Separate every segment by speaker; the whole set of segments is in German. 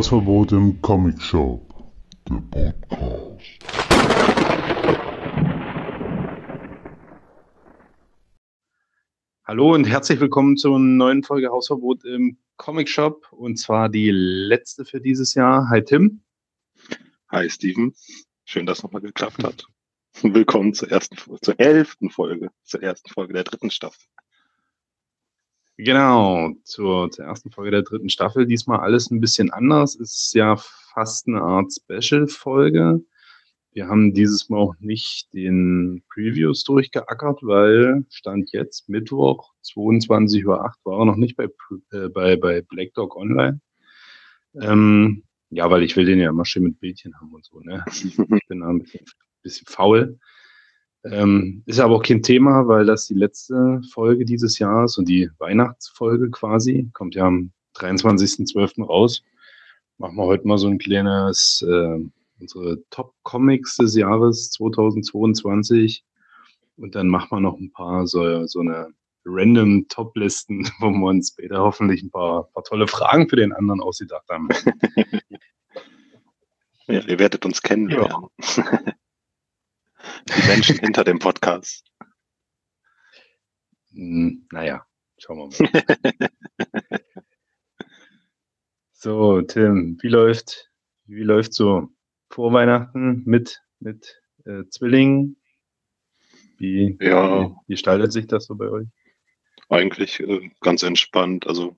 Speaker 1: Hausverbot im Comic Shop. Der Podcast.
Speaker 2: Hallo und herzlich willkommen zur neuen Folge Hausverbot im Comic Shop und zwar die letzte für dieses Jahr. Hi Tim.
Speaker 3: Hi Steven. Schön, dass es nochmal geklappt hat. Willkommen zur ersten, zur elften Folge, zur ersten Folge der dritten Staffel.
Speaker 2: Genau, zur, zur ersten Folge der dritten Staffel. Diesmal alles ein bisschen anders. Ist ja fast eine Art Special-Folge. Wir haben dieses Mal auch nicht den Previews durchgeackert, weil Stand jetzt Mittwoch 22.08 Uhr war er noch nicht bei, äh, bei, bei Black Dog Online. Ähm, ja, weil ich will den ja immer schön mit Bildchen haben und so. Ne? Ich bin da ein bisschen, bisschen faul. Ähm, ist aber auch kein Thema, weil das die letzte Folge dieses Jahres und die Weihnachtsfolge quasi kommt ja am 23.12. raus. Machen wir heute mal so ein kleines, äh, unsere Top-Comics des Jahres 2022. Und dann machen wir noch ein paar so, so eine random Top-Listen, wo wir uns später hoffentlich ein paar, paar tolle Fragen für den anderen ausgedacht haben.
Speaker 3: ja, ihr werdet uns kennenlernen. Ja. Die Menschen hinter dem Podcast.
Speaker 2: Hm, naja, schauen wir mal. so, Tim, wie läuft, wie läuft so vor Weihnachten mit, mit äh, Zwillingen? Wie, ja. wie, wie gestaltet sich das so bei euch?
Speaker 3: Eigentlich äh, ganz entspannt. Also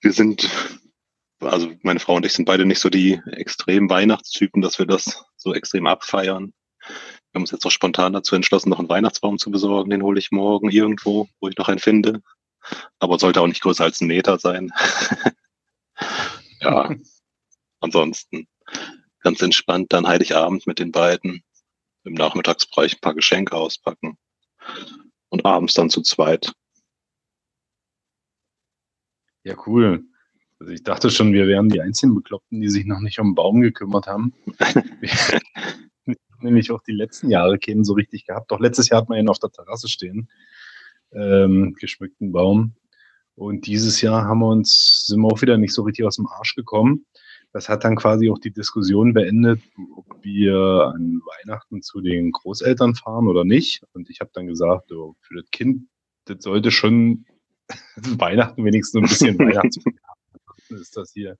Speaker 3: wir sind, also meine Frau und ich sind beide nicht so die extremen Weihnachtstypen, dass wir das so extrem abfeiern. Wir haben uns jetzt auch spontan dazu entschlossen, noch einen Weihnachtsbaum zu besorgen. Den hole ich morgen irgendwo, wo ich noch einen finde. Aber sollte auch nicht größer als ein Meter sein. ja, ansonsten ganz entspannt dann Heiligabend mit den beiden. Im Nachmittagsbereich ein paar Geschenke auspacken. Und abends dann zu zweit.
Speaker 2: Ja, cool. Also ich dachte schon, wir wären die einzigen Bekloppten, die sich noch nicht um den Baum gekümmert haben. nämlich auch die letzten Jahre keinen so richtig gehabt. Doch letztes Jahr hat man ihn auf der Terrasse stehen, ähm, geschmückten Baum. Und dieses Jahr haben wir uns, sind wir auch wieder nicht so richtig aus dem Arsch gekommen. Das hat dann quasi auch die Diskussion beendet, ob wir an Weihnachten zu den Großeltern fahren oder nicht. Und ich habe dann gesagt, so, für das Kind, das sollte schon Weihnachten wenigstens ein bisschen Weihnachtsfeier haben. ist das hier,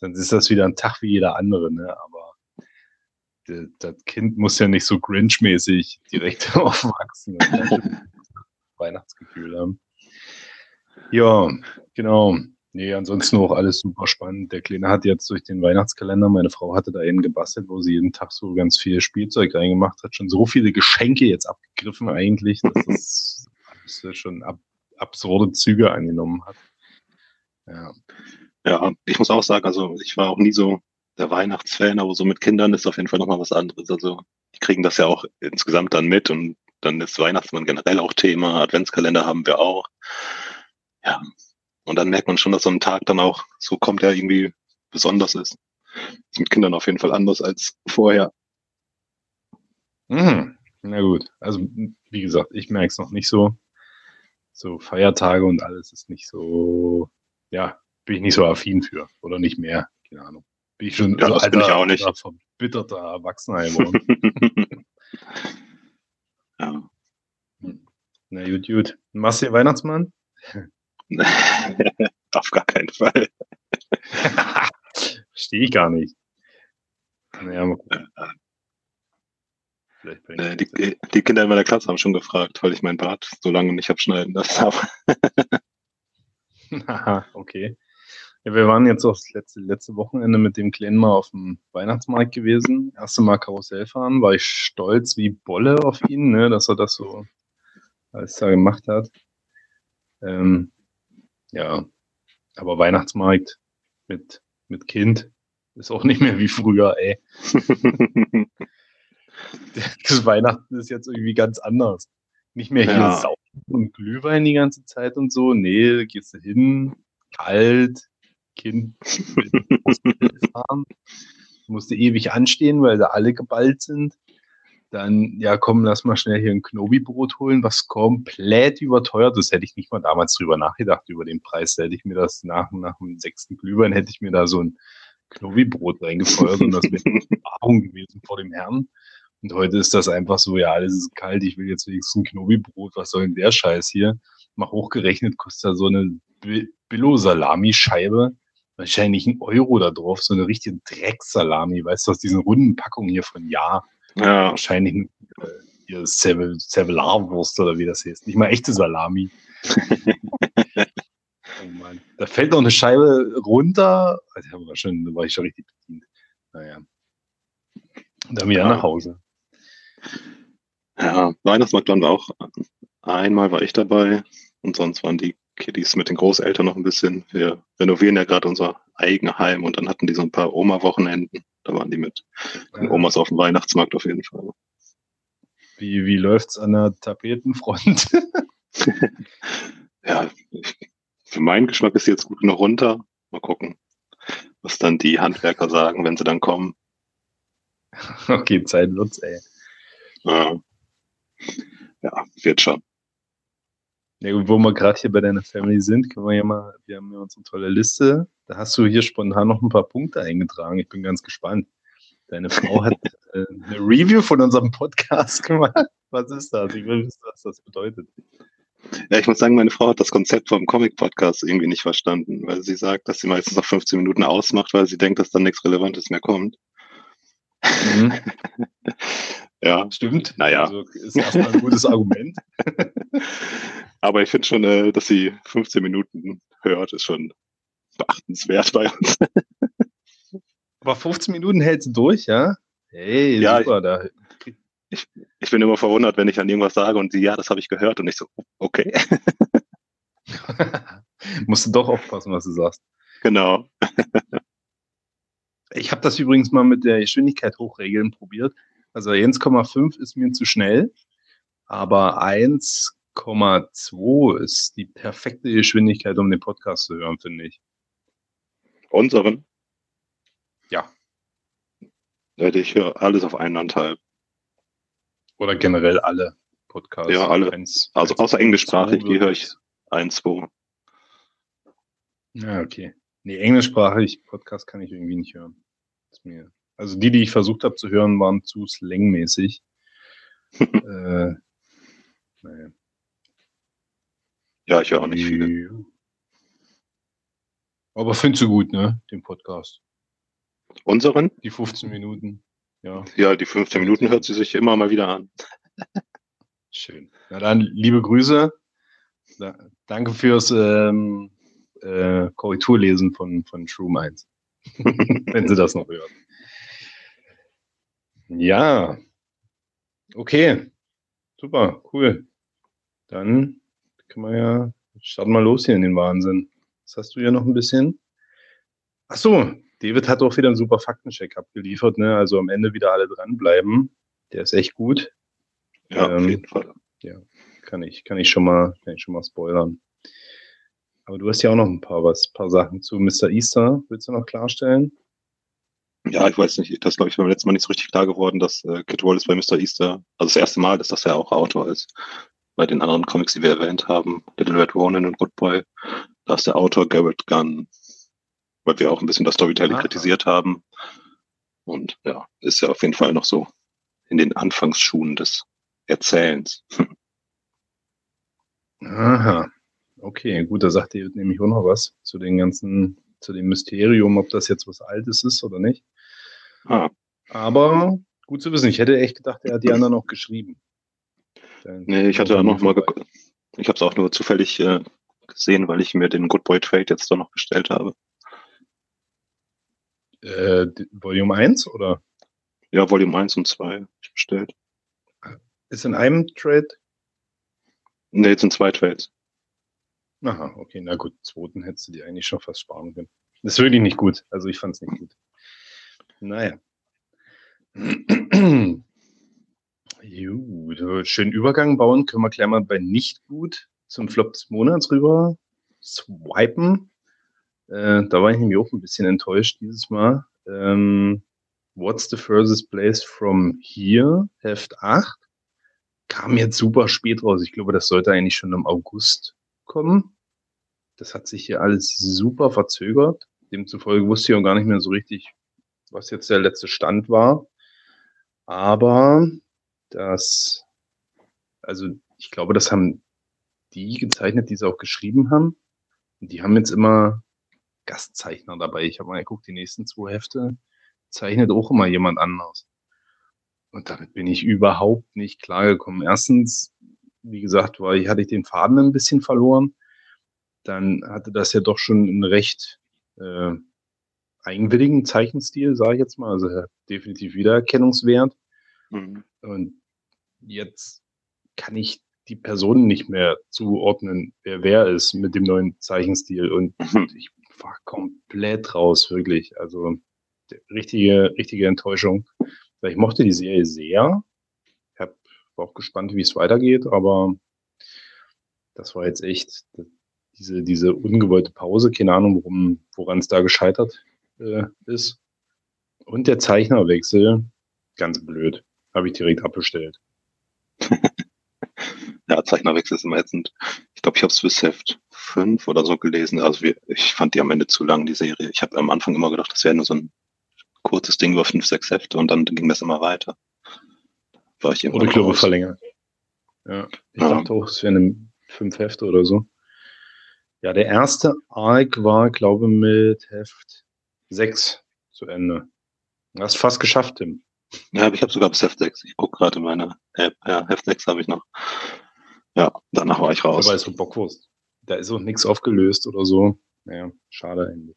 Speaker 2: dann ist das wieder ein Tag wie jeder andere, ne? Aber das Kind muss ja nicht so Grinch-mäßig direkt aufwachsen. Weihnachtsgefühl haben. Ja, genau. Nee, ansonsten auch alles super spannend. Der Kleine hat jetzt durch den Weihnachtskalender, meine Frau hatte da eben gebastelt, wo sie jeden Tag so ganz viel Spielzeug reingemacht hat, schon so viele Geschenke jetzt abgegriffen eigentlich, dass das schon ab, absurde Züge angenommen hat.
Speaker 3: Ja. ja, ich muss auch sagen, also ich war auch nie so der Weihnachtsfan, aber so mit Kindern ist auf jeden Fall nochmal was anderes. Also die kriegen das ja auch insgesamt dann mit und dann ist Weihnachtsmann generell auch Thema, Adventskalender haben wir auch. Ja, und dann merkt man schon, dass so ein Tag dann auch so kommt, der irgendwie besonders ist. ist mit Kindern auf jeden Fall anders als vorher.
Speaker 2: Mhm. Na gut, also wie gesagt, ich merke es noch nicht so. So Feiertage und alles ist nicht so, ja, bin ich nicht so affin für oder nicht mehr, keine Ahnung. Bin ich schon
Speaker 3: ja, so alter, bin ich auch nicht.
Speaker 2: verbitterter Erwachsener geworden. ja. Na gut, gut. Machst du den Weihnachtsmann?
Speaker 3: Auf gar keinen Fall.
Speaker 2: Verstehe ich gar nicht.
Speaker 3: Naja, mal gucken. Äh, die, die, Kinder in meiner Klasse haben schon gefragt, weil ich mein Bart so lange nicht abschneiden lassen
Speaker 2: habe. okay. Ja, wir waren jetzt auch das letzte, letzte Wochenende mit dem Kleinen mal auf dem Weihnachtsmarkt gewesen. Erste Mal Karussell fahren, war ich stolz wie Bolle auf ihn, ne, dass er das so alles da gemacht hat. Ähm, ja, aber Weihnachtsmarkt mit, mit Kind ist auch nicht mehr wie früher, ey. das Weihnachten ist jetzt irgendwie ganz anders. Nicht mehr hier ja. Saufen und Glühwein die ganze Zeit und so. Nee, gehst du hin, kalt, Kind. Musste ewig anstehen, weil da alle geballt sind. Dann, ja, komm, lass mal schnell hier ein Knobi-Brot holen, was komplett überteuert ist. Hätte ich nicht mal damals drüber nachgedacht, über den Preis. Hätte ich mir das nach, nach dem sechsten Glühwein, hätte ich mir da so ein, Knobi-Brot reingefeuert und das wäre Wahrung gewesen vor dem Herrn. Und heute ist das einfach so, ja, alles ist kalt, ich will jetzt wenigstens ein Knobi-Brot, was soll denn der Scheiß hier? Mal hochgerechnet kostet da so eine Billo-Salami-Scheibe wahrscheinlich ein Euro da drauf, so eine richtige Drecksalami, weißt du, aus diesen runden Packungen hier von Ja. Ja. Wahrscheinlich ein äh, Cervelarwurst oder wie das heißt. Nicht mal echte Salami. oh Mann. Da fällt noch eine Scheibe runter. Also, war schon, da war ich schon richtig bedient. Naja. Und dann wieder ja. nach Hause.
Speaker 3: Ja, Weihnachtsmarkt waren wir auch. Einmal war ich dabei und sonst waren die Kiddies mit den Großeltern noch ein bisschen. Wir renovieren ja gerade unser Eigenheim und dann hatten die so ein paar Oma-Wochenenden. Da waren die mit den Omas auf dem Weihnachtsmarkt auf jeden Fall.
Speaker 2: Wie, wie läuft's an der Tapetenfront?
Speaker 3: ja, für meinen Geschmack ist sie jetzt gut noch runter. Mal gucken, was dann die Handwerker sagen, wenn sie dann kommen.
Speaker 2: Okay, Zeit wird's, ey.
Speaker 3: Ja, ja wird schon.
Speaker 2: Ja, wo wir gerade hier bei deiner Family sind, können wir ja mal, wir haben ja unsere tolle Liste. Da hast du hier spontan noch ein paar Punkte eingetragen. Ich bin ganz gespannt. Deine Frau hat äh, eine Review von unserem Podcast gemacht. Was ist das? Ich will wissen, was das bedeutet.
Speaker 3: Ja, ich muss sagen, meine Frau hat das Konzept vom Comic-Podcast irgendwie nicht verstanden, weil sie sagt, dass sie meistens noch 15 Minuten ausmacht, weil sie denkt, dass dann nichts Relevantes mehr kommt. Mhm. ja.
Speaker 2: Stimmt.
Speaker 3: Naja. Also
Speaker 2: ist erstmal ein gutes Argument.
Speaker 3: Aber ich finde schon, äh, dass sie 15 Minuten hört, ist schon beachtenswert bei uns.
Speaker 2: Aber 15 Minuten hältst du durch, ja?
Speaker 3: Hey, ja, super. Da. Ich, ich bin immer verwundert, wenn ich an irgendwas sage und sie, ja, das habe ich gehört und ich so, okay.
Speaker 2: Musst du doch aufpassen, was du sagst.
Speaker 3: Genau.
Speaker 2: ich habe das übrigens mal mit der Geschwindigkeit hochregeln probiert. Also 1,5 ist mir zu schnell, aber 1,2 ist die perfekte Geschwindigkeit, um den Podcast zu hören, finde ich.
Speaker 3: Unseren?
Speaker 2: Ja.
Speaker 3: Ich höre alles auf eineinhalb.
Speaker 2: Oder generell alle Podcasts.
Speaker 3: Ja, alle. Eins, also eins, außer englischsprachig, die höre ich 1, 2.
Speaker 2: Ja, okay. Nee, englischsprachig Podcast kann ich irgendwie nicht hören. Mir, also die, die ich versucht habe zu hören, waren zu slangmäßig. äh,
Speaker 3: naja. Ja, ich höre auch nicht viele.
Speaker 2: Aber findest du gut, ne? Den Podcast.
Speaker 3: Unseren?
Speaker 2: Die 15 Minuten. Ja.
Speaker 3: Ja, die 15 Minuten hört sie sich immer mal wieder an.
Speaker 2: Schön. Na dann, liebe Grüße. Da, danke fürs ähm, äh, Korrekturlesen von, von Shroom 1. Wenn Sie das noch hören. Ja. Okay. Super, cool. Dann können wir ja, starten mal los hier in den Wahnsinn. Was hast du hier noch ein bisschen? Ach so, David hat auch wieder einen super Faktencheck abgeliefert, ne? Also am Ende wieder alle dranbleiben. Der ist echt gut.
Speaker 3: Ja, ähm, auf jeden Fall.
Speaker 2: Ja, kann ich, kann ich schon mal, kann ich schon mal spoilern. Aber du hast ja auch noch ein paar was, paar Sachen zu Mr. Easter. Willst du noch klarstellen?
Speaker 3: Ja, ich weiß nicht. Das glaube ich beim letzten Mal nicht so richtig klar geworden, dass äh, Kid Wallace bei Mr. Easter, also das erste Mal, dass das ja auch Autor ist. Bei den anderen Comics, die wir erwähnt haben, Little Red Ronin und Good Boy, da ist der Autor Garrett Gunn, weil wir auch ein bisschen das Storytelling Aha. kritisiert haben. Und ja, ist ja auf jeden Fall noch so in den Anfangsschuhen des Erzählens.
Speaker 2: Aha. Okay, gut, da sagt ihr nämlich auch noch was zu den ganzen, zu dem Mysterium, ob das jetzt was Altes ist oder nicht. Ah. Aber gut zu wissen, ich hätte echt gedacht, er hat die anderen noch geschrieben.
Speaker 3: Nee, ich hatte auch noch mal, ich habe es auch nur zufällig äh, gesehen, weil ich mir den Good Boy Trade jetzt doch noch bestellt habe.
Speaker 2: Äh, Volume 1 oder?
Speaker 3: Ja, Volume 1 und 2 ich bestellt.
Speaker 2: Ist in einem Trade?
Speaker 3: Nee, jetzt sind zwei Trades.
Speaker 2: Aha, okay, na gut, zweiten hättest du dir eigentlich schon fast sparen können. Das ist wirklich nicht gut. Also ich fand es nicht gut. Naja. Gut, schönen Übergang bauen können wir gleich mal bei nicht gut zum Flop des Monats rüber swipen. Äh, da war ich nämlich auch ein bisschen enttäuscht dieses Mal. Ähm, What's the furthest place from here? Heft 8. Kam jetzt super spät raus. Ich glaube, das sollte eigentlich schon im August kommen. Das hat sich hier alles super verzögert. demzufolge wusste ich auch gar nicht mehr so richtig, was jetzt der letzte Stand war. Aber das, also ich glaube, das haben die gezeichnet, die es auch geschrieben haben. Und die haben jetzt immer Gastzeichner dabei. Ich habe mal geguckt, die nächsten zwei Hefte zeichnet auch immer jemand anders. Und damit bin ich überhaupt nicht klargekommen. Erstens, wie gesagt, war ich, hatte ich den Faden ein bisschen verloren. Dann hatte das ja doch schon einen recht äh, eigenwilligen Zeichenstil, sage ich jetzt mal. Also definitiv Wiedererkennungswert. Mhm. Und jetzt kann ich die Person nicht mehr zuordnen, wer wer ist mit dem neuen Zeichenstil. Und mhm. ich war komplett raus, wirklich. Also richtige, richtige Enttäuschung. Ich mochte die Serie sehr. Ich hab, war auch gespannt, wie es weitergeht, aber das war jetzt echt diese, diese ungewollte Pause. Keine Ahnung, woran es da gescheitert äh, ist. Und der Zeichnerwechsel, ganz blöd. Habe ich direkt abbestellt.
Speaker 3: ja, Zeichnerwechsel ist immer ätzend. Ich glaube, ich habe es bis Heft 5 oder so gelesen. Also wir, ich fand die am Ende zu lang, die Serie. Ich habe am Anfang immer gedacht, das wäre nur so ein kurzes Ding über 5, 6 Hefte und dann ging das immer weiter.
Speaker 2: War ich oder Klube verlängert. Ja, ich ja. dachte auch, es wären 5 Hefte oder so. Ja, der erste Arc war, glaube ich, mit Heft 6 zu Ende. Du hast fast geschafft, Tim.
Speaker 3: Ja, ich habe sogar bis Heft 6. Ich gucke gerade in meiner App. Ja, Heft 6 habe ich noch. Ja, danach war ich raus.
Speaker 2: Aber ist so Bockwurst. Da ist auch nichts aufgelöst oder so. Naja, schade eigentlich.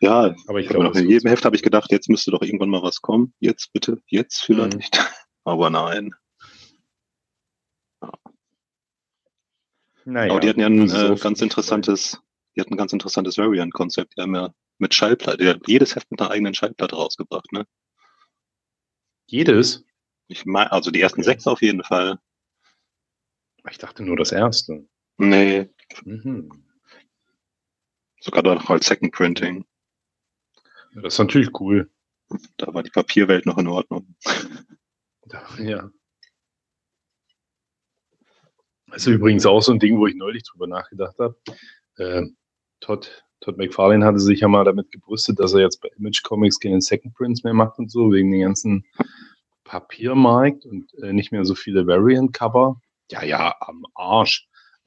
Speaker 3: Ja, aber ich glaube, in jedem Heft habe ich gedacht, jetzt müsste doch irgendwann mal was kommen. Jetzt bitte, jetzt vielleicht. Mhm. Aber nein. Ja. Naja, aber die hatten ja ein äh, ganz interessantes, die hatten ein ganz interessantes Variant-Konzept. Die haben ja mit Schallplatte, jedes Heft mit einer eigenen Schallplatte rausgebracht, ne?
Speaker 2: Jedes?
Speaker 3: Ich meine, also die ersten sechs auf jeden Fall.
Speaker 2: Ich dachte nur das erste.
Speaker 3: Nee. Mhm. Sogar noch als Second Printing.
Speaker 2: Das ist natürlich cool.
Speaker 3: Da war die Papierwelt noch in Ordnung.
Speaker 2: Ja. Das ist übrigens auch so ein Ding, wo ich neulich drüber nachgedacht habe. Äh, Todd Todd McFarlane hatte sich ja mal damit gebrüstet, dass er jetzt bei Image Comics keine Second Prints mehr macht und so, wegen den ganzen Papiermarkt und äh, nicht mehr so viele Variant-Cover. Ja, ja, am Arsch.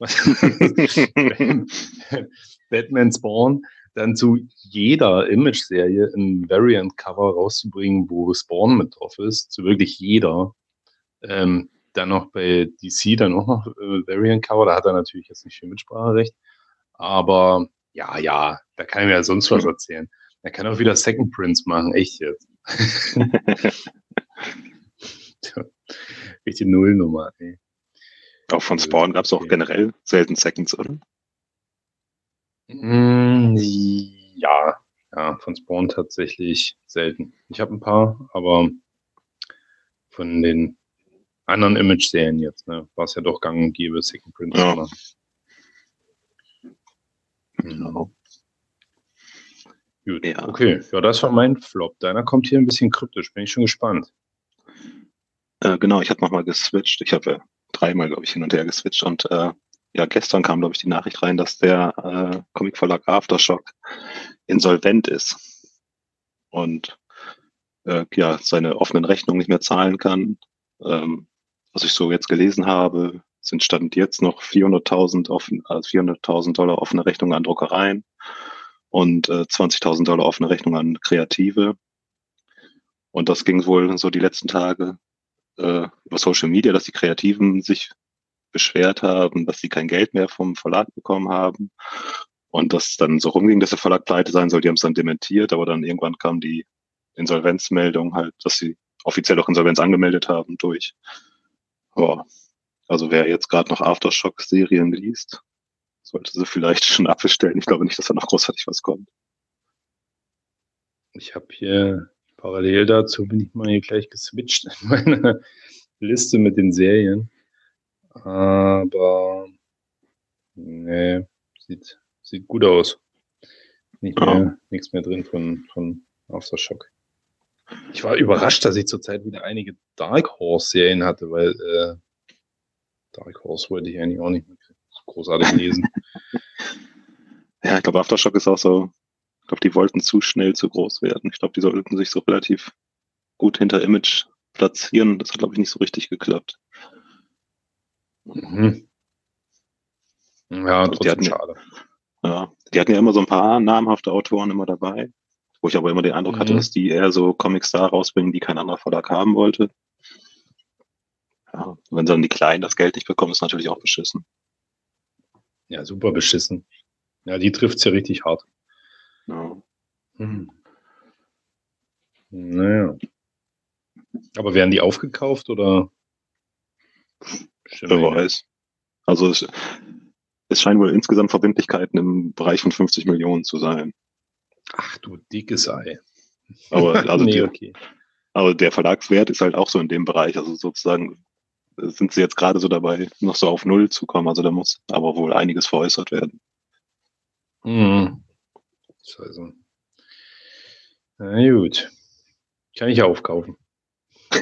Speaker 2: Batman Spawn dann zu jeder Image-Serie ein Variant-Cover rauszubringen, wo Spawn mit drauf ist, zu wirklich jeder. Ähm, dann noch bei DC dann auch noch äh, Variant-Cover, da hat er natürlich jetzt nicht viel Mitspracherecht, aber ja, ja, da kann ich mir ja sonst was erzählen. Er kann auch wieder Second Prints machen, echt jetzt. Richtig Nullnummer, ey.
Speaker 3: Auch von Spawn gab es auch generell selten Seconds, oder?
Speaker 2: Mm, ja, ja, von Spawn tatsächlich selten. Ich habe ein paar, aber von den anderen Image-Serien jetzt, ne, war es ja doch gang und gäbe, Second Prints ja. Genau. Gut, ja. okay. Ja, das war mein Flop. Deiner kommt hier ein bisschen kryptisch. Bin ich schon gespannt.
Speaker 3: Äh, genau, ich habe nochmal geswitcht. Ich habe ja dreimal, glaube ich, hin und her geswitcht. Und äh, ja, gestern kam, glaube ich, die Nachricht rein, dass der äh, Comicverlag Aftershock insolvent ist. Und äh, ja, seine offenen Rechnungen nicht mehr zahlen kann. Ähm, was ich so jetzt gelesen habe, sind Stand jetzt noch 400.000 offen, also 400.000 Dollar offene Rechnung an Druckereien und äh, 20.000 Dollar offene Rechnung an Kreative. Und das ging wohl so die letzten Tage äh, über Social Media, dass die Kreativen sich beschwert haben, dass sie kein Geld mehr vom Verlag bekommen haben und das dann so rumging, dass der Verlag pleite sein soll. Die haben es dann dementiert, aber dann irgendwann kam die Insolvenzmeldung halt, dass sie offiziell auch Insolvenz angemeldet haben durch. Boah, also wer jetzt gerade noch Aftershock-Serien liest, sollte sie vielleicht schon abbestellen. Ich glaube nicht, dass da noch großartig was kommt.
Speaker 2: Ich habe hier parallel dazu bin ich mal hier gleich geswitcht in meine Liste mit den Serien. Aber nee, sieht, sieht gut aus. Nicht mehr, ja. Nichts mehr drin von, von Aftershock. Ich war überrascht, dass ich zurzeit wieder einige Dark Horse-Serien hatte, weil äh, Dark Horse wollte ich eigentlich auch nicht mehr großartig lesen.
Speaker 3: ja, ich glaube, Aftershock ist auch so Ich glaube, die wollten zu schnell zu groß werden. Ich glaube, die sollten sich so relativ gut hinter Image platzieren. Das hat, glaube ich, nicht so richtig geklappt.
Speaker 2: Mhm. Ja, also
Speaker 3: die hatten, schade. Ja, die hatten ja immer so ein paar namhafte Autoren immer dabei, wo ich aber immer den Eindruck mhm. hatte, dass die eher so Comics da rausbringen, die kein anderer Verlag haben wollte. Ja, wenn dann die Kleinen das Geld nicht bekommen, ist natürlich auch beschissen.
Speaker 2: Ja, super beschissen. Ja, die trifft es ja richtig hart.
Speaker 3: Ja.
Speaker 2: Hm. Naja. Aber werden die aufgekauft oder?
Speaker 3: Wer weiß. Also es, es scheinen wohl insgesamt Verbindlichkeiten im Bereich von 50 Millionen zu sein.
Speaker 2: Ach du dickes Ei.
Speaker 3: Aber, also nee, der, okay. aber der Verlagswert ist halt auch so in dem Bereich. Also sozusagen sind sie jetzt gerade so dabei, noch so auf Null zu kommen. Also da muss aber wohl einiges veräußert werden.
Speaker 2: Mhm. Also. Na gut. Kann ich aufkaufen.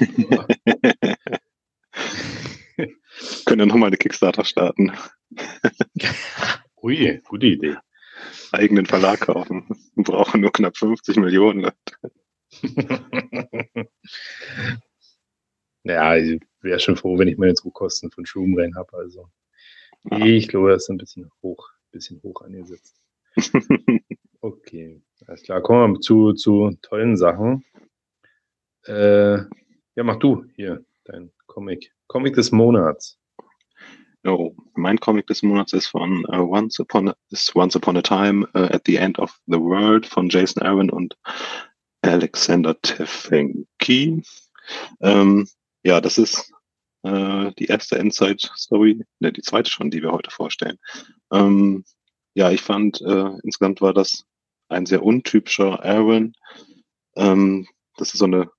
Speaker 3: Können ja nochmal eine Kickstarter starten.
Speaker 2: Ui, gute Idee.
Speaker 3: Eigenen Verlag kaufen. Wir brauchen nur knapp 50 Millionen.
Speaker 2: ja, ich wäre schon froh, wenn ich meine Druckkosten von Schumrein habe. Also ich glaube, das ist ein bisschen hoch, bisschen hoch angesetzt. okay, alles klar. Kommen wir zu, zu tollen Sachen. Äh, ja, mach du hier dein Comic. Comic des Monats.
Speaker 3: Oh, mein Comic des Monats ist von uh, Once, Upon a, Once Upon a Time uh, at the End of the World von Jason Aaron und Alexander Tefenki. Ähm, ja, das ist äh, die erste Endzeit-Story, ne, die zweite schon, die wir heute vorstellen. Ähm, ja, ich fand, äh, insgesamt war das ein sehr untypischer Aaron. Ähm, das ist so eine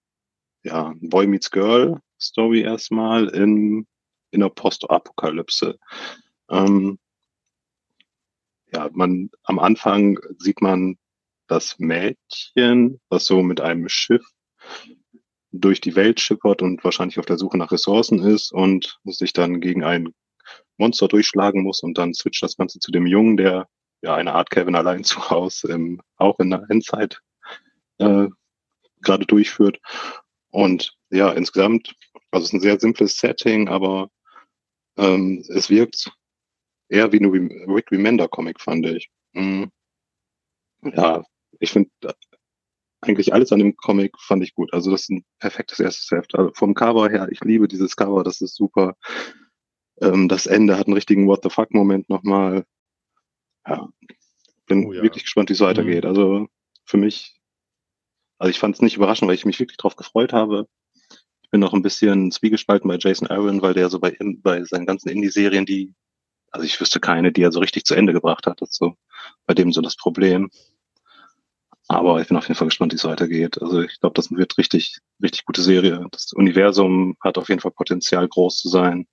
Speaker 3: ja, Boy Meets Girl Story erstmal in, in der Postapokalypse. Ähm, ja, man, am Anfang sieht man das Mädchen, was so mit einem Schiff durch die Welt schippert und wahrscheinlich auf der Suche nach Ressourcen ist und sich dann gegen ein Monster durchschlagen muss und dann switcht das Ganze zu dem Jungen, der ja eine Art Kevin allein zu Hause ähm, auch in der Endzeit äh, gerade durchführt. Und ja, insgesamt, also es ist ein sehr simples Setting, aber ähm, es wirkt eher wie ein Rick Remender Comic, fand ich. Mhm. Ja, ich finde eigentlich alles an dem Comic fand ich gut. Also das ist ein perfektes erstes Heft. Also vom Cover her, ich liebe dieses Cover, das ist super. Ähm, das Ende hat einen richtigen What the fuck Moment nochmal. Ja, bin oh, ja. wirklich gespannt, wie es weitergeht. Mhm. Also für mich, also ich fand es nicht überraschend, weil ich mich wirklich drauf gefreut habe. Ich bin noch ein bisschen zwiegespalten bei Jason Aaron, weil der so bei, bei seinen ganzen Indie-Serien, die, also ich wüsste keine, die er so richtig zu Ende gebracht hat. Das ist so bei dem so das Problem. Aber ich bin auf jeden Fall gespannt, wie es weitergeht. Also ich glaube, das wird richtig, richtig gute Serie. Das Universum hat auf jeden Fall Potenzial, groß zu sein.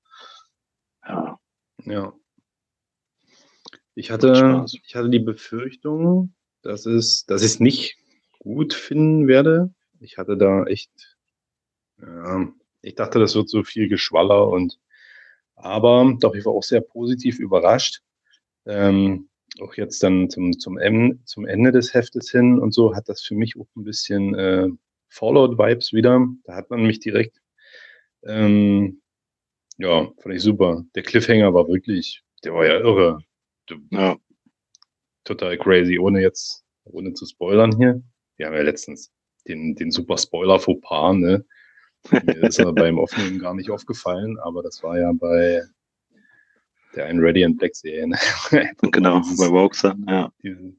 Speaker 3: Ja.
Speaker 2: Ja. Ich hatte, ich hatte die Befürchtung, dass es, dass ich es nicht gut finden werde. Ich hatte da echt, ja, ich dachte, das wird so viel Geschwaller und, aber doch, ich war auch sehr positiv überrascht. Ähm, auch jetzt dann zum, zum, M, zum Ende des Heftes hin und so hat das für mich auch ein bisschen äh, Fallout-Vibes wieder. Da hat man mich direkt, ähm, ja, fand ich super. Der Cliffhanger war wirklich, der war ja irre. Ja. Total crazy, ohne jetzt, ohne zu spoilern hier. Wir haben ja letztens den, den super Spoiler Fauxpas, ne? Mir ist er beim Aufnehmen gar nicht aufgefallen, aber das war ja bei der einen Ready and Black Serie. Ne?
Speaker 3: genau, dieses, bei Woxer, ja.
Speaker 2: Diese,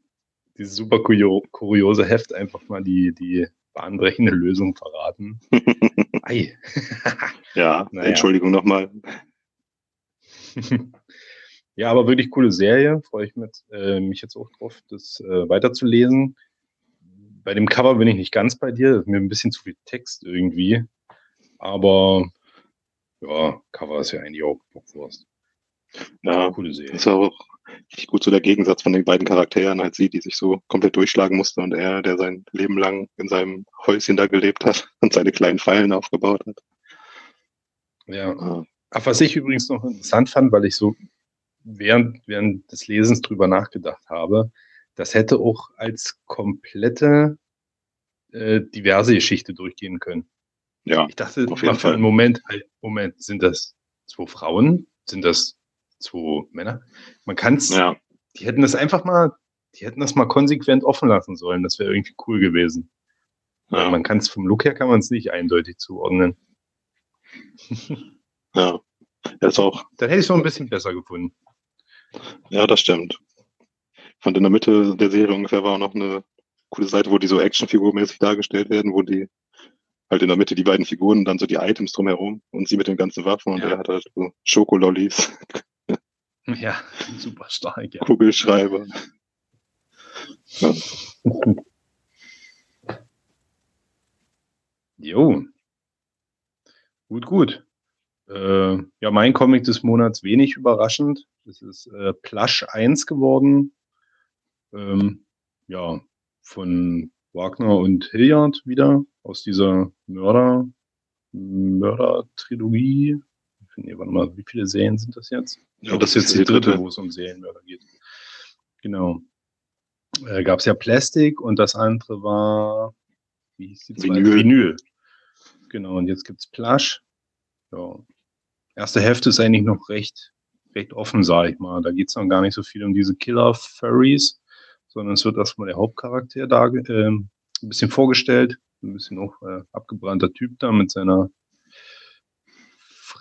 Speaker 2: dieses super kuriose Heft einfach mal die, die bahnbrechende Lösung verraten.
Speaker 3: Ei. ja, naja. Entschuldigung nochmal.
Speaker 2: ja, aber wirklich coole Serie. Freue ich mit, äh, mich jetzt auch drauf, das äh, weiterzulesen. Bei dem Cover bin ich nicht ganz bei dir. Das ist mir ein bisschen zu viel Text irgendwie. Aber ja, Cover ist ja eigentlich auch Bockwurst.
Speaker 3: Ja, coole Serie. Das ist auch richtig gut so der Gegensatz von den beiden Charakteren, halt sie, die sich so komplett durchschlagen musste und er, der sein Leben lang in seinem Häuschen da gelebt hat und seine kleinen Fallen aufgebaut hat.
Speaker 2: Ja. Ah. Ach, was ich übrigens noch interessant fand, weil ich so während, während des Lesens drüber nachgedacht habe, das hätte auch als komplette äh, diverse Geschichte durchgehen können. Ja. Ich dachte auf jeden Fall. Moment, halt, Moment, sind das zwei Frauen? Sind das zwei Männer? Man kann es, ja. die hätten das einfach mal, die hätten das mal konsequent offen lassen sollen. Das wäre irgendwie cool gewesen. Ja. Man kann es vom Look her kann man es nicht eindeutig zuordnen.
Speaker 3: ja. Das auch.
Speaker 2: Dann hätte ich es noch ein bisschen besser gefunden.
Speaker 3: Ja, das stimmt. Fand in der Mitte der Serie ungefähr war auch noch eine coole Seite, wo die so Actionfigurmäßig dargestellt werden, wo die halt in der Mitte die beiden Figuren, dann so die Items drumherum und sie mit den ganzen Waffen und ja. er hat halt so Schokolollis.
Speaker 2: Ja, super stark, ja.
Speaker 3: Kugelschreiber.
Speaker 2: Ja. jo. Gut, gut. Äh, ja, mein Comic des Monats wenig überraschend. Das ist äh, Plush 1 geworden. Ähm, ja, von Wagner und Hilliard wieder aus dieser Mörder, Mörder-Trilogie. Nee, warte mal, wie viele Serien sind das jetzt? Ja, das ist jetzt die dritte, wo es um Serienmörder geht. Genau. Äh, Gab es ja Plastik und das andere war, wie hieß die zweite? Vinyl. Vinyl. Genau, und jetzt gibt es Plush. Ja. Erste Hälfte ist eigentlich noch recht, recht offen, sage ich mal. Da geht es noch gar nicht so viel um diese Killer-Furries, sondern es wird erstmal der Hauptcharakter da äh, ein bisschen vorgestellt. Ein bisschen auch äh, abgebrannter Typ da mit seiner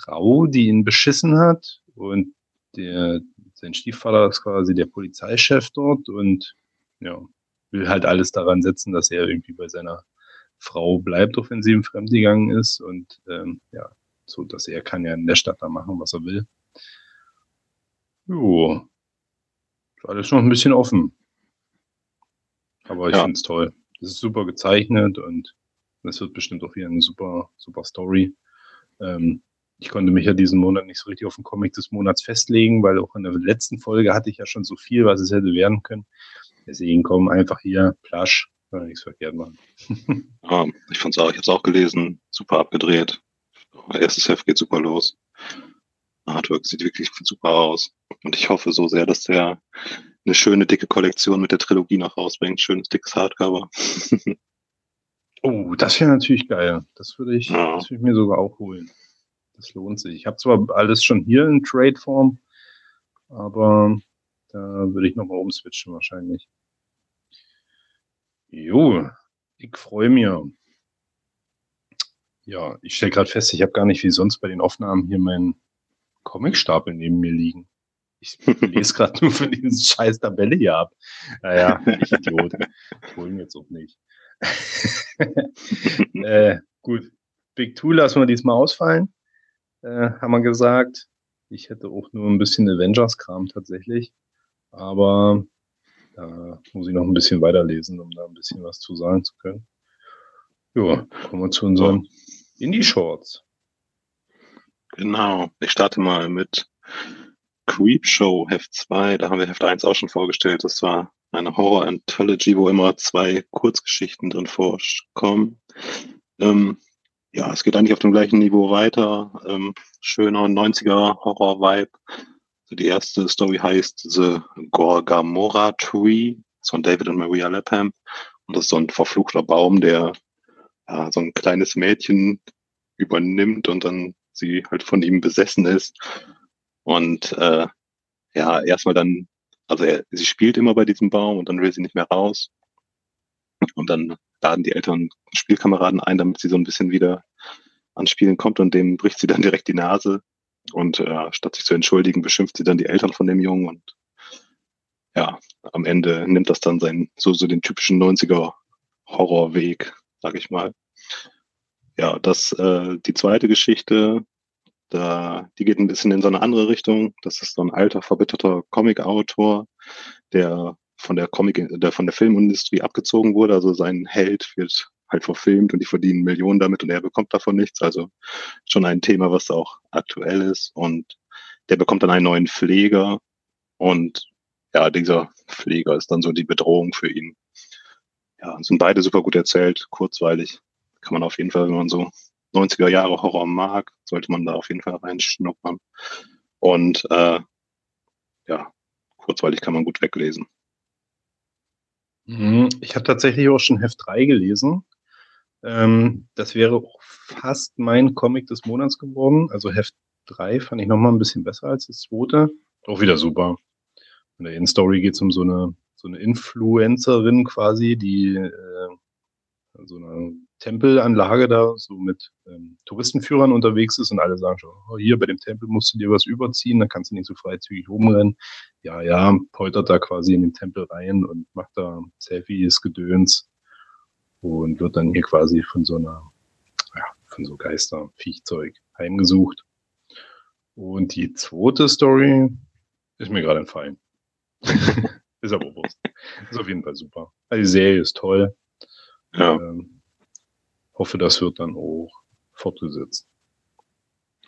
Speaker 2: Frau, die ihn beschissen hat. Und der, sein Stiefvater ist quasi der Polizeichef dort und ja, will halt alles daran setzen, dass er irgendwie bei seiner Frau bleibt, auch wenn sie ihm fremdgegangen ist. Und ähm, ja, so dass er kann ja in der Stadt da machen, was er will. Jo. Ist alles noch ein bisschen offen. Aber ich ja. finde es toll. Es ist super gezeichnet und es wird bestimmt auch wieder eine super, super Story. Ähm, ich konnte mich ja diesen Monat nicht so richtig auf den Comic des Monats festlegen, weil auch in der letzten Folge hatte ich ja schon so viel, was es hätte werden können. Deswegen kommen einfach hier Plush, kann man nichts verkehrt machen.
Speaker 3: ja, ich fand es auch, ich habe es auch gelesen, super abgedreht. Erstes Heft geht super los. Artwork sieht wirklich super aus. Und ich hoffe so sehr, dass der eine schöne dicke Kollektion mit der Trilogie noch rausbringt. Schönes dickes Hardcover.
Speaker 2: oh, das wäre natürlich geil. Das würde ich, ja. das würde ich mir sogar auch holen. Das lohnt sich. Ich habe zwar alles schon hier in Trade-Form, aber da würde ich nochmal umswitchen wahrscheinlich. Jo, ich freue mich. Ja, ich stelle gerade fest, ich habe gar nicht wie sonst bei den Aufnahmen hier meinen Comicstapel neben mir liegen. Ich lese gerade nur für diesen scheiß Tabelle hier ab. Naja, ich Idiot. Ich hole ihn jetzt auch nicht. äh, gut. Big Two lassen wir diesmal ausfallen. Äh, haben wir gesagt. Ich hätte auch nur ein bisschen Avengers-Kram tatsächlich. Aber da muss ich noch ein bisschen weiterlesen, um da ein bisschen was zu sagen zu können. Ja, kommen wir zu unseren Indie-Shorts.
Speaker 3: Genau. Ich starte mal mit Creepshow Heft 2. Da haben wir Heft 1 auch schon vorgestellt. Das war eine Horror-Anthology, wo immer zwei Kurzgeschichten drin vorkommen. Ähm, ja, es geht eigentlich auf dem gleichen Niveau weiter. Ähm, schöner 90er Horror-Vibe. Also die erste Story heißt The Gorgamora Tree. Von David und Maria Lapham. Und das ist so ein verfluchter Baum, der ja, so ein kleines Mädchen übernimmt und dann sie halt von ihm besessen ist. Und äh, ja, erstmal dann, also er, sie spielt immer bei diesem Baum und dann will sie nicht mehr raus. Und dann laden die Eltern Spielkameraden ein, damit sie so ein bisschen wieder ans Spielen kommt und dem bricht sie dann direkt die Nase. Und äh, statt sich zu entschuldigen, beschimpft sie dann die Eltern von dem Jungen und ja, am Ende nimmt das dann seinen, so, so den typischen 90er Horrorweg, sag ich mal. Ja, das, äh, die zweite Geschichte, da, die geht ein bisschen in so eine andere Richtung. Das ist so ein alter, verbitterter Comic-Autor, der von der Comic, der von der Filmindustrie abgezogen wurde. Also sein Held wird halt verfilmt und die verdienen Millionen damit und er bekommt davon nichts. Also schon ein Thema, was auch aktuell ist. Und der bekommt dann einen neuen Pfleger und ja, dieser Pfleger ist dann so die Bedrohung für ihn. Ja, sind beide super gut erzählt, kurzweilig. Kann man auf jeden Fall, wenn man so 90er Jahre Horror mag, sollte man da auf jeden Fall reinschnuppern. Und äh, ja, kurzweilig kann man gut weglesen.
Speaker 2: Mhm. Ich habe tatsächlich auch schon Heft 3 gelesen. Ähm, das wäre auch fast mein Comic des Monats geworden. Also Heft 3 fand ich nochmal ein bisschen besser als das zweite. Auch wieder super. In der In-Story geht es um so eine, so eine Influencerin quasi, die äh, so eine Tempelanlage da so mit ähm, Touristenführern unterwegs ist und alle sagen schon, oh, hier bei dem Tempel musst du dir was überziehen, dann kannst du nicht so freizügig rumrennen. Ja, ja, poltert da quasi in den Tempel rein und macht da Selfies, Gedöns und wird dann hier quasi von so einer, ja, von so Geister, Viechzeug heimgesucht. Und die zweite Story ist mir gerade entfallen. ist aber bewusst. Ist auf jeden Fall super. Also die Serie ist toll. Ja. Ähm, hoffe, das wird dann auch fortgesetzt.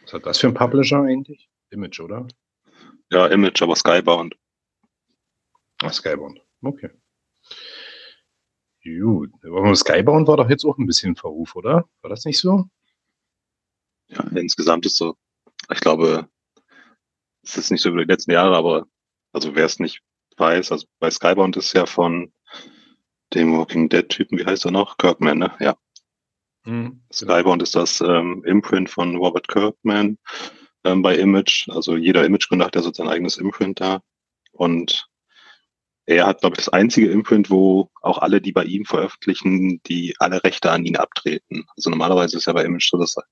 Speaker 2: Was hat das für ein Publisher eigentlich? Image, oder?
Speaker 3: Ja, Image, aber Skybound.
Speaker 2: Ah, Skybound. Okay. Gut. Skybound war doch jetzt auch ein bisschen Verruf, oder? War das nicht so?
Speaker 3: Ja, insgesamt ist so. Ich glaube, es ist nicht so über die letzten Jahre, aber also wer es nicht weiß, also bei Skybound ist ja von dem Walking Dead-Typen, wie heißt er noch? Kirkman, ne? Ja. Mhm, Skybound ist das ähm, Imprint von Robert Kirkman ähm, bei Image. Also jeder Image-Gründer hat ja so sein eigenes Imprint da. Und er hat, glaube ich, das einzige Imprint, wo auch alle, die bei ihm veröffentlichen, die alle Rechte an ihn abtreten. Also normalerweise ist ja bei Image so, dass das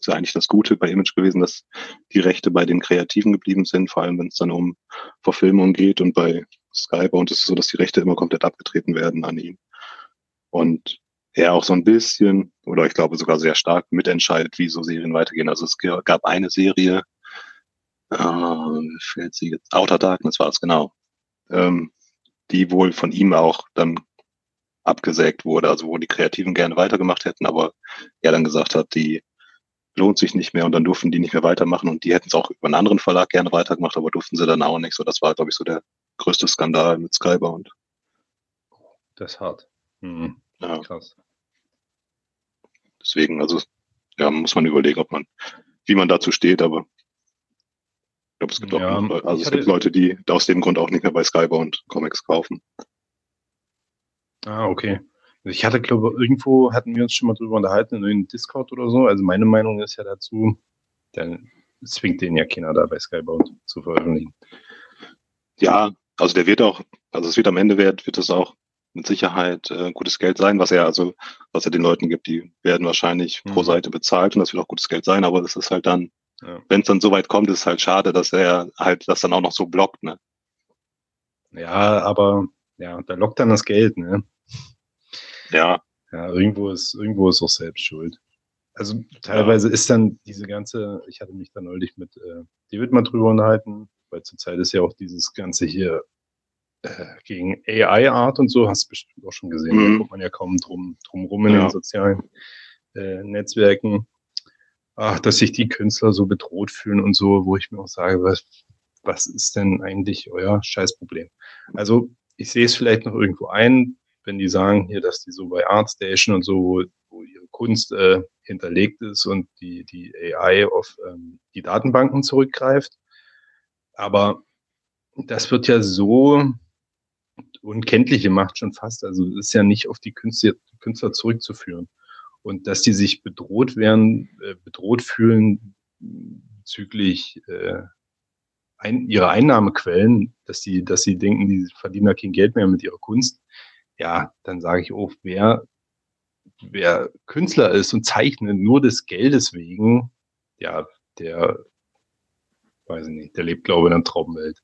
Speaker 3: ist ja eigentlich das Gute bei Image gewesen, dass die Rechte bei den Kreativen geblieben sind, vor allem wenn es dann um Verfilmung geht und bei Skybound ist es so, dass die Rechte immer komplett abgetreten werden an ihn. Und er auch so ein bisschen, oder ich glaube sogar sehr stark mitentscheidet, wie so Serien weitergehen. Also es gab eine Serie, äh, fällt sie jetzt, Outer Darkness war es genau, ähm, die wohl von ihm auch dann abgesägt wurde, also wo die Kreativen gerne weitergemacht hätten, aber er dann gesagt hat, die lohnt sich nicht mehr und dann durften die nicht mehr weitermachen und die hätten es auch über einen anderen Verlag gerne weitergemacht, aber durften sie dann auch nicht. So, das war, glaube ich, so der größte Skandal mit Skybound.
Speaker 2: Das ist hart. Mhm.
Speaker 3: Ja. Krass. Deswegen, also, ja, muss man überlegen, ob man, wie man dazu steht, aber ich glaube, es gibt ja, auch, also es gibt Leute, die aus dem Grund auch nicht mehr bei Skybound Comics kaufen.
Speaker 2: Ah, okay. Ich hatte, glaube irgendwo hatten wir uns schon mal drüber unterhalten, in einem Discord oder so. Also meine Meinung ist ja dazu, dann zwingt den ja keiner da bei Skybound zu veröffentlichen.
Speaker 3: Ja, also der wird auch, also es wird am Ende wird, wird es auch mit Sicherheit äh, gutes Geld sein, was er also, was er den Leuten gibt, die werden wahrscheinlich mhm. pro Seite bezahlt und das wird auch gutes Geld sein, aber das ist halt dann, ja. wenn es dann so weit kommt, ist es halt schade, dass er halt das dann auch noch so blockt, ne?
Speaker 2: Ja, aber ja, da lockt dann das Geld, ne?
Speaker 3: Ja.
Speaker 2: Ja, irgendwo ist, irgendwo ist auch selbst schuld. Also teilweise ja. ist dann diese ganze, ich hatte mich da neulich mit äh, David mal drüber unterhalten, weil zurzeit ist ja auch dieses ganze hier äh, gegen AI-Art und so, hast du bestimmt auch schon gesehen, mhm. da kommt man ja kaum drum, drum rum in ja. den sozialen äh, Netzwerken. Ach, dass sich die Künstler so bedroht fühlen und so, wo ich mir auch sage, was, was ist denn eigentlich euer Scheißproblem? Also ich sehe es vielleicht noch irgendwo ein, wenn die sagen hier, dass die so bei ArtStation und so, wo, wo ihre Kunst äh, hinterlegt ist und die, die AI auf ähm, die Datenbanken zurückgreift. Aber das wird ja so unkenntlich gemacht schon fast. Also es ist ja nicht auf die Künstler, Künstler zurückzuführen. Und dass die sich bedroht werden, äh, bedroht fühlen bezüglich äh, ein, ihrer Einnahmequellen, dass sie, dass sie denken, die verdienen ja kein Geld mehr mit ihrer Kunst. Ja, dann sage ich auch, wer, wer Künstler ist und zeichnet nur des Geldes wegen, ja, der, weiß ich nicht, der lebt, glaube ich, in einer Traumwelt.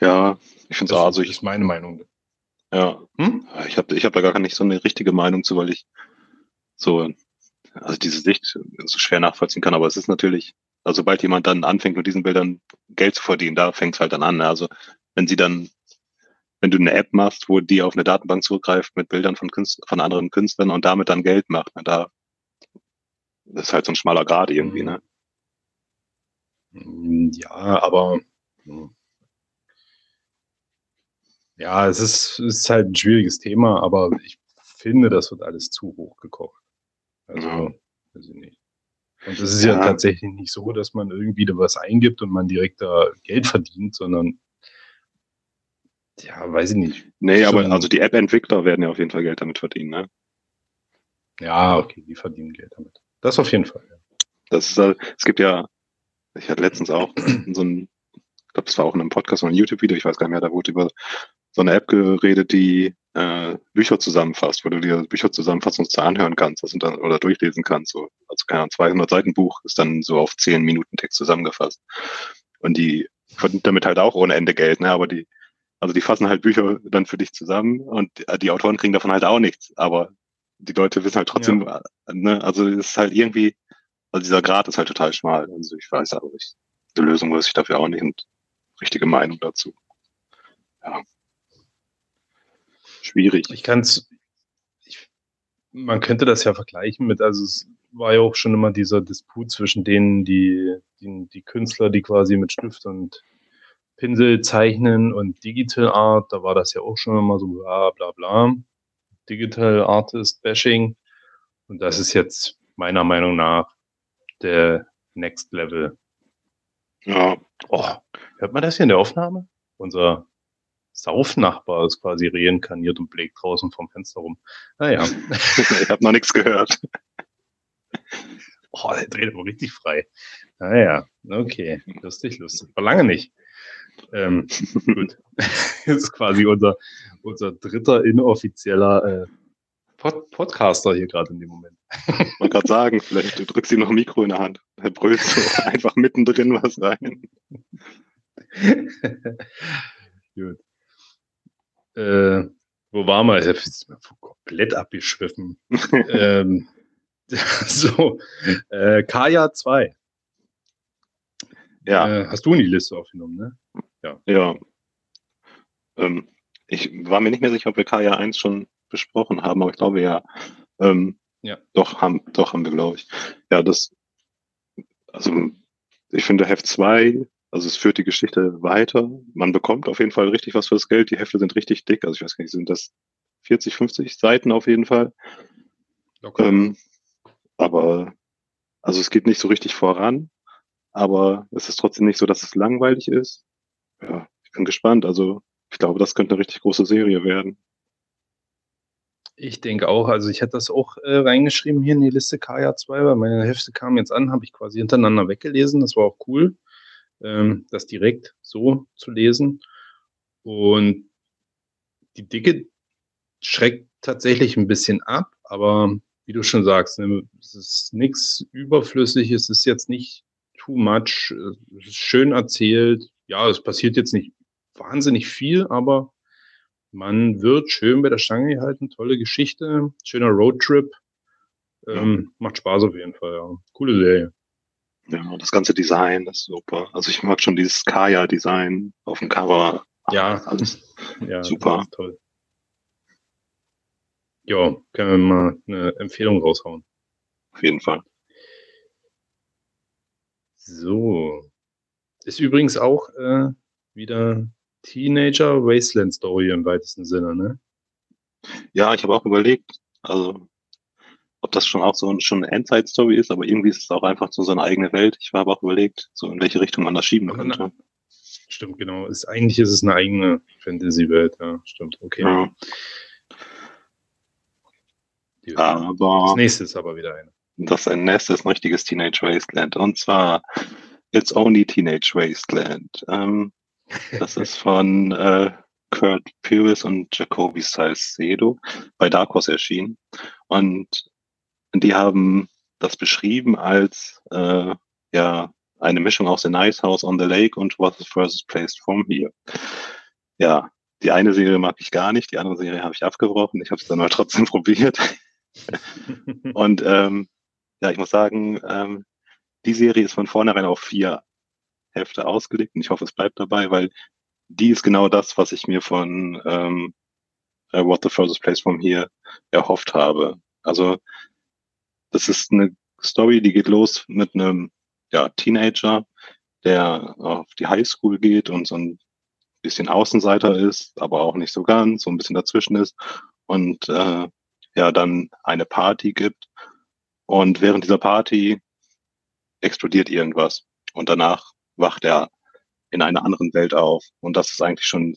Speaker 3: Ja, ich finde es auch. Also
Speaker 2: ich, ist meine Meinung.
Speaker 3: Ja, hm? ich habe ich hab da gar nicht so eine richtige Meinung zu, weil ich so, also diese Sicht so schwer nachvollziehen kann. Aber es ist natürlich, also sobald jemand dann anfängt, mit diesen Bildern Geld zu verdienen, da fängt es halt dann an. Ne? Also wenn sie dann, wenn du eine App machst, wo die auf eine Datenbank zurückgreift mit Bildern von, Künstler, von anderen Künstlern und damit dann Geld macht, ne? da das ist halt so ein schmaler Grad irgendwie, ne?
Speaker 2: Ja, aber hm. Ja, es ist, ist halt ein schwieriges Thema, aber ich finde, das wird alles zu hoch gekocht. Also, ja. weiß ich nicht. Und es ist ja. ja. tatsächlich nicht so, dass man irgendwie da was eingibt und man direkt da Geld verdient, sondern Ja, weiß ich nicht.
Speaker 3: Nee, aber also die App-Entwickler werden ja auf jeden Fall Geld damit verdienen, ne?
Speaker 2: Ja, okay, die verdienen Geld damit. Das auf jeden Fall. Ja.
Speaker 3: Das ist, äh, es gibt ja, ich hatte letztens auch so ein, ich glaube, es war auch in einem Podcast oder ein YouTube-Video, ich weiß gar nicht mehr, da wurde über so eine App geredet, die äh, Bücher zusammenfasst, wo du dir Bücher zusammenfassungsweise anhören kannst das dann, oder durchlesen kannst. So. Also keine Ahnung, 200 Seiten Buch ist dann so auf 10 Minuten Text zusammengefasst. Und die verdienen damit halt auch ohne Ende Geld, ne? aber die, also die fassen halt Bücher dann für dich zusammen und die, die Autoren kriegen davon halt auch nichts. Aber die Leute wissen halt trotzdem, ja. ne? also es ist halt irgendwie, also dieser Grad ist halt total schmal. Also ich weiß aber nicht, die Lösung weiß ich dafür auch nicht und richtige Meinung dazu. Ja. Schwierig.
Speaker 2: Ich kann es, man könnte das ja vergleichen mit, also es war ja auch schon immer dieser Disput zwischen denen, die, die, die Künstler, die quasi mit Stift und Pinsel zeichnen und Digital Art, da war das ja auch schon immer so bla bla bla. Digital Artist Bashing. Und das ist jetzt meiner Meinung nach der Next Level.
Speaker 3: Ja.
Speaker 2: Oh, hört man das hier in der Aufnahme? Unser Saufnachbar ist quasi reinkarniert und blägt draußen vom Fenster rum. Naja.
Speaker 3: ich habe noch nichts gehört.
Speaker 2: Oh, der dreht aber richtig frei. Naja, okay. Lustig, lustig. Aber lange nicht. Ähm, gut. Das ist quasi unser, unser dritter inoffizieller äh, Pod Podcaster hier gerade in dem Moment.
Speaker 3: Ich wollte gerade sagen, vielleicht du drückst ihm noch ein Mikro in der Hand. Er brüllt so einfach mittendrin was rein.
Speaker 2: Gut. Äh, wo waren wir? Ich bin komplett abgeschwiffen. ähm, so, äh, Kaya 2. Ja. Äh, hast du in die Liste aufgenommen, ne?
Speaker 3: Ja. Ja. Ähm, ich war mir nicht mehr sicher, ob wir Kaya 1 schon besprochen haben, aber ich glaube ja. Ähm, ja. Doch, haben, doch haben wir, glaube ich. Ja, das, also ich finde Heft 2, also es führt die Geschichte weiter. Man bekommt auf jeden Fall richtig was fürs Geld. Die Hefte sind richtig dick. Also ich weiß gar nicht, sind das 40, 50 Seiten auf jeden Fall. Okay. Ähm, aber also es geht nicht so richtig voran, aber es ist trotzdem nicht so, dass es langweilig ist. Ja, ich bin gespannt. Also ich glaube, das könnte eine richtig große Serie werden.
Speaker 2: Ich denke auch, also ich hätte das auch äh, reingeschrieben hier in die Liste Kaya 2, weil meine Hefte kamen jetzt an, habe ich quasi hintereinander weggelesen. Das war auch cool, das direkt so zu lesen. Und die Dicke schreckt tatsächlich ein bisschen ab, aber wie du schon sagst, ne, es ist nichts überflüssig, es ist jetzt nicht too much, es ist schön erzählt. Ja, es passiert jetzt nicht wahnsinnig viel, aber man wird schön bei der Stange gehalten, tolle Geschichte, schöner Roadtrip. Ähm, macht Spaß auf jeden Fall, ja. Coole Serie.
Speaker 3: Ja, das ganze Design ist super. Also ich mag schon dieses Kaya-Design auf dem Cover.
Speaker 2: Ja, alles ja, super. toll. Ja, können wir mal eine Empfehlung raushauen.
Speaker 3: Auf jeden Fall.
Speaker 2: So. Ist übrigens auch äh, wieder Teenager Wasteland Story im weitesten Sinne, ne?
Speaker 3: Ja, ich habe auch überlegt, also ob das schon auch so schon eine Endzeit-Story ist, aber irgendwie ist es auch einfach so seine eigene Welt. Ich habe auch überlegt, so in welche Richtung man das schieben könnte.
Speaker 2: Stimmt, genau. Ist, eigentlich ist es eine eigene Fantasy-Welt, ja, stimmt. Okay. Ja.
Speaker 3: aber
Speaker 2: das nächste ist aber wieder eine.
Speaker 3: Das nächste ist ein richtiges Teenage Wasteland. Und zwar It's Only Teenage Wasteland. Ähm, das ist von äh, Kurt Pyrrhus und Jacoby Salcedo bei Dark Horse erschienen. Und die haben das beschrieben als äh, ja eine Mischung aus The Nice House on the Lake und What the Furthest Place from Here. Ja, die eine Serie mag ich gar nicht, die andere Serie habe ich abgebrochen. Ich habe es dann aber trotzdem probiert. und ähm, ja, ich muss sagen, ähm, die Serie ist von vornherein auf vier Hefte ausgelegt und ich hoffe, es bleibt dabei, weil die ist genau das, was ich mir von ähm, uh, What the Furthest Place from Here erhofft habe. Also das ist eine Story, die geht los mit einem ja, Teenager, der auf die Highschool geht und so ein bisschen Außenseiter ist, aber auch nicht so ganz, so ein bisschen dazwischen ist und äh, ja dann eine Party gibt und während dieser Party explodiert irgendwas und danach wacht er in einer anderen Welt auf. Und das ist eigentlich schon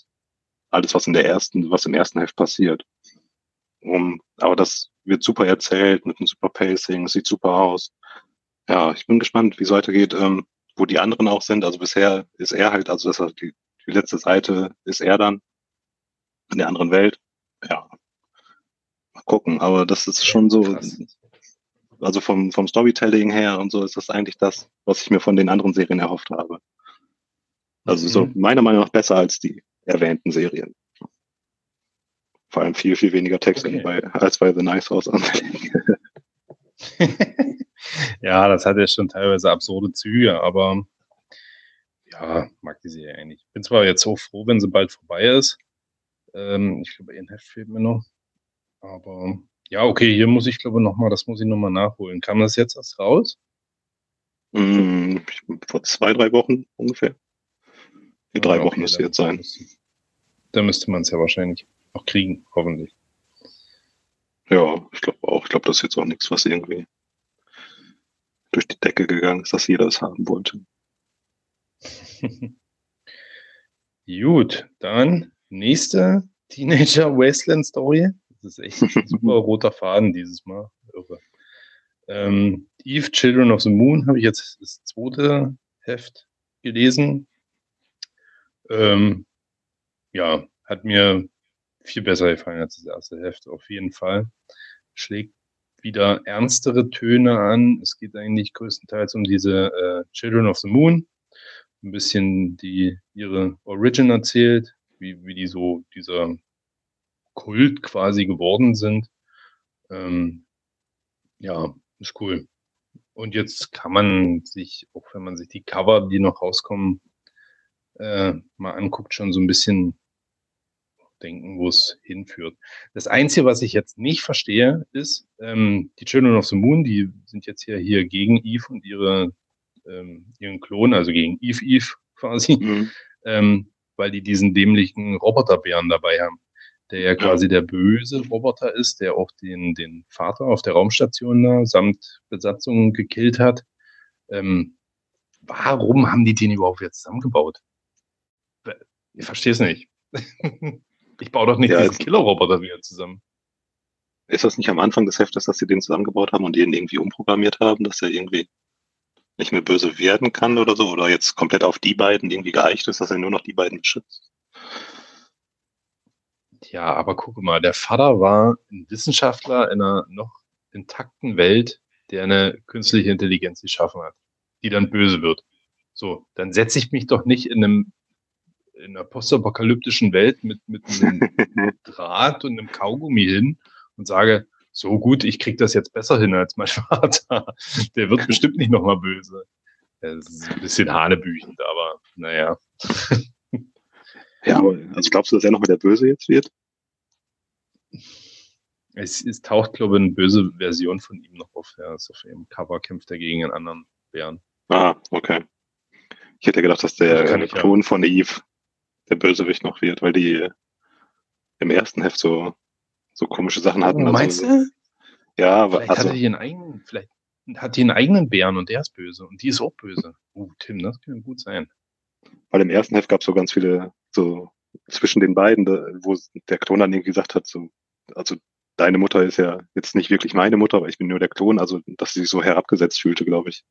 Speaker 3: alles, was in der ersten, was im ersten Heft passiert. Um, aber das wird super erzählt mit einem super Pacing, sieht super aus. Ja, ich bin gespannt, wie es weitergeht, ähm, wo die anderen auch sind. Also bisher ist er halt, also das ist die, die letzte Seite ist er dann in der anderen Welt. Ja, mal gucken. Aber das ist schon so, Krass. also vom, vom Storytelling her und so ist das eigentlich das, was ich mir von den anderen Serien erhofft habe. Also mhm. so meiner Meinung nach besser als die erwähnten Serien. Vor allem viel, viel weniger Text okay. bei, als bei The Nice House
Speaker 2: ja, das hat ja schon teilweise absurde Züge, aber ja, mag die Serie eigentlich. Ich bin zwar jetzt so froh, wenn sie bald vorbei ist. Ähm, ich glaube, ein Heft fehlt mir noch. Aber ja, okay, hier muss ich glaube nochmal, das muss ich nochmal nachholen. Kam das jetzt erst raus?
Speaker 3: Mm, vor zwei, drei Wochen ungefähr. Die drei ah, okay, Wochen müsste jetzt sein.
Speaker 2: Da müsste man es ja wahrscheinlich auch kriegen, hoffentlich.
Speaker 3: Ja, ich glaube auch. Ich glaube, das ist jetzt auch nichts, was irgendwie durch die Decke gegangen ist, dass jeder es haben wollte.
Speaker 2: Gut, dann nächste Teenager Wasteland Story. Das ist echt ein super roter Faden dieses Mal. Irre. Ähm, Eve Children of the Moon habe ich jetzt das zweite Heft gelesen. Ähm, ja, hat mir viel besser gefallen als das erste Heft, auf jeden Fall. Schlägt wieder ernstere Töne an. Es geht eigentlich größtenteils um diese äh, Children of the Moon. Ein bisschen die ihre Origin erzählt, wie, wie die so dieser Kult quasi geworden sind. Ähm, ja, ist cool. Und jetzt kann man sich, auch wenn man sich die Cover, die noch rauskommen, äh, mal anguckt, schon so ein bisschen denken, wo es hinführt. Das Einzige, was ich jetzt nicht verstehe, ist, ähm, die Children of the Moon, die sind jetzt hier, hier gegen Eve und ihre, ähm, ihren Klon, also gegen Eve Eve quasi, mhm. ähm, weil die diesen dämlichen Roboterbären dabei haben, der ja quasi der böse Roboter ist, der auch den, den Vater auf der Raumstation da samt Besatzung gekillt hat. Ähm, warum haben die den überhaupt jetzt zusammengebaut? Ich verstehe es nicht. Ich baue doch nicht ja, diesen Killer-Roboter wieder zusammen.
Speaker 3: Ist das nicht am Anfang des Heftes, dass sie den zusammengebaut haben und den irgendwie umprogrammiert haben, dass er irgendwie nicht mehr böse werden kann oder so? Oder jetzt komplett auf die beiden irgendwie geeicht ist, dass er nur noch die beiden beschützt?
Speaker 2: Ja, aber guck mal, der Vater war ein Wissenschaftler in einer noch intakten Welt, der eine künstliche Intelligenz geschaffen hat, die dann böse wird. So, dann setze ich mich doch nicht in einem in einer postapokalyptischen Welt mit, mit einem Draht und einem Kaugummi hin und sage, so gut, ich kriege das jetzt besser hin als mein Vater. Der wird bestimmt nicht nochmal böse. Das ist ein bisschen hanebüchend, aber naja.
Speaker 3: Ja, also glaubst du, dass er nochmal der Böse jetzt wird?
Speaker 2: Es, es taucht, glaube ich, eine böse Version von ihm noch auf. Ja, ist auf ihrem Cover kämpft er gegen einen anderen Bären.
Speaker 3: Ah, okay. Ich hätte gedacht, dass der Klon ja. von Eve der Bösewicht noch wird, weil die im ersten Heft so, so komische Sachen hatten.
Speaker 2: Oh, meinst also, du?
Speaker 3: Ja, aber.
Speaker 2: Vielleicht also, hat die einen eigenen, vielleicht hat die einen eigenen Bären und der ist böse und die ist auch böse. Oh, Tim, das kann gut sein.
Speaker 3: Weil im ersten Heft gab es so ganz viele, so zwischen den beiden, wo der Klon dann irgendwie gesagt hat, so, also deine Mutter ist ja jetzt nicht wirklich meine Mutter, aber ich bin nur der Klon, also dass sie sich so herabgesetzt fühlte, glaube ich.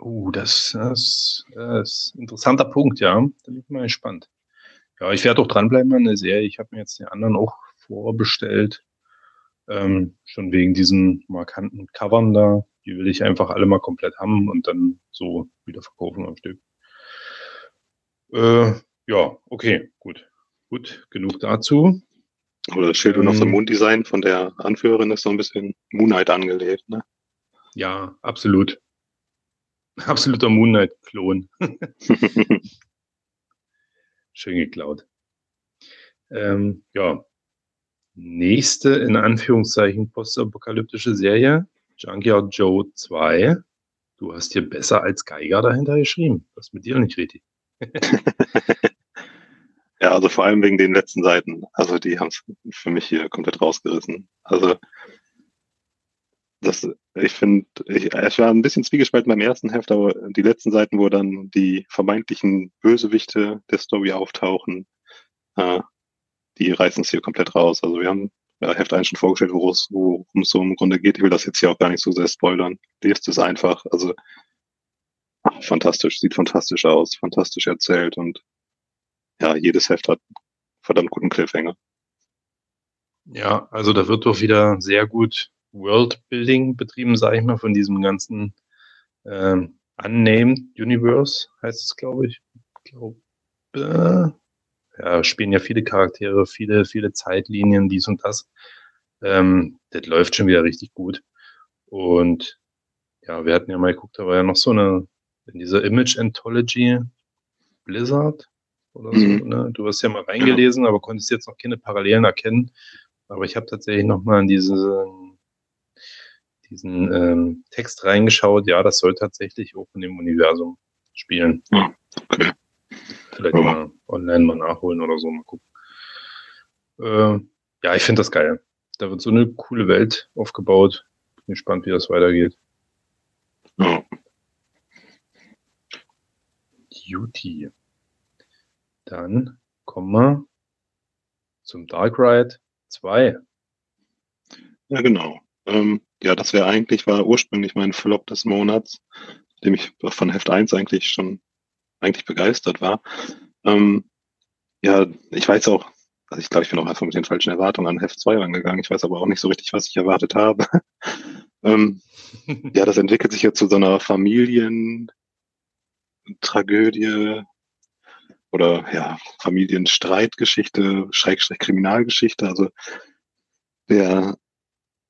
Speaker 2: Oh, das, das, das ist ein interessanter Punkt, ja. Da bin ich mal gespannt. Ja, ich werde auch dranbleiben an der Serie. Ich habe mir jetzt die anderen auch vorbestellt. Ähm, schon wegen diesen markanten Covern da. Die will ich einfach alle mal komplett haben und dann so wieder verkaufen am Stück. Äh, ja, okay, gut. Gut, genug dazu.
Speaker 3: Oder das Schild ähm, noch so ein Munddesign von der Anführerin ist so ein bisschen Moonlight angelegt, ne?
Speaker 2: Ja, absolut. Absoluter Moonlight-Klon. Schön geklaut. Ähm, ja. Nächste, in Anführungszeichen, postapokalyptische Serie, Junkyard Joe 2. Du hast hier besser als Geiger dahinter geschrieben. Was ist mit dir nicht richtig?
Speaker 3: ja, also vor allem wegen den letzten Seiten. Also die haben es für mich hier komplett rausgerissen. Also das, ich finde, ich, ich war ein bisschen zwiegespalten beim ersten Heft, aber die letzten Seiten, wo dann die vermeintlichen Bösewichte der Story auftauchen, äh, die reißen es hier komplett raus. Also wir haben ja, Heft 1 schon vorgestellt, worum es so im Grunde geht. Ich will das jetzt hier auch gar nicht so sehr spoilern. Lest es einfach. Also ach, fantastisch, sieht fantastisch aus, fantastisch erzählt und ja, jedes Heft hat verdammt guten Cliffhanger.
Speaker 2: Ja, also da wird doch wieder sehr gut Worldbuilding betrieben, sage ich mal, von diesem ganzen ähm, Unnamed Universe, heißt es, glaube ich. Ich glaube, äh, ja, spielen ja viele Charaktere, viele, viele Zeitlinien, dies und das. Ähm, das läuft schon wieder richtig gut. Und ja, wir hatten ja mal geguckt, da war ja noch so eine, in dieser Image Anthology Blizzard oder so, mhm. ne? Du hast ja mal reingelesen, aber konntest jetzt noch keine Parallelen erkennen. Aber ich habe tatsächlich nochmal in diesen, diesen ähm, Text reingeschaut. Ja, das soll tatsächlich auch in dem Universum spielen. Okay. Vielleicht ja. mal online mal nachholen oder so, mal gucken. Äh, ja, ich finde das geil. Da wird so eine coole Welt aufgebaut. Bin gespannt, wie das weitergeht. Ja. Duty. Dann kommen wir zum Dark Ride 2.
Speaker 3: Ja, genau. Ähm, ja, das wäre eigentlich, war ursprünglich mein Flop des Monats, dem ich von Heft 1 eigentlich schon eigentlich begeistert war. Ähm, ja, ich weiß auch, also ich glaube, ich bin auch einfach mit den falschen Erwartungen an Heft 2 rangegangen. Ich weiß aber auch nicht so richtig, was ich erwartet habe. ähm, ja, das entwickelt sich jetzt zu so einer Familientragödie oder ja, Familienstreitgeschichte, Schrägstrich Kriminalgeschichte. Also der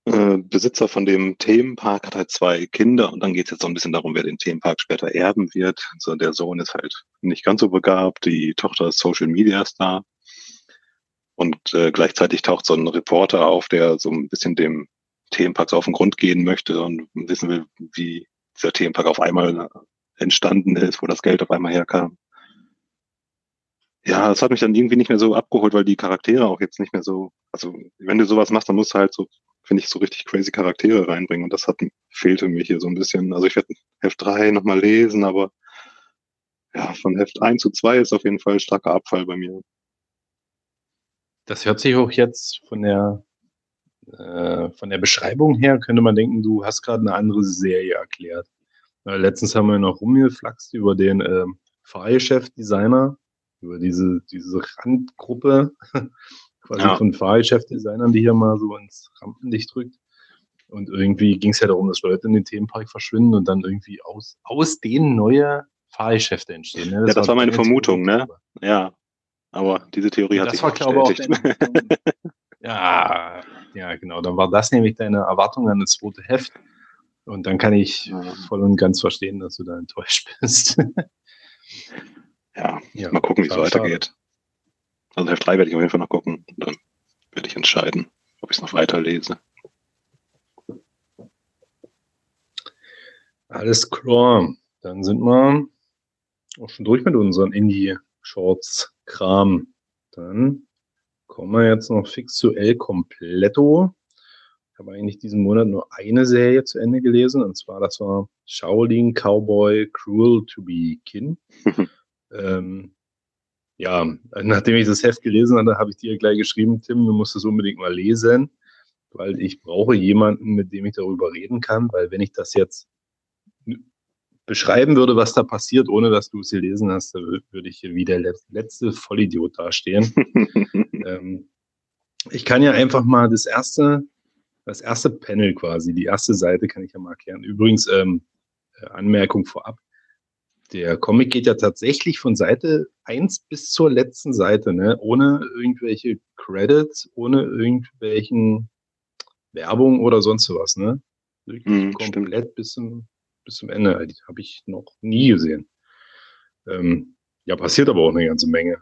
Speaker 3: äh, Besitzer von dem Themenpark hat halt zwei Kinder und dann geht es jetzt so ein bisschen darum, wer den Themenpark später erben wird. Also der Sohn ist halt nicht ganz so begabt, die Tochter ist Social Media Star. Und äh, gleichzeitig taucht so ein Reporter auf, der so ein bisschen dem Themenpark so auf den Grund gehen möchte und wissen will, wie dieser Themenpark auf einmal entstanden ist, wo das Geld auf einmal herkam. Ja, das hat mich dann irgendwie nicht mehr so abgeholt, weil die Charaktere auch jetzt nicht mehr so, also wenn du sowas machst, dann musst du halt so finde ich, so richtig crazy Charaktere reinbringen. Und das hat, fehlte mir hier so ein bisschen. Also ich werde Heft 3 nochmal lesen, aber ja, von Heft 1 zu 2 ist auf jeden Fall starker Abfall bei mir.
Speaker 2: Das hört sich auch jetzt von der, äh, von der Beschreibung her, könnte man denken, du hast gerade eine andere Serie erklärt. Äh, letztens haben wir noch rumgeflaxt über den äh, Fahrgeschäft-Designer, über diese, diese Randgruppe quasi ja. von Fahrgeschäftdesignern, die hier mal so ins Rampenlicht drückt. Und irgendwie ging es ja darum, dass Leute in den Themenpark verschwinden und dann irgendwie aus, aus denen neue Fahrgeschäfte entstehen.
Speaker 3: Ne? Das ja, das war, meine Vermutung, ne? Ja. Aber diese Theorie hat das sich war, glaube deine,
Speaker 2: Ja, ja, genau. Dann war das nämlich deine Erwartung an das zweite Heft. Und dann kann ich ja. voll und ganz verstehen, dass du da enttäuscht bist.
Speaker 3: ja, ja, mal gucken, wie es weitergeht. Also Heft 3 werde ich auf jeden Fall noch gucken. Und dann werde ich entscheiden, ob ich es noch weiterlese.
Speaker 2: Alles klar. Dann sind wir auch schon durch mit unseren Indie-Shorts-Kram. Dann kommen wir jetzt noch fix zu El Completo. Ich habe eigentlich diesen Monat nur eine Serie zu Ende gelesen, und zwar das war Shaolin Cowboy Cruel to be Kin. ähm, ja, nachdem ich das Heft gelesen hatte, habe ich dir gleich geschrieben, Tim, du musst es unbedingt mal lesen, weil ich brauche jemanden, mit dem ich darüber reden kann, weil wenn ich das jetzt beschreiben würde, was da passiert, ohne dass du es gelesen hast, dann würde ich hier wie der letzte Vollidiot dastehen. ähm, ich kann ja einfach mal das erste, das erste Panel quasi, die erste Seite kann ich ja mal erklären. Übrigens, ähm, äh, Anmerkung vorab, der Comic geht ja tatsächlich von Seite 1 bis zur letzten Seite, ne? ohne irgendwelche Credits, ohne irgendwelchen Werbung oder sonst was. Ne? Wirklich mhm, komplett bis zum, bis zum Ende. Habe ich noch nie gesehen. Ähm, ja, passiert aber auch eine ganze Menge.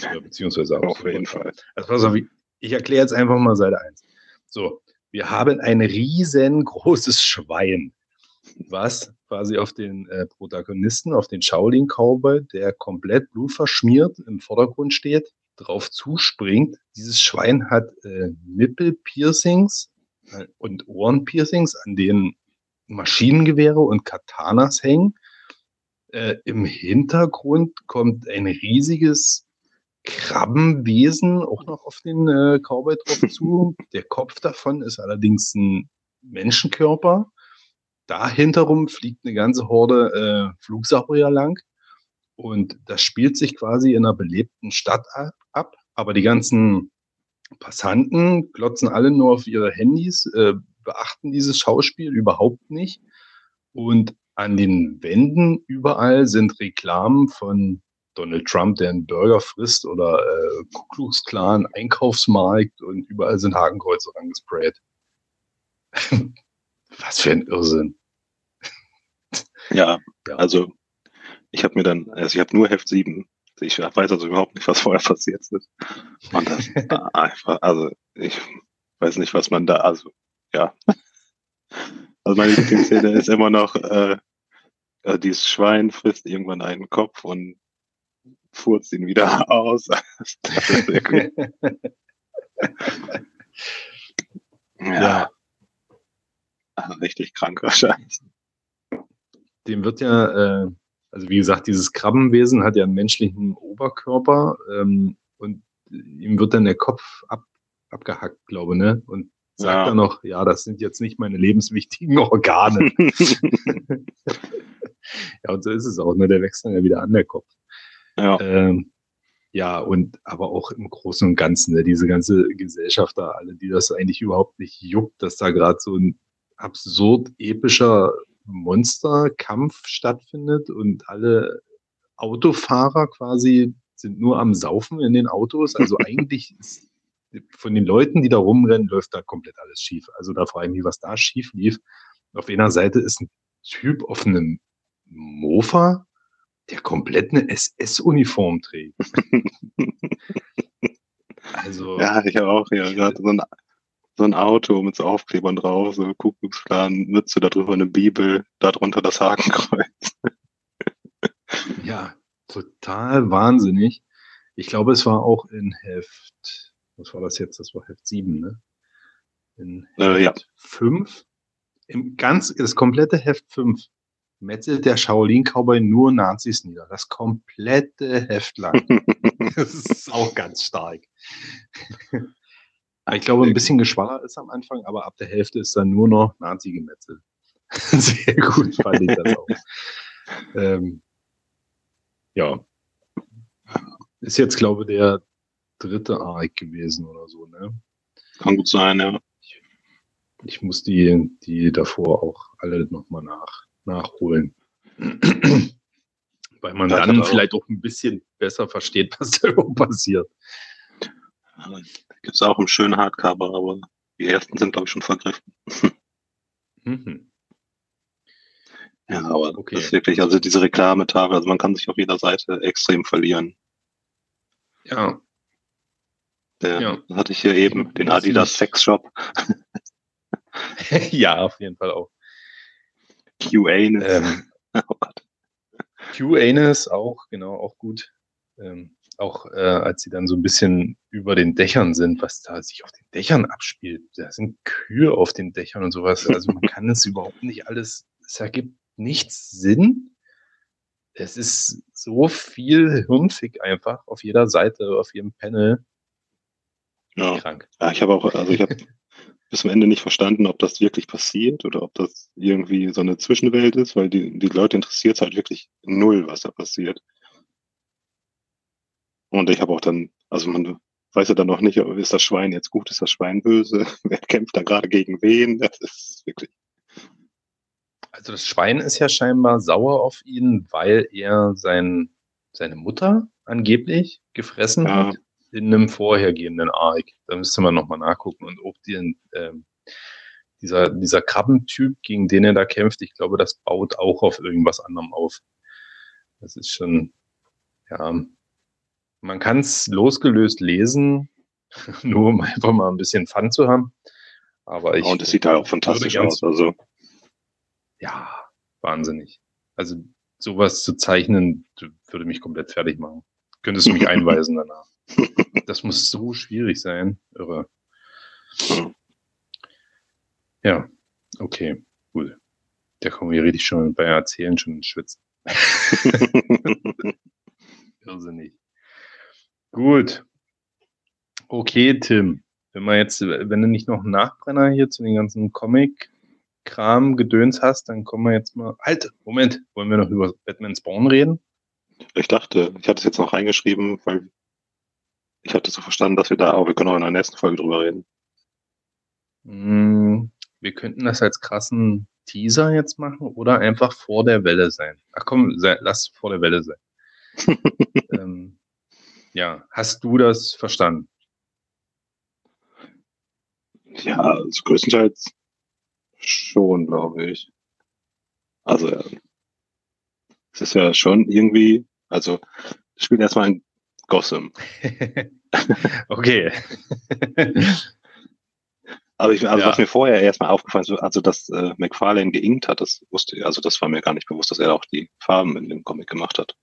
Speaker 2: Ja, beziehungsweise
Speaker 3: auf jeden Fall.
Speaker 2: Also pass auf, ich erkläre jetzt einfach mal Seite 1. So, wir haben ein riesengroßes Schwein was quasi auf den äh, Protagonisten, auf den Shaolin Cowboy, der komplett blutverschmiert im Vordergrund steht, drauf zuspringt. Dieses Schwein hat äh, Nippel-Piercings äh, und Ohrenpiercings, an denen Maschinengewehre und Katanas hängen. Äh, Im Hintergrund kommt ein riesiges Krabbenwesen auch noch auf den äh, Cowboy drauf zu. Der Kopf davon ist allerdings ein Menschenkörper. Dahinterum fliegt eine ganze Horde äh, Flugsaurier lang. Und das spielt sich quasi in einer belebten Stadt ab. Aber die ganzen Passanten glotzen alle nur auf ihre Handys, äh, beachten dieses Schauspiel überhaupt nicht. Und an den Wänden überall sind Reklamen von Donald Trump, der einen Burger frisst oder äh, Ku Klux Klan, Einkaufsmarkt und überall sind Hakenkreuze angesprayt. Was für ein Irrsinn.
Speaker 3: Ja, ja. also ich habe mir dann, also ich habe nur Heft 7. Ich weiß also überhaupt nicht, was vorher passiert ist. Und das einfach, also ich weiß nicht, was man da, also ja. Also meine Lieblingsszene ist immer noch, äh, äh, dieses Schwein frisst irgendwann einen Kopf und furzt ihn wieder aus. ja. ja. Richtig kranker Scheiß.
Speaker 2: Dem wird ja, äh, also wie gesagt, dieses Krabbenwesen hat ja einen menschlichen Oberkörper ähm, und ihm wird dann der Kopf ab, abgehackt, glaube ich, ne? Und sagt ja. dann noch, ja, das sind jetzt nicht meine lebenswichtigen Organe. ja, und so ist es auch, ne? Der wächst dann ja wieder an der Kopf. Ja. Ähm, ja, und aber auch im Großen und Ganzen, ne, diese ganze Gesellschaft da, alle, die das eigentlich überhaupt nicht juckt, dass da gerade so ein absurd epischer Monsterkampf stattfindet und alle Autofahrer quasi sind nur am Saufen in den Autos. Also eigentlich ist von den Leuten, die da rumrennen, läuft da komplett alles schief. Also da frage ich mich, was da schief lief. Auf einer Seite ist ein Typ auf einem Mofa, der komplett eine SS-Uniform trägt.
Speaker 3: also. Ja, ich habe auch hier gerade so ein, so ein Auto mit so Aufklebern drauf, so Kuckucksklan, Mütze, darüber eine Bibel, darunter das Hakenkreuz.
Speaker 2: ja, total wahnsinnig. Ich glaube, es war auch in Heft, was war das jetzt? Das war Heft 7, ne? In Heft äh, ja. 5. Im ganz, das komplette Heft 5 metzelt der Shaolin-Cowboy nur Nazis nieder. Das komplette Heft lang. das ist auch ganz stark. Ich glaube, ein bisschen geschwallert ist am Anfang, aber ab der Hälfte ist dann nur noch Nazi-Gemetzel. Sehr gut fand ich das auch. Ähm, ja. Ist jetzt, glaube ich, der dritte Arc gewesen oder so, ne?
Speaker 3: Kann gut sein, ja.
Speaker 2: Ich, ich muss die, die davor auch alle nochmal nach nachholen. Weil man das dann vielleicht auch ein bisschen besser versteht, was da überhaupt passiert.
Speaker 3: Gibt es auch einen schönen Hardcover, aber die ersten sind, glaube ich, schon vergriffen. mhm. Ja, aber okay. das ist wirklich, also diese Reklametafel, also man kann sich auf jeder Seite extrem verlieren.
Speaker 2: Ja.
Speaker 3: Der ja. hatte ich hier eben, den Adidas Sex Shop.
Speaker 2: ja, auf jeden Fall auch.
Speaker 3: QA-Ness. Ähm,
Speaker 2: oh. QA-Ness auch, genau, auch gut. Ähm, auch äh, als sie dann so ein bisschen über den Dächern sind, was da sich auf den Dächern abspielt. Da sind Kühe auf den Dächern und sowas. Also man kann es überhaupt nicht alles, es ergibt nichts Sinn. Es ist so viel Hirnfick einfach auf jeder Seite, auf jedem Panel.
Speaker 3: Ja. Krank. Ja, ich habe auch, also ich habe bis zum Ende nicht verstanden, ob das wirklich passiert oder ob das irgendwie so eine Zwischenwelt ist, weil die, die Leute interessiert es halt wirklich null, was da passiert. Und ich habe auch dann, also man weiß ja dann noch nicht, ist das Schwein jetzt gut, ist das Schwein böse, wer kämpft da gerade gegen wen, das ist wirklich.
Speaker 2: Also das Schwein ist ja scheinbar sauer auf ihn, weil er sein, seine Mutter angeblich gefressen ja. hat in einem vorhergehenden Arc. Da müsste man nochmal nachgucken. Und ob die, äh, dieser, dieser Krabbentyp, gegen den er da kämpft, ich glaube, das baut auch auf irgendwas anderem auf. Das ist schon, ja, man kann es losgelöst lesen, nur um einfach mal ein bisschen Fun zu haben. Aber ich.
Speaker 3: und es sieht da auch fantastisch aus. Also.
Speaker 2: Ja, wahnsinnig. Also sowas zu zeichnen, würde mich komplett fertig machen. Könntest du mich einweisen danach. Das muss so schwierig sein. Irre. Ja, okay, gut. Da kommen wir richtig schon bei Erzählen schon ins Schwitzen. Irrsinnig. Gut. Okay, Tim. Wenn man jetzt, wenn du nicht noch einen Nachbrenner hier zu den ganzen Comic-Kram, Gedöns hast, dann kommen wir jetzt mal. Halt, Moment, wollen wir noch über Batman Spawn reden?
Speaker 3: Ich dachte, ich hatte es jetzt noch reingeschrieben, weil ich hatte so verstanden, dass wir da, aber wir können auch in der nächsten Folge drüber reden.
Speaker 2: Hm, wir könnten das als krassen Teaser jetzt machen oder einfach vor der Welle sein. Ach komm, sei, lass vor der Welle sein. ähm, ja, hast du das verstanden?
Speaker 3: Ja, also größtenteils schon, glaube ich. Also, ja. es ist ja schon irgendwie, also, spielt erstmal in Gotham.
Speaker 2: okay.
Speaker 3: Aber ich, also ja. was mir vorher erstmal aufgefallen ist, also dass äh, McFarlane geinkt hat, das wusste ich, also das war mir gar nicht bewusst, dass er auch die Farben in dem Comic gemacht hat.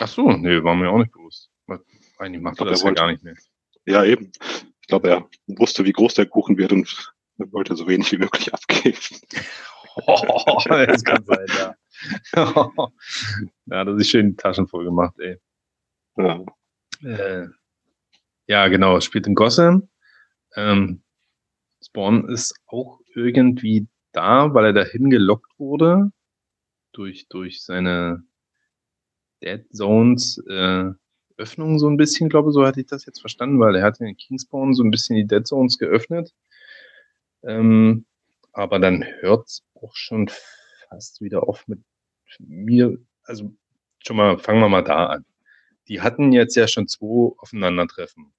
Speaker 2: Ach so, nee, war mir auch nicht bewusst. Eigentlich macht er das ja gar nicht mehr.
Speaker 3: Ja, eben. Ich glaube, er wusste, wie groß der Kuchen wird und wollte so wenig wie möglich abgeben.
Speaker 2: oh, das kann sein, ja. ja, das ist schön die Taschen voll gemacht, ey. Ja. Äh, ja, genau, spielt in Gotham. Ähm, Spawn ist auch irgendwie da, weil er dahin gelockt wurde durch, durch seine Dead Zones äh, Öffnung so ein bisschen, glaube ich, so hatte ich das jetzt verstanden, weil er hat in Kingspawn so ein bisschen die Dead Zones geöffnet. Ähm, aber dann hört es auch schon fast wieder auf mit mir. Also schon mal, fangen wir mal da an. Die hatten jetzt ja schon zwei Aufeinandertreffen.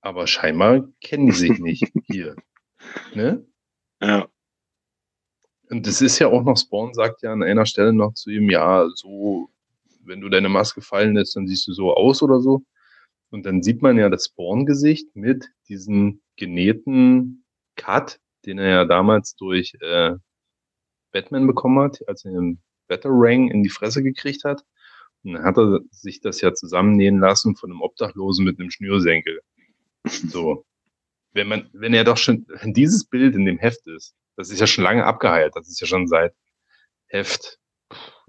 Speaker 2: Aber scheinbar kennen die sich nicht hier. Ne?
Speaker 3: Ja.
Speaker 2: Und das ist ja auch noch, Spawn sagt ja an einer Stelle noch zu ihm, ja, so, wenn du deine Maske fallen lässt, dann siehst du so aus oder so. Und dann sieht man ja das Spawn-Gesicht mit diesem genähten Cut, den er ja damals durch äh, Batman bekommen hat, als er den Batarang in die Fresse gekriegt hat. Und dann hat er sich das ja zusammennähen lassen von einem Obdachlosen mit einem Schnürsenkel. So. Wenn man, wenn er doch schon, wenn dieses Bild in dem Heft ist, das ist ja schon lange abgeheilt, das ist ja schon seit Heft,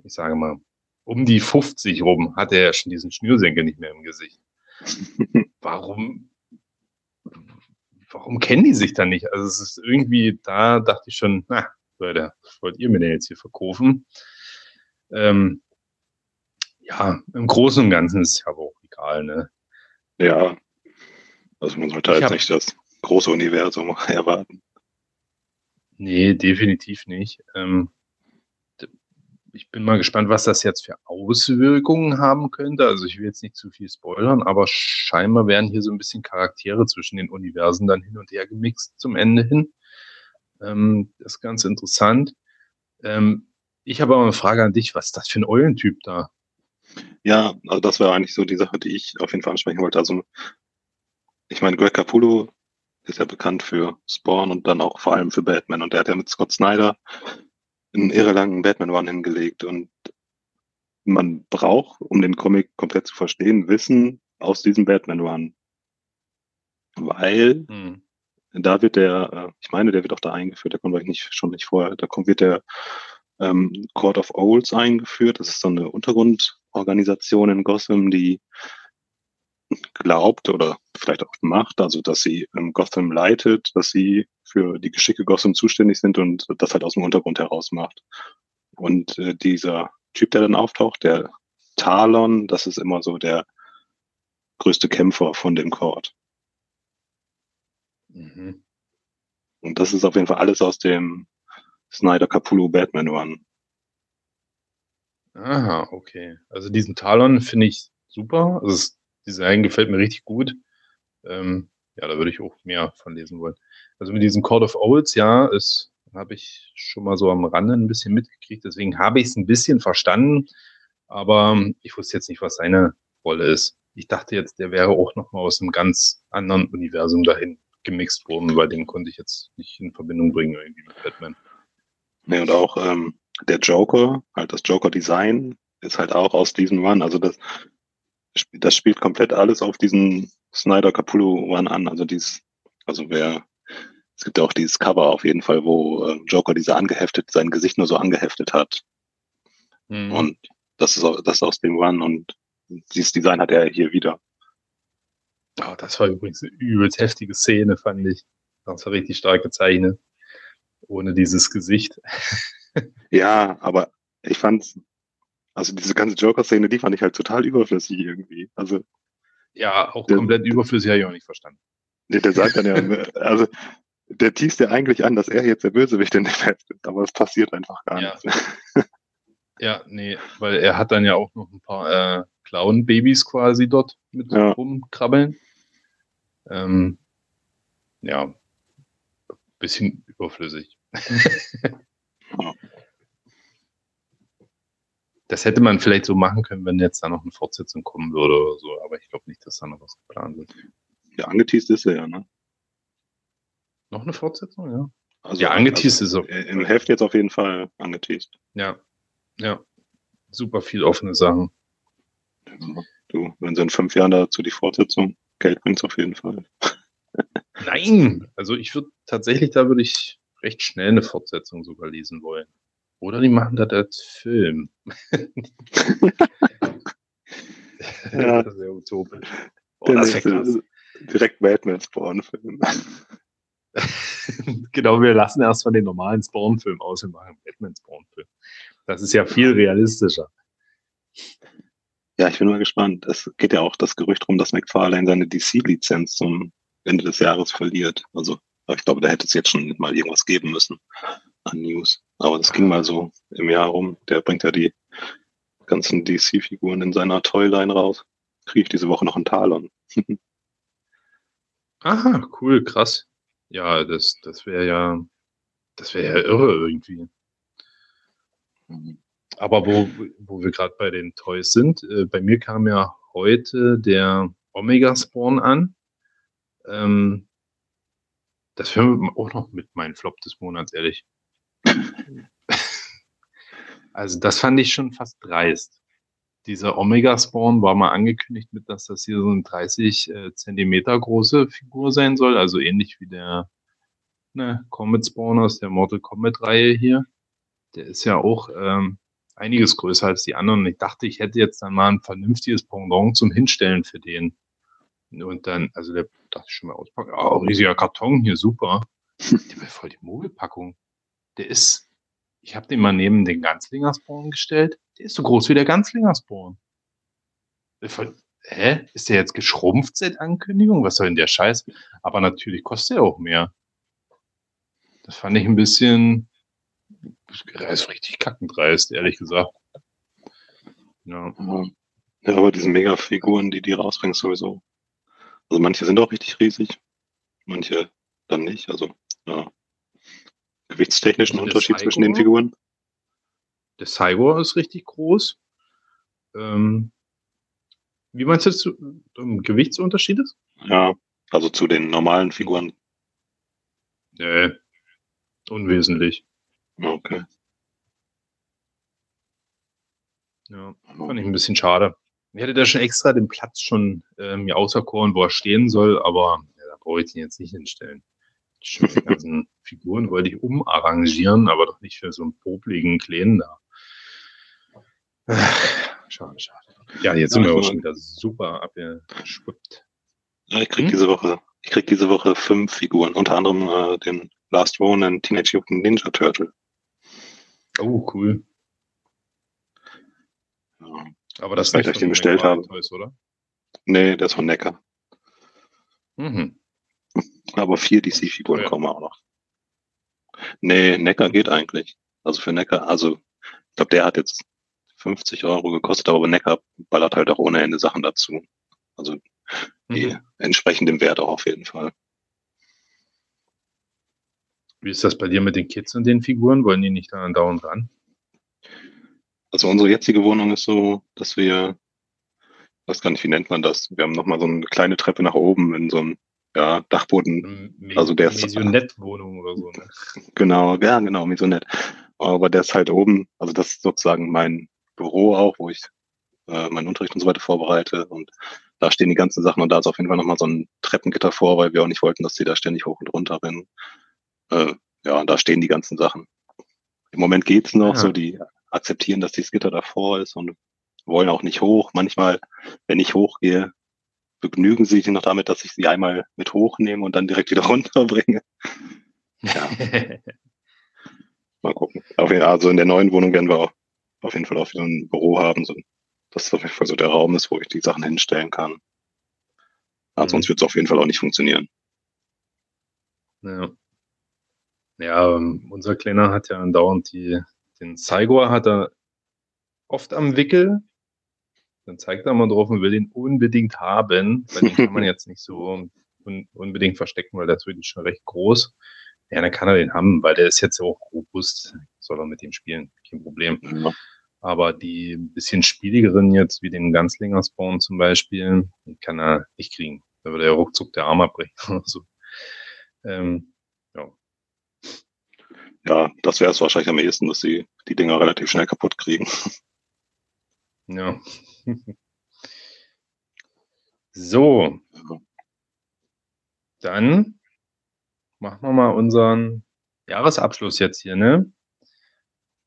Speaker 2: ich sage mal, um die 50 rum hat er ja schon diesen Schnürsenkel nicht mehr im Gesicht. Warum, warum kennen die sich dann nicht? Also es ist irgendwie, da dachte ich schon, na, Leute, was wollt ihr mir denn jetzt hier verkaufen? Ähm, ja, im Großen und Ganzen ist es ja aber auch egal, ne?
Speaker 3: Ja, also man sollte halt nicht das große Universum erwarten.
Speaker 2: Nee, definitiv nicht. Ähm, ich bin mal gespannt, was das jetzt für Auswirkungen haben könnte. Also ich will jetzt nicht zu viel spoilern, aber scheinbar werden hier so ein bisschen Charaktere zwischen den Universen dann hin und her gemixt zum Ende hin. Ähm, das ist ganz interessant. Ähm, ich habe aber eine Frage an dich. Was ist das für ein Eulentyp da?
Speaker 3: Ja, also das war eigentlich so die Sache, die ich auf jeden Fall ansprechen wollte. Also ich meine, Greg Capullo ist ja bekannt für Spawn und dann auch vor allem für Batman. Und der hat ja mit Scott Snyder einen irrelangen Batman-Run hingelegt. Und man braucht, um den Comic komplett zu verstehen, Wissen aus diesem Batman-Run. Weil hm. da wird der, äh, ich meine, der wird auch da eingeführt, der kommt vielleicht nicht, schon nicht vorher, da kommt, wird der ähm, Court of Owls eingeführt. Das ist so eine Untergrundorganisation in Gotham, die glaubt oder vielleicht auch macht, also dass sie Gotham leitet, dass sie für die Geschicke Gotham zuständig sind und das halt aus dem Untergrund heraus macht. Und äh, dieser Typ, der dann auftaucht, der Talon, das ist immer so der größte Kämpfer von dem Court. Mhm. Und das ist auf jeden Fall alles aus dem Snyder Capullo Batman Run.
Speaker 2: Aha, okay. Also diesen Talon finde ich super. Also das Design gefällt mir richtig gut. Ähm, ja, da würde ich auch mehr von lesen wollen. Also mit diesem Court of Owls, ja, ist habe ich schon mal so am Rande ein bisschen mitgekriegt. Deswegen habe ich es ein bisschen verstanden, aber ich wusste jetzt nicht, was seine Rolle ist. Ich dachte jetzt, der wäre auch noch mal aus einem ganz anderen Universum dahin gemixt worden, weil den konnte ich jetzt nicht in Verbindung bringen irgendwie mit Batman.
Speaker 3: Nee, und auch ähm, der Joker, halt das Joker-Design ist halt auch aus diesem Run. Also das, das spielt komplett alles auf diesen Snyder Capullo One an. Also dies, also wer, es gibt ja auch dieses Cover auf jeden Fall, wo äh, Joker diese angeheftet, sein Gesicht nur so angeheftet hat. Mhm. Und das ist, das ist aus dem One und dieses Design hat er hier wieder.
Speaker 2: Oh, das war übrigens eine übelst heftige Szene, fand ich. Das war richtig stark gezeichnet. Ohne dieses Gesicht.
Speaker 3: ja, aber ich fand's, also diese ganze Joker-Szene, die fand ich halt total überflüssig irgendwie. Also.
Speaker 2: Ja, auch der, komplett überflüssig habe ich auch nicht verstanden.
Speaker 3: Der, der sagt dann ja, also der teast ja eigentlich an, dass er jetzt der Bösewicht in der Welt ist, aber es passiert einfach gar ja. nichts.
Speaker 2: Ja, nee, weil er hat dann ja auch noch ein paar äh, Clown-Babys quasi dort mit ja. rumkrabbeln. Ähm, ja, bisschen überflüssig. das hätte man vielleicht so machen können, wenn jetzt da noch eine Fortsetzung kommen würde oder so, aber ich glaube nicht, dass da noch was geplant wird.
Speaker 3: Ja, angeteased ist er ja, ne?
Speaker 2: Noch eine Fortsetzung, ja.
Speaker 3: Also, ja, angeteased also, ist er. Im Heft jetzt auf jeden Fall angeteased.
Speaker 2: Ja, ja. Super viel offene Sachen.
Speaker 3: Ja, du, wenn sie in fünf Jahren dazu die Fortsetzung, Geld bringt auf jeden Fall.
Speaker 2: Nein! Also ich würde tatsächlich, da würde ich recht schnell eine Fortsetzung sogar lesen wollen. Oder die machen das als Film.
Speaker 3: ja. Das ist ja utopisch. Oh, das ist direkt Batman Spawn-Film.
Speaker 2: genau, wir lassen erstmal den normalen Spawn-Film aus und machen Batman Spawn-Film. Das ist ja viel realistischer.
Speaker 3: Ja, ich bin mal gespannt. Es geht ja auch das Gerücht rum, dass McFarlane seine DC-Lizenz zum Ende des Jahres verliert. Also ich glaube, da hätte es jetzt schon mal irgendwas geben müssen an News. Aber das ging mal so im Jahr rum. Der bringt ja die ganzen DC-Figuren in seiner Toyline raus. Kriege ich diese Woche noch einen Talon.
Speaker 2: Aha, cool, krass. Ja, das, das wäre ja, das wäre ja irre irgendwie. Aber wo, wo wir gerade bei den Toys sind, äh, bei mir kam ja heute der Omega Spawn an. Ähm, das hören wir auch noch mit meinem Flop des Monats, ehrlich. Also, das fand ich schon fast dreist. Dieser Omega Spawn war mal angekündigt mit, dass das hier so eine 30 äh, Zentimeter große Figur sein soll, also ähnlich wie der ne, Comet Spawn aus der Mortal Kombat Reihe hier der ist ja auch ähm, einiges größer als die anderen. Ich dachte, ich hätte jetzt dann mal ein vernünftiges Pendant zum Hinstellen für den. Und dann, also der dachte ich schon mal auspacken. Oh, riesiger Karton hier, super. War voll die Mogelpackung. Der ist, ich habe den mal neben den Ganzlinger Spawn gestellt. Der ist so groß wie der Ganzlinger Spawn. Hä? Ist der jetzt geschrumpft seit Ankündigung? Was soll denn der Scheiß? Aber natürlich kostet er auch mehr. Das fand ich ein bisschen, ist richtig kackendreist, ehrlich gesagt.
Speaker 3: Ja. ja, aber diese Mega-Figuren, die die rausbringen, sowieso. Also manche sind auch richtig riesig, manche dann nicht. Also ja. Gewichtstechnischen Unterschied zwischen den Figuren.
Speaker 2: Der Cyborg ist richtig groß. Ähm, wie meinst du das? Um, Gewichtsunterschied ist?
Speaker 3: Ja, also zu den normalen Figuren.
Speaker 2: Nee, unwesentlich.
Speaker 3: Okay.
Speaker 2: Ja, fand ich ein bisschen schade. Ich hätte da schon extra den Platz schon äh, mir auserkoren, wo er stehen soll, aber ja, da brauche ich ihn jetzt nicht hinstellen. Die ganzen Figuren wollte ich umarrangieren, aber doch nicht für so einen popligen Kleinen da. Schade, schade. Ja, jetzt ja, sind wir auch schon wieder super abgeschwippt.
Speaker 3: Ja, ich krieg hm? diese Woche, ich krieg diese Woche fünf Figuren, unter anderem äh, den Last Ronin Teenage Mutant Ninja Turtle.
Speaker 2: Oh, cool.
Speaker 3: Ja. Aber das, das ist ich den bestellt habe. Oder? Nee, das von Necker. Mhm. Aber vier DC-Figuren ja. kommen auch noch. Nee, Necker geht eigentlich. Also für Necker, also ich glaube, der hat jetzt 50 Euro gekostet, aber Necker ballert halt auch ohne Ende Sachen dazu. Also die mhm. entsprechend dem Wert auch auf jeden Fall.
Speaker 2: Wie ist das bei dir mit den Kids und den Figuren? Wollen die nicht da dauernd ran?
Speaker 3: Also unsere jetzige Wohnung ist so, dass wir, ich weiß gar nicht, wie nennt man das? Wir haben nochmal so eine kleine Treppe nach oben in so einem ja, Dachboden.
Speaker 2: Me also der ist. Maisonette-Wohnung oder so, ne?
Speaker 3: Genau, ja, genau, Maisonette. Aber der ist halt oben, also das ist sozusagen mein Büro auch, wo ich äh, meinen Unterricht und so weiter vorbereite. Und da stehen die ganzen Sachen und da ist auf jeden Fall nochmal so ein Treppengitter vor, weil wir auch nicht wollten, dass die da ständig hoch und runter rennen. Äh, ja, da stehen die ganzen Sachen. Im Moment geht's noch, ja. so die akzeptieren, dass dieses Gitter davor ist und wollen auch nicht hoch. Manchmal, wenn ich hochgehe, begnügen sie sich noch damit, dass ich sie einmal mit hochnehme und dann direkt wieder runterbringe. Ja. Mal gucken. also in der neuen Wohnung werden wir auch auf jeden Fall auch wieder ein Büro haben, so, dass auf jeden Fall so der Raum ist, wo ich die Sachen hinstellen kann. Also sonst wird es auf jeden Fall auch nicht funktionieren.
Speaker 2: Ja. Ja, ähm, unser Kleiner hat ja andauernd die, den Zeigor hat er oft am Wickel. Dann zeigt er mal drauf und will ihn unbedingt haben. Weil den kann man jetzt nicht so un unbedingt verstecken, weil der ist wirklich schon recht groß. Ja, dann kann er den haben, weil der ist jetzt auch robust. Soll er mit ihm spielen, kein Problem. Ja. Aber die bisschen spieligeren jetzt, wie den Ganzlinger Spawn zum Beispiel, kann er nicht kriegen. Da würde er ruckzuck der Arm abbrechen. so. ähm, ja.
Speaker 3: ja, das wäre es wahrscheinlich am ehesten, dass sie die Dinger relativ schnell kaputt kriegen.
Speaker 2: Ja. so. Dann machen wir mal unseren Jahresabschluss jetzt hier, ne?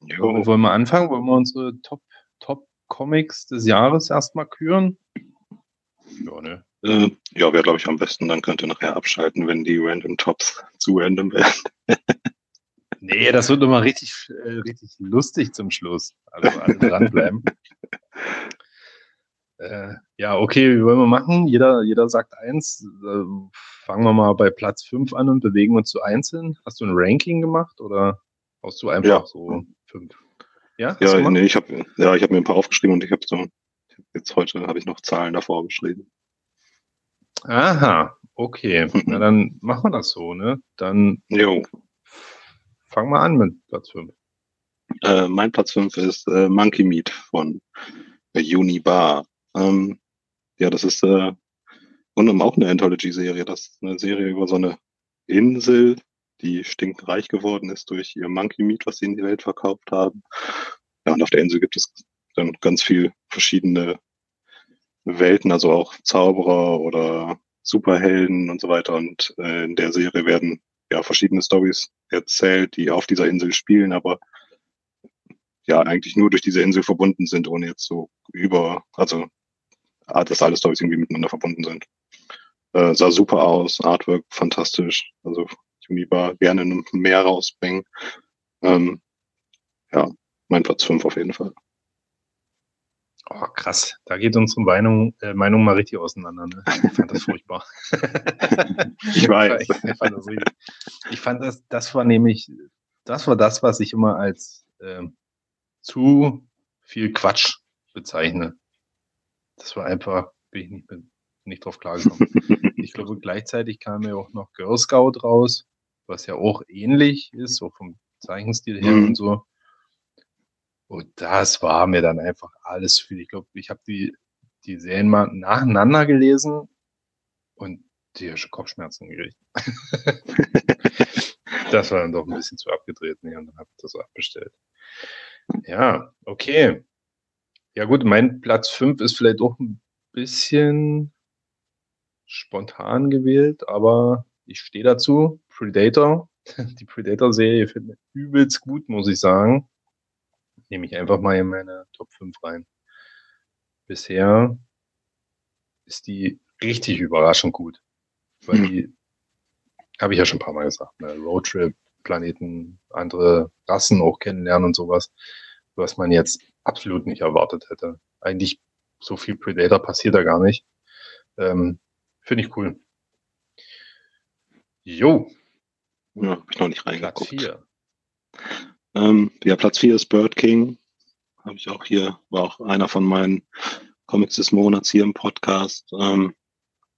Speaker 2: Jo. Wollen wir anfangen? Wollen wir unsere Top, Top Comics des Jahres erstmal küren?
Speaker 3: Ja, ne? Äh, ja, wäre, glaube ich, am besten. Dann könnt ihr nachher abschalten, wenn die Random Tops zu random werden.
Speaker 2: nee, das wird nochmal richtig, äh, richtig lustig zum Schluss. Also alle dranbleiben. äh, ja, okay, wie wollen wir machen? Jeder, jeder sagt eins. Äh, fangen wir mal bei Platz 5 an und bewegen uns zu einzeln. Hast du ein Ranking gemacht oder hast du einfach ja. so fünf?
Speaker 3: Ja, ja nee, ich habe ja, hab mir ein paar aufgeschrieben und ich habe so, jetzt heute habe ich noch Zahlen davor geschrieben.
Speaker 2: Aha, okay. Na dann machen wir das so, ne? Dann jo. Fang mal an mit Platz 5.
Speaker 3: Äh, mein Platz 5 ist äh, Monkey Meat von äh, Unibar. Ähm, ja, das ist äh, und auch eine Anthology-Serie. Das ist eine Serie über so eine Insel, die stinkreich geworden ist durch ihr Monkey Meat, was sie in die Welt verkauft haben. Ja, und auf der Insel gibt es dann ganz viel verschiedene Welten, also auch Zauberer oder Superhelden und so weiter. Und äh, in der Serie werden ja verschiedene Stories erzählt, die auf dieser Insel spielen, aber ja eigentlich nur durch diese Insel verbunden sind, ohne jetzt so über, also ah, dass alle Stories irgendwie miteinander verbunden sind. Äh, sah super aus, Artwork fantastisch. Also Unibar gerne mehr rausbringen. Ähm, ja, mein Platz 5 auf jeden Fall.
Speaker 2: Oh, krass. Da geht unsere Meinung, äh, Meinung mal richtig auseinander. Ne? Ich fand das furchtbar.
Speaker 3: ich weiß.
Speaker 2: Ich, fand das, ich fand das, das war nämlich, das war das, was ich immer als äh, zu viel Quatsch bezeichne. Das war einfach, bin ich nicht, nicht drauf klargekommen. ich glaube, gleichzeitig kam ja auch noch Girl Scout raus, was ja auch ähnlich ist, so vom Zeichenstil her mhm. und so. Und das war mir dann einfach alles viel. Ich glaube, ich habe die, die Serien mal nacheinander gelesen und die schon Kopfschmerzen gekriegt. das war dann doch ein bisschen zu abgedreht. Nee, und dann habe ich das abbestellt. Ja, okay. Ja gut, mein Platz 5 ist vielleicht auch ein bisschen spontan gewählt, aber ich stehe dazu. Predator, die Predator-Serie finde ich übelst gut, muss ich sagen nehme ich einfach mal in meine Top 5 rein. Bisher ist die richtig überraschend gut. Weil die, habe ich ja schon ein paar Mal gesagt, ne? Roadtrip, Planeten, andere Rassen auch kennenlernen und sowas, was man jetzt absolut nicht erwartet hätte. Eigentlich so viel Predator passiert da gar nicht. Ähm, Finde ich cool. Jo.
Speaker 3: Ja, habe ich noch nicht reingeguckt. Platz 4. Ähm, ja, Platz 4 ist Bird King. Habe ich auch hier, war auch einer von meinen Comics des Monats hier im Podcast. Ähm,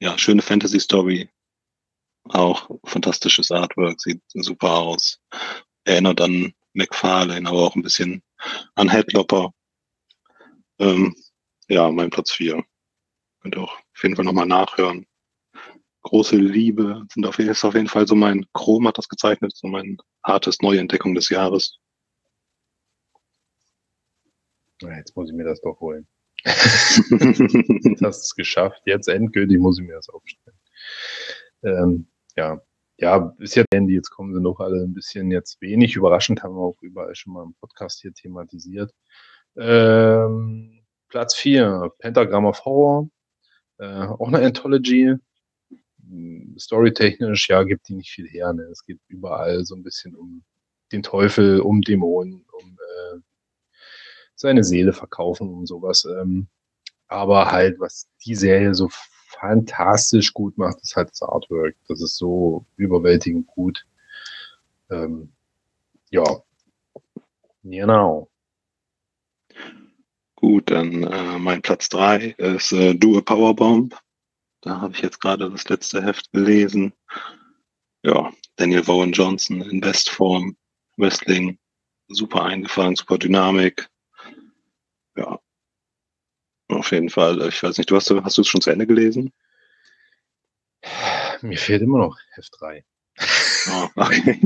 Speaker 3: ja, schöne Fantasy-Story. Auch fantastisches Artwork, sieht super aus. Erinnert an McFarlane, aber auch ein bisschen an Headlopper. Ähm, ja, mein Platz 4. Könnt ihr auch auf jeden Fall nochmal nachhören. Große Liebe sind auf, ist auf jeden Fall so mein Chrom hat das gezeichnet, so mein Artist Neuentdeckung des Jahres.
Speaker 2: Jetzt muss ich mir das doch holen. jetzt hast es geschafft. Jetzt endgültig muss ich mir das aufstellen. Ähm, ja, ja, ist ja Handy. Jetzt kommen sie noch alle ein bisschen jetzt wenig überraschend, haben wir auch überall schon mal im Podcast hier thematisiert. Ähm, Platz 4, Pentagram of Horror. Äh, auch eine Anthology. Storytechnisch, ja, gibt die nicht viel her. Ne? Es geht überall so ein bisschen um den Teufel, um Dämonen, um äh, seine Seele verkaufen und sowas. Ähm, aber halt, was die Serie so fantastisch gut macht, ist halt das Artwork. Das ist so überwältigend gut. Ähm, ja, genau.
Speaker 3: Gut, dann äh, mein Platz drei ist äh, Do Powerbomb. Da habe ich jetzt gerade das letzte Heft gelesen. Ja, Daniel Vaughan Johnson in Bestform, Wrestling, super eingefangen, super Dynamik. Ja, auf jeden Fall. Ich weiß nicht, du hast, hast du es schon zu Ende gelesen?
Speaker 2: Mir fehlt immer noch Heft 3.
Speaker 3: Oh, okay.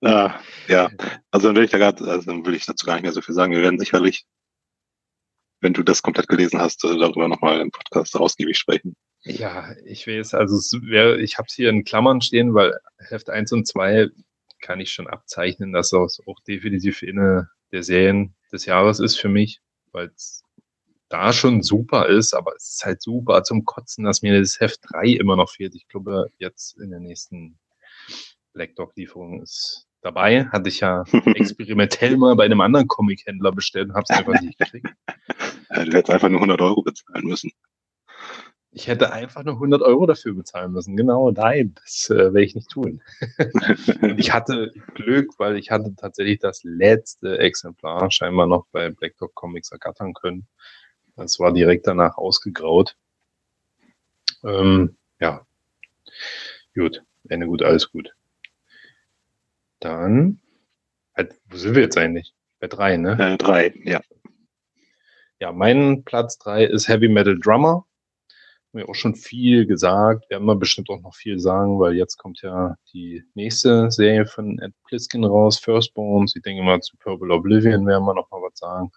Speaker 3: ja, ja, also dann will ich da gerade, also dann will ich dazu gar nicht mehr so viel sagen. Wir werden sicherlich, wenn du das komplett gelesen hast, äh, darüber nochmal im Podcast ausgiebig sprechen.
Speaker 2: Ja, ich weiß, also wär, ich habe es hier in Klammern stehen, weil Heft 1 und 2 kann ich schon abzeichnen, dass das auch definitiv eine der Serien des Jahres ist für mich, weil es da schon super ist, aber es ist halt super zum Kotzen, dass mir das Heft 3 immer noch fehlt. Ich glaube, jetzt in der nächsten Black Dog-Lieferung ist dabei. Hatte ich ja experimentell mal bei einem anderen Comic-Händler bestellt und habe es einfach nicht gekriegt.
Speaker 3: du hättest einfach nur 100 Euro bezahlen müssen.
Speaker 2: Ich hätte einfach nur 100 Euro dafür bezahlen müssen. Genau, nein, das äh, werde ich nicht tun. ich hatte Glück, weil ich hatte tatsächlich das letzte Exemplar scheinbar noch bei Black Dog Comics ergattern können. Das war direkt danach ausgegraut. Ähm, ja, gut, Ende gut, alles gut. Dann, halt, wo sind wir jetzt eigentlich? Bei drei, ne?
Speaker 3: Äh, drei, ja.
Speaker 2: Ja, mein Platz drei ist Heavy Metal Drummer. Haben wir auch schon viel gesagt. Werden wir bestimmt auch noch viel sagen, weil jetzt kommt ja die nächste Serie von Ed Pliskin raus, Firstborns. Ich denke mal zu Purple Oblivion werden wir noch mal was sagen.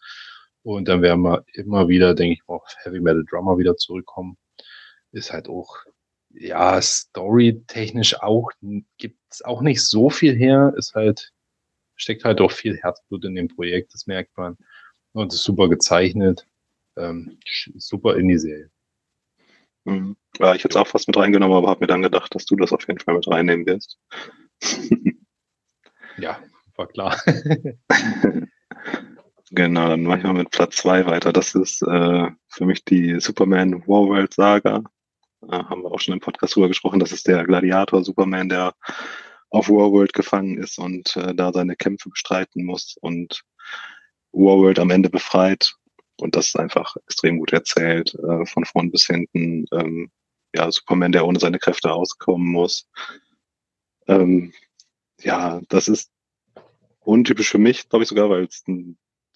Speaker 2: Und dann werden wir immer wieder, denke ich, auf Heavy Metal Drummer wieder zurückkommen. Ist halt auch ja, storytechnisch auch, gibt's auch nicht so viel her, ist halt, steckt halt auch viel Herzblut in dem Projekt, das merkt man. Und ist super gezeichnet, ähm, super in die Serie.
Speaker 3: Mhm. Ja, ich hätte es auch fast mit reingenommen, aber habe mir dann gedacht, dass du das auf jeden Fall mit reinnehmen wirst.
Speaker 2: ja, war klar.
Speaker 3: genau, dann mache ich mal mit Platz zwei weiter. Das ist äh, für mich die Superman Warworld Saga äh, haben wir auch schon im Podcast drüber gesprochen, das ist der Gladiator Superman, der auf Warworld gefangen ist und äh, da seine Kämpfe bestreiten muss und Warworld am Ende befreit. Und das ist einfach extrem gut erzählt, äh, von vorn bis hinten. Ähm, ja, Superman, der ohne seine Kräfte auskommen muss. Ähm, ja, das ist untypisch für mich, glaube ich sogar, weil es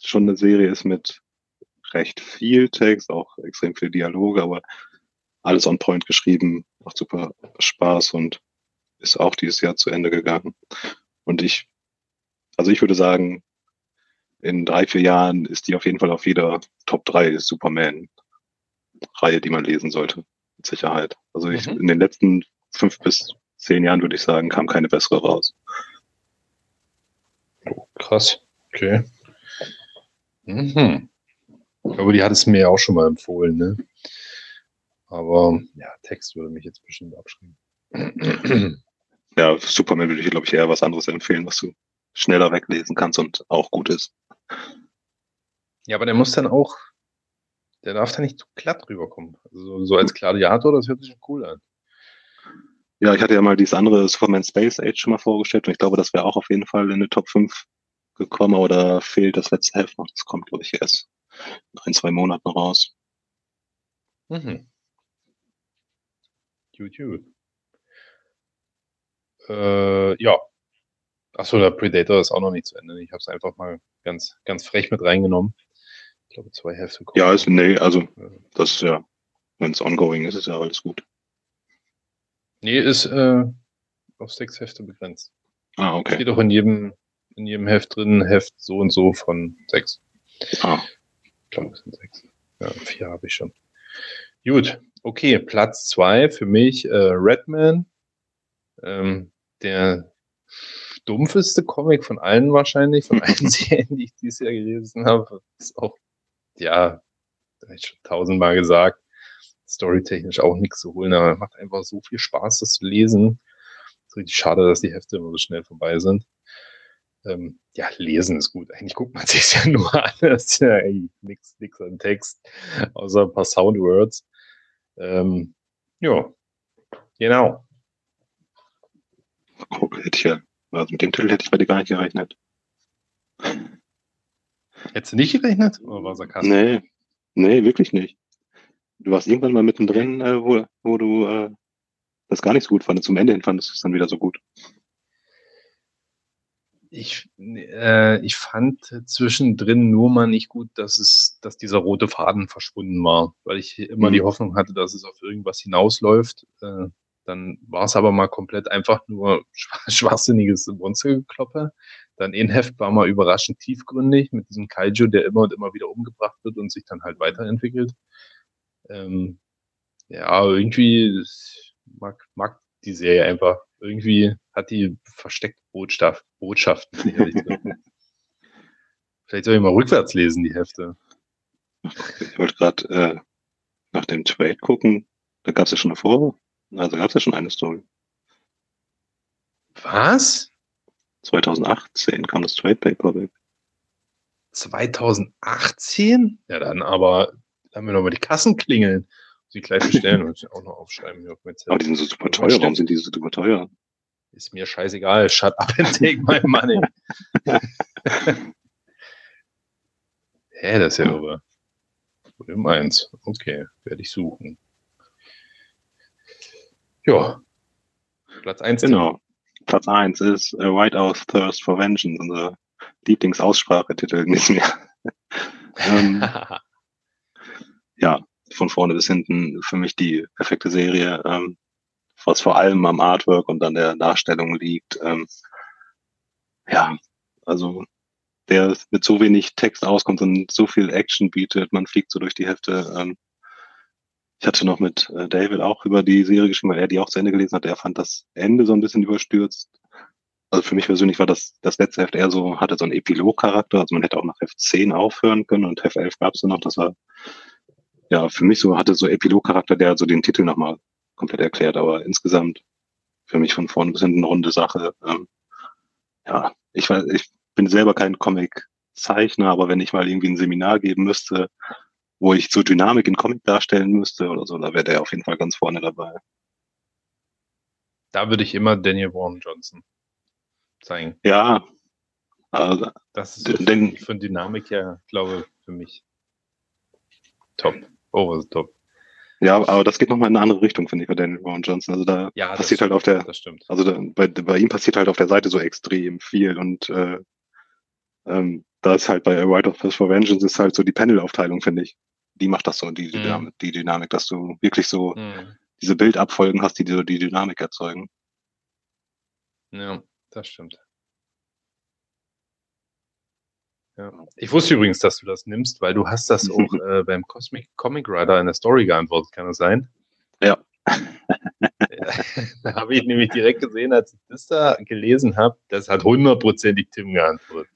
Speaker 3: schon eine Serie ist mit recht viel Text, auch extrem viel Dialoge, aber alles on point geschrieben, macht super Spaß und ist auch dieses Jahr zu Ende gegangen. Und ich, also ich würde sagen, in drei, vier Jahren ist die auf jeden Fall auf jeder Top 3 Superman-Reihe, die man lesen sollte. Mit Sicherheit. Also ich, mhm. in den letzten fünf bis zehn Jahren würde ich sagen, kam keine bessere raus.
Speaker 2: Oh, krass. Okay. Mhm. Aber die hat es mir ja auch schon mal empfohlen, ne? Aber ja, Text würde mich jetzt bestimmt abschreiben.
Speaker 3: Ja, Superman würde ich, glaube ich, eher was anderes empfehlen, was du schneller weglesen kannst und auch gut ist.
Speaker 2: Ja, aber der muss dann auch, der darf da nicht zu glatt rüberkommen. Also so als Gladiator, das hört sich schon cool an.
Speaker 3: Ja, ich hatte ja mal dieses andere Superman Space Age schon mal vorgestellt und ich glaube, das wäre auch auf jeden Fall in die Top 5 gekommen oder fehlt das letzte Hälfte noch. Das kommt, glaube ich, erst in ein, zwei Monaten raus. Mhm.
Speaker 2: YouTube. Äh, ja. Achso, der Predator ist auch noch nicht zu Ende. Ich habe es einfach mal ganz, ganz frech mit reingenommen. Ich glaube, zwei Hälfte.
Speaker 3: Ja, ist, nee, also das ist ja, wenn es ongoing ist, ist ja alles gut.
Speaker 2: Nee, ist äh, auf sechs Hefte begrenzt.
Speaker 3: Ah, okay.
Speaker 2: Steht auch in jedem, in jedem Heft drin, Heft so und so von sechs.
Speaker 3: Ah.
Speaker 2: Ich glaube, es sind sechs. Ja, vier habe ich schon. Gut, okay, Platz zwei für mich äh, Redman. Ähm, der stumpfeste Comic von allen wahrscheinlich, von allen Serien, die ich dieses Jahr gelesen habe. Ist auch, ja, habe ich schon tausendmal gesagt. storytechnisch auch nichts zu holen, aber macht einfach so viel Spaß, das zu lesen. Es ist richtig schade, dass die Hefte immer so schnell vorbei sind. Ähm, ja, lesen ist gut. Eigentlich guckt man sich ja nur an. Das ist ja nichts nix an Text, außer ein paar Soundwords. Ähm, ja, genau.
Speaker 3: Ja, also mit dem Titel hätte ich bei dir gar nicht gerechnet.
Speaker 2: Hättest du nicht gerechnet? Oder
Speaker 3: war sarkastisch? Nee, nee, wirklich nicht. Du warst irgendwann mal mittendrin, äh, wo, wo du äh, das gar nicht so gut fandest. Zum Ende hin fandest du es dann wieder so gut.
Speaker 2: Ich, äh, ich fand zwischendrin nur mal nicht gut, dass es, dass dieser rote Faden verschwunden war, weil ich immer mhm. die Hoffnung hatte, dass es auf irgendwas hinausläuft. Äh, dann war es aber mal komplett einfach nur schwachsinniges Monstergekloppe. Dann in Heft war mal überraschend tiefgründig mit diesem Kaiju, der immer und immer wieder umgebracht wird und sich dann halt weiterentwickelt. Ähm, ja, irgendwie mag, mag die Serie einfach. Irgendwie hat die versteckte Botschaft, Botschaften. Vielleicht soll ich mal rückwärts lesen, die Hefte.
Speaker 3: Ich wollte gerade äh, nach dem Trade gucken. Da gab es ja schon eine Vor also gab es ja schon eine Story.
Speaker 2: Was?
Speaker 3: 2018 kam das Trade Paper weg.
Speaker 2: 2018? Ja, dann aber haben wir nochmal die Kassen klingeln. Sie gleich bestellen und ich auch noch aufschreiben.
Speaker 3: Aber die sind so super teuer. Warum sind die so super teuer?
Speaker 2: Ist mir scheißegal. Shut up and take my money. Hä, das ist ja irre. Volume 1. Okay, werde ich suchen. Ja.
Speaker 3: Platz 1. Genau. Platz 1 ist uh, Whiteout Thirst for Vengeance, unser Lieblingsaussprachetitel in diesem Jahr. ähm, ja, von vorne bis hinten für mich die perfekte Serie, ähm, was vor allem am Artwork und an der Darstellung liegt. Ähm, ja, also der mit so wenig Text auskommt und so viel Action bietet, man fliegt so durch die Hälfte. Ähm, ich hatte noch mit äh, David auch über die Serie geschrieben, weil er die auch zu Ende gelesen hat. Er fand das Ende so ein bisschen überstürzt. Also für mich persönlich war das, das letzte Heft eher so, hatte so einen Epilog-Charakter. Also man hätte auch nach Heft 10 aufhören können und Heft 11 gab es noch. Das war, ja, für mich so, hatte so Epilog-Charakter, der so den Titel nochmal komplett erklärt. Aber insgesamt für mich von vorne bis hinten eine runde Sache. Ähm, ja, ich weiß, ich bin selber kein Comic-Zeichner, aber wenn ich mal irgendwie ein Seminar geben müsste, wo ich so Dynamik in Comic darstellen müsste oder so, da wäre der auf jeden Fall ganz vorne dabei.
Speaker 2: Da würde ich immer Daniel Warren Johnson zeigen.
Speaker 3: Ja.
Speaker 2: Also, das ist so denn, von Dynamik ja, glaube für mich top. Over the top.
Speaker 3: Ja, aber das geht nochmal in eine andere Richtung, finde ich, bei Daniel Warren Johnson. Also da ja, passiert halt auf der,
Speaker 2: das stimmt.
Speaker 3: also da, bei, bei ihm passiert halt auf der Seite so extrem viel und äh, ähm, da ist halt bei A Right of for Vengeance ist halt so die Panel-Aufteilung, finde ich. Die macht das so, die, die, mhm. Dynamik, die Dynamik, dass du wirklich so mhm. diese Bildabfolgen hast, die dir die Dynamik erzeugen.
Speaker 2: Ja, das stimmt. Ja. Ich wusste übrigens, dass du das nimmst, weil du hast das auch äh, beim Cosmic Comic Rider in der Story geantwortet, kann das sein?
Speaker 3: Ja.
Speaker 2: da habe ich nämlich direkt gesehen, als ich das da gelesen habe, das hat hundertprozentig Tim geantwortet.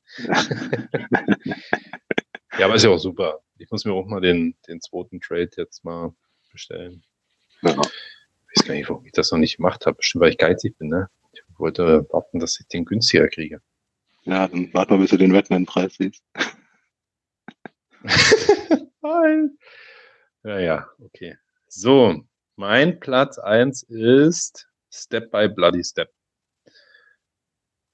Speaker 2: Ja, aber ist ja auch super. Ich muss mir auch mal den, den zweiten Trade jetzt mal bestellen. Ja. Ich weiß gar nicht, warum ich das noch nicht gemacht habe. Bestimmt, weil ich geizig bin, ne? Ich wollte warten, dass ich den günstiger kriege.
Speaker 3: Ja, dann warte mal, bis du den Batman-Preis siehst.
Speaker 2: ja, ja, okay. So, mein Platz 1 ist Step by Bloody Step.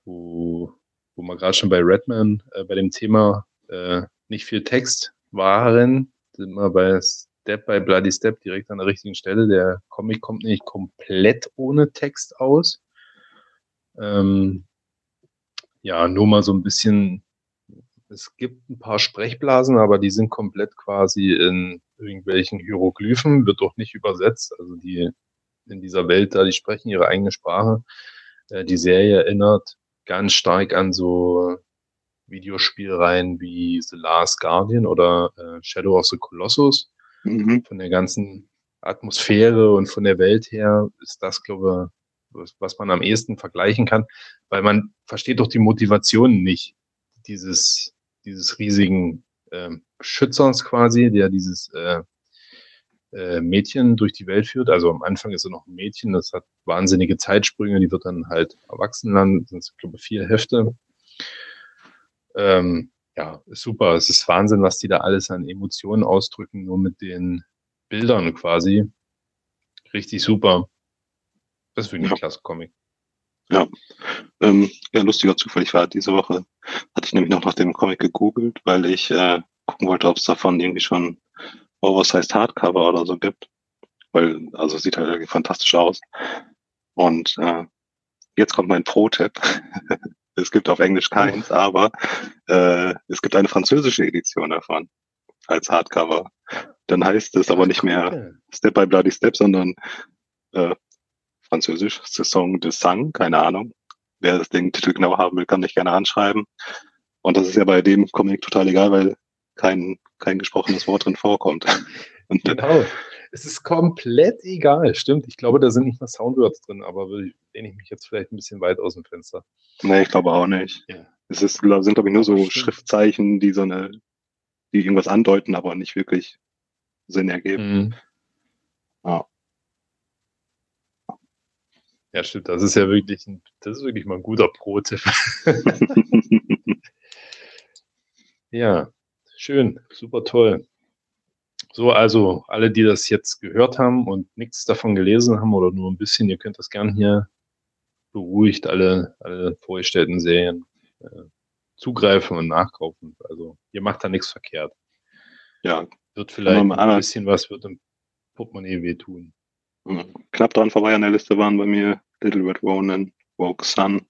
Speaker 2: Wo, wo wir gerade schon bei Redman äh, bei dem Thema äh, nicht viel Text waren, sind wir bei Step by Bloody Step direkt an der richtigen Stelle. Der Comic kommt nicht komplett ohne Text aus. Ähm, ja, nur mal so ein bisschen es gibt ein paar Sprechblasen, aber die sind komplett quasi in irgendwelchen Hieroglyphen, wird doch nicht übersetzt. Also die in dieser Welt da, die sprechen ihre eigene Sprache. Äh, die Serie erinnert ganz stark an so Videospielreihen wie The Last Guardian oder äh, Shadow of the Colossus. Mhm. Von der ganzen Atmosphäre und von der Welt her ist das, glaube ich, was, was man am ehesten vergleichen kann, weil man versteht doch die Motivation nicht dieses dieses riesigen äh, Schützers quasi, der dieses äh, äh, Mädchen durch die Welt führt. Also am Anfang ist er noch ein Mädchen, das hat wahnsinnige Zeitsprünge, die wird dann halt erwachsen dann, sind es, glaube ich, vier Hefte. Ähm, ja, ist super. Es ist Wahnsinn, was die da alles an Emotionen ausdrücken, nur mit den Bildern quasi. Richtig super. Das ist wirklich ja. ein klasse Comic.
Speaker 3: Ja, ähm, ja, lustiger Zufall. Ich war diese Woche, hatte ich nämlich noch nach dem Comic gegoogelt, weil ich äh, gucken wollte, ob es davon irgendwie schon Oversized Hardcover oder so gibt. Weil, also sieht halt irgendwie fantastisch aus. Und äh, jetzt kommt mein Pro-Tipp. es gibt auf Englisch keins, aber äh, es gibt eine französische Edition davon als Hardcover. Dann heißt es aber nicht mehr Step by Bloody Step, sondern äh, französisch Saison de Sang, keine Ahnung. Wer das Ding Titel genau haben will, kann mich gerne anschreiben. Und das ist ja bei dem Comic total egal, weil kein, kein gesprochenes Wort drin vorkommt.
Speaker 2: Und, genau. Es ist komplett egal, stimmt. Ich glaube, da sind nicht mal Soundwords drin, aber lehne ich mich jetzt vielleicht ein bisschen weit aus dem Fenster.
Speaker 3: Nee, ich glaube auch nicht. Ja. Es ist, sind, glaube ich, nur so Schriftzeichen, die so eine, die irgendwas andeuten, aber nicht wirklich Sinn ergeben. Mhm. Ja.
Speaker 2: Ja, stimmt. Das ist ja wirklich, ein, das ist wirklich mal ein guter Pro-Tipp. ja, schön, super toll. So, also alle, die das jetzt gehört haben und nichts davon gelesen haben oder nur ein bisschen, ihr könnt das gern hier beruhigt alle, alle vorgestellten Serien äh, zugreifen und nachkaufen. Also ihr macht da nichts verkehrt.
Speaker 3: Ja.
Speaker 2: Wird vielleicht ein bisschen was, wird im Portemonnaie wehtun.
Speaker 3: Knapp dran vorbei an der Liste waren bei mir Little Red Ronin, Woke Sun.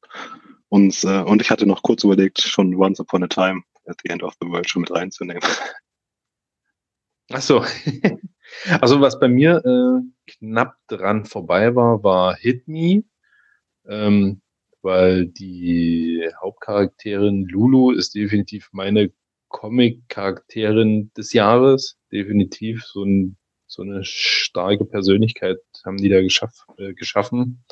Speaker 3: Und, äh, und ich hatte noch kurz überlegt, schon Once Upon a Time at the End of the World schon mit reinzunehmen.
Speaker 2: Ach so. also was bei mir äh, knapp dran vorbei war, war Hit Me, ähm, weil die Hauptcharakterin Lulu ist definitiv meine Comic-Charakterin des Jahres. Definitiv so, ein, so eine starke Persönlichkeit haben die da geschaff, äh, geschaffen.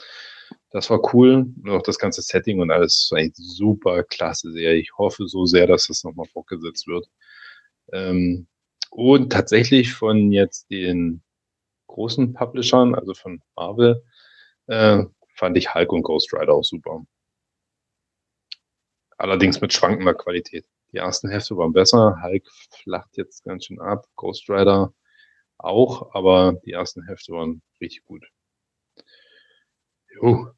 Speaker 2: Das war cool. Und auch das ganze Setting und alles war eine super klasse Serie. Ich hoffe so sehr, dass das nochmal fortgesetzt wird. Ähm, und tatsächlich von jetzt den großen Publishern, also von Marvel, äh, fand ich Hulk und Ghost Rider auch super. Allerdings mit schwankender Qualität. Die ersten Hefte waren besser. Hulk flacht jetzt ganz schön ab. Ghost Rider auch, aber die ersten Hefte waren richtig gut. Jo.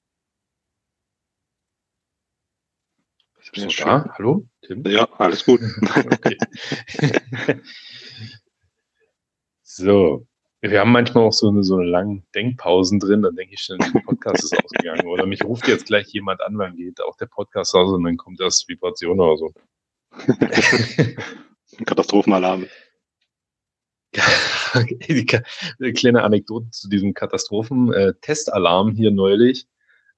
Speaker 2: Bist du da? Hallo?
Speaker 3: Tim? Ja, alles gut.
Speaker 2: so. Wir haben manchmal auch so eine, so eine langen Denkpausen drin, dann denke ich schon, der Podcast ist ausgegangen. Oder mich ruft jetzt gleich jemand an, wann geht auch der Podcast aus und dann kommt das Vibration oder so.
Speaker 3: Katastrophenalarm.
Speaker 2: Eine kleine Anekdote zu diesem Katastrophen-Testalarm hier neulich.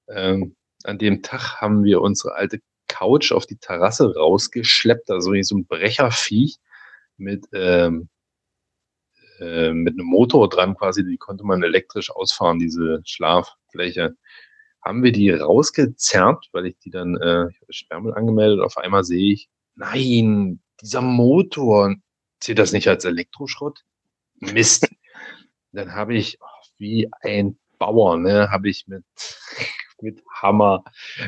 Speaker 2: Ähm, an dem Tag haben wir unsere alte Couch auf die Terrasse rausgeschleppt, also so ein Brecherviech mit, ähm, äh, mit einem Motor dran quasi, die konnte man elektrisch ausfahren, diese Schlaffläche. Haben wir die rausgezerrt, weil ich die dann, äh, ich habe Sperrmüll angemeldet, auf einmal sehe ich, nein, dieser Motor, zählt das nicht als Elektroschrott? Mist. dann habe ich, oh, wie ein Bauer, ne, habe ich mit mit Hammer,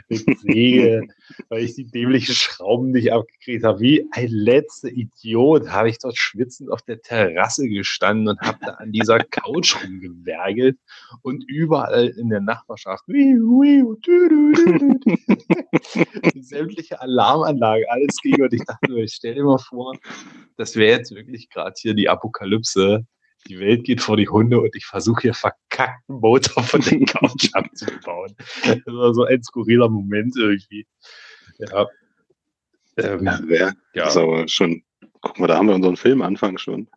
Speaker 2: mit Säge, weil ich die dämlichen Schrauben nicht abgekriegt habe. Wie ein letzter Idiot habe ich dort schwitzend auf der Terrasse gestanden und habe da an dieser Couch rumgewergelt und überall in der Nachbarschaft sämtliche Alarmanlage, alles ging und ich dachte, ich stell dir mal vor, das wäre jetzt wirklich gerade hier die Apokalypse die Welt geht vor die Hunde und ich versuche hier verkackten Motor von der Couch abzubauen. Das war so ein skurriler Moment irgendwie. Ja.
Speaker 3: Ähm, ja, wer? Ja. Ist aber schon, guck mal, da haben wir unseren Filmanfang schon.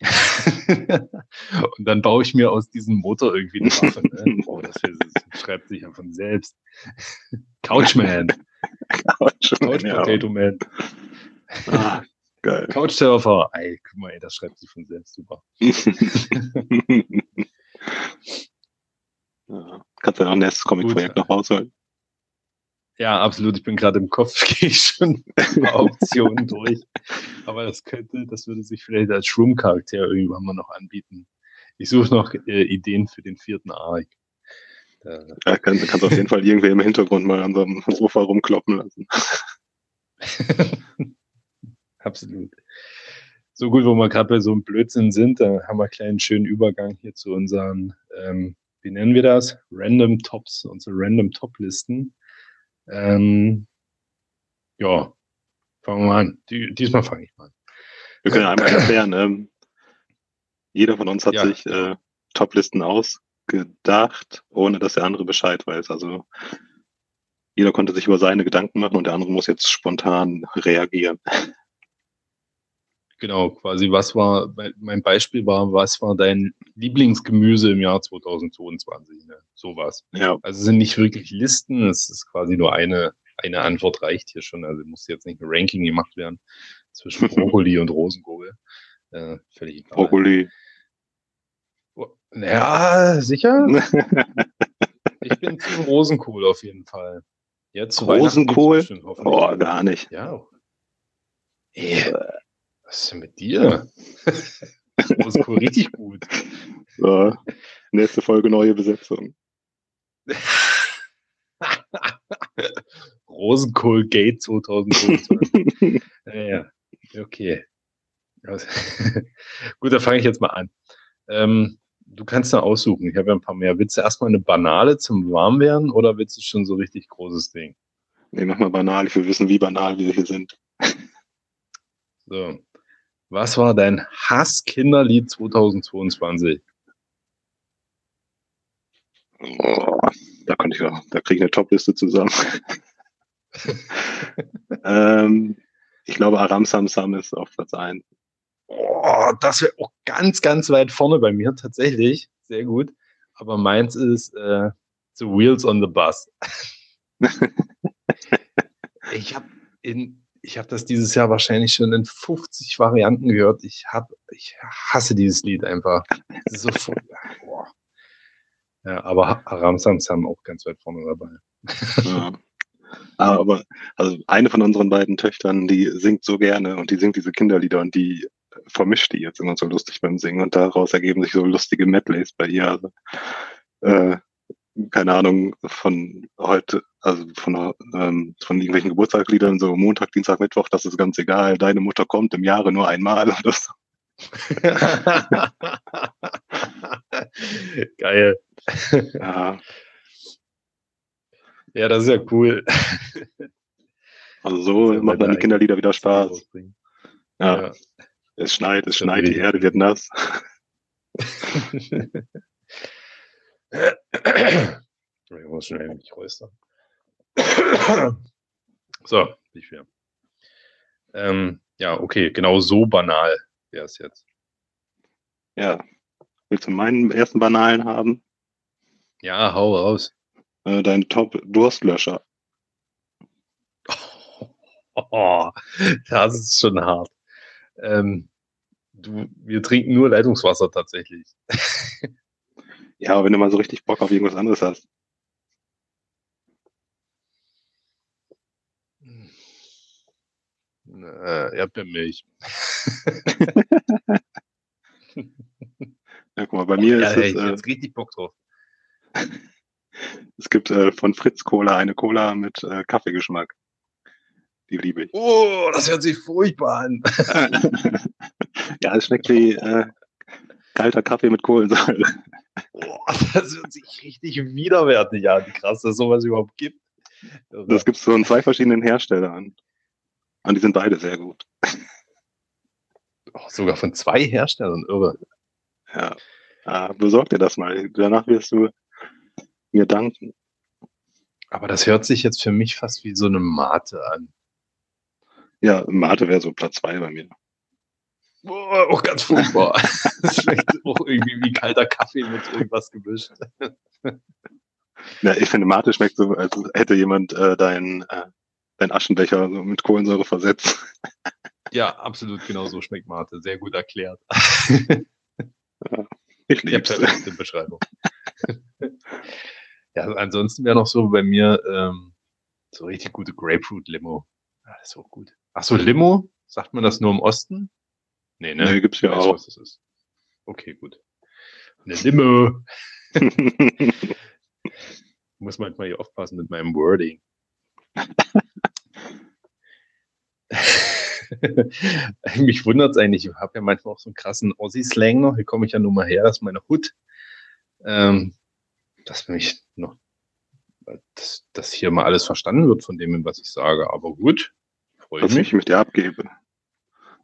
Speaker 2: und dann baue ich mir aus diesem Motor irgendwie eine Waffe. Ne? Oh, das, das schreibt sich ja von selbst. Couchman. Couch, Couch. Potato Man. Ah, Geil. Couchsurfer. Ey, guck mal, ey, das schreibt sich von selbst super.
Speaker 3: ja. Kannst du noch ein nächstes Comic-Projekt noch rausholen?
Speaker 2: Ja, absolut. Ich bin gerade im Kopf, gehe ich schon Optionen durch. Aber das könnte, das würde sich vielleicht als Shroom-Charakter irgendwann mal noch anbieten. Ich suche noch äh, Ideen für den vierten Arc.
Speaker 3: ja, kann, kannst auf jeden Fall irgendwie im Hintergrund mal an so einem Sofa rumkloppen lassen.
Speaker 2: Absolut. So gut, wo wir gerade bei so einem Blödsinn sind, da haben wir einen kleinen schönen Übergang hier zu unseren, ähm, wie nennen wir das? Random Tops, unsere Random Top-Listen. Ähm, ja, fangen wir mal an. Die, diesmal fange ich mal an.
Speaker 3: Wir können einmal erklären, ähm, jeder von uns hat ja. sich äh, Top-Listen ausgedacht, ohne dass der andere Bescheid weiß. Also jeder konnte sich über seine Gedanken machen und der andere muss jetzt spontan reagieren.
Speaker 2: Genau, quasi, was war, mein Beispiel war, was war dein Lieblingsgemüse im Jahr 2022? Ne? Sowas. Ja. Also es sind nicht wirklich Listen, es ist quasi nur eine, eine Antwort reicht hier schon. Also muss jetzt nicht ein Ranking gemacht werden zwischen Brokkoli und Rosenkohl. Äh, völlig egal.
Speaker 3: Brokkoli.
Speaker 2: Ja, sicher? ich bin zum Rosenkohl auf jeden Fall.
Speaker 3: Jetzt Rosenkohl? Oh, gar nicht.
Speaker 2: Ja. Ey, was ist denn mit dir? Rosenkohl richtig gut.
Speaker 3: So, nächste Folge neue Besetzung.
Speaker 2: Rosenkohl Gate 2025. ja, okay. Gut, da fange ich jetzt mal an. Ähm, du kannst da aussuchen. Ich habe ja ein paar mehr. Willst du erstmal eine Banale zum Warmwerden oder willst du schon so richtig großes Ding?
Speaker 3: Nee, mach mal banal. Ich will wissen, wie banal wir hier sind.
Speaker 2: So. Was war dein Hass-Kinderlied 2022?
Speaker 3: Oh, da kann ich ja, da kriege ich eine Topliste zusammen. ähm, ich glaube, Aram Sam Sam ist auf Platz 1.
Speaker 2: Oh, das wäre auch ganz, ganz weit vorne bei mir, tatsächlich. Sehr gut. Aber meins ist äh, The Wheels on the Bus. ich habe in ich habe das dieses Jahr wahrscheinlich schon in 50 Varianten gehört. Ich habe, ich hasse dieses Lied einfach. So boah. Ja, aber Aram Samsam auch ganz weit vorne dabei.
Speaker 3: Ja. Aber also eine von unseren beiden Töchtern, die singt so gerne und die singt diese Kinderlieder und die vermischt die jetzt immer so lustig beim Singen und daraus ergeben sich so lustige Medleys bei ihr. Also, äh, keine Ahnung, von heute, also von, ähm, von irgendwelchen Geburtstagsliedern, so Montag, Dienstag, Mittwoch, das ist ganz egal, deine Mutter kommt im Jahre nur einmal oder so.
Speaker 2: Geil. Ja. Ja, das ist ja cool.
Speaker 3: Also so ja macht dann die Kinderlieder wieder Spaß. Ja. ja. Es schneit, es schneit, die Erde wird nass.
Speaker 2: Ich muss schnell mich räuspern. so, nicht mehr. Ähm, ja, okay, genau so banal wäre es jetzt.
Speaker 3: Ja. Willst du meinen ersten banalen haben?
Speaker 2: Ja, hau raus.
Speaker 3: Äh, dein Top-Durstlöscher.
Speaker 2: Oh, das ist schon hart. Ähm, du, wir trinken nur Leitungswasser tatsächlich.
Speaker 3: Ja, aber wenn du mal so richtig Bock auf irgendwas anderes hast.
Speaker 2: Äh, Erdbeermilch.
Speaker 3: ja, guck mal, bei mir ja, ist
Speaker 2: es. Ich äh, richtig Bock drauf.
Speaker 3: es gibt äh, von Fritz Cola eine Cola mit äh, Kaffeegeschmack. Die liebe ich.
Speaker 2: Oh, das hört sich furchtbar an.
Speaker 3: ja, es schmeckt wie äh, kalter Kaffee mit Kohlensäure.
Speaker 2: Boah, das hört sich richtig widerwärtig an. Krass, dass es sowas überhaupt gibt.
Speaker 3: Das gibt es von zwei verschiedenen Herstellern. Und die sind beide sehr gut.
Speaker 2: Oh, sogar von zwei Herstellern, irre.
Speaker 3: Ja. ja. Besorg dir das mal. Danach wirst du mir danken.
Speaker 2: Aber das hört sich jetzt für mich fast wie so eine Mate an.
Speaker 3: Ja, Mate wäre so Platz zwei bei mir.
Speaker 2: Boah, auch ganz furchtbar. das schmeckt auch irgendwie wie kalter Kaffee mit irgendwas gemischt.
Speaker 3: Ja, ich finde, Mate schmeckt so, als hätte jemand äh, deinen äh, dein Aschenbecher so mit Kohlensäure versetzt.
Speaker 2: Ja, absolut, genau so schmeckt Mate. Sehr gut erklärt.
Speaker 3: Ja, ich liebe es.
Speaker 2: Ja, Beschreibung. ja, ansonsten wäre noch so bei mir ähm, So richtig gute Grapefruit-Limo. Ah, das ist auch gut. Ach so, Limo? Sagt man das nur im Osten?
Speaker 3: Nee, ne? Nee, gibt's ja auch. Was das ist.
Speaker 2: Okay, gut. Eine Limo. muss manchmal hier aufpassen mit meinem Wording. Mich wundert es eigentlich, ich habe ja manchmal auch so einen krassen Aussie-Slang noch. Hier komme ich ja nun mal her, das ist meine Hut. Ähm, dass mich noch, dass, dass hier mal alles verstanden wird von dem, was ich sage. Aber gut,
Speaker 3: freue mich. ich mit dir abgebe.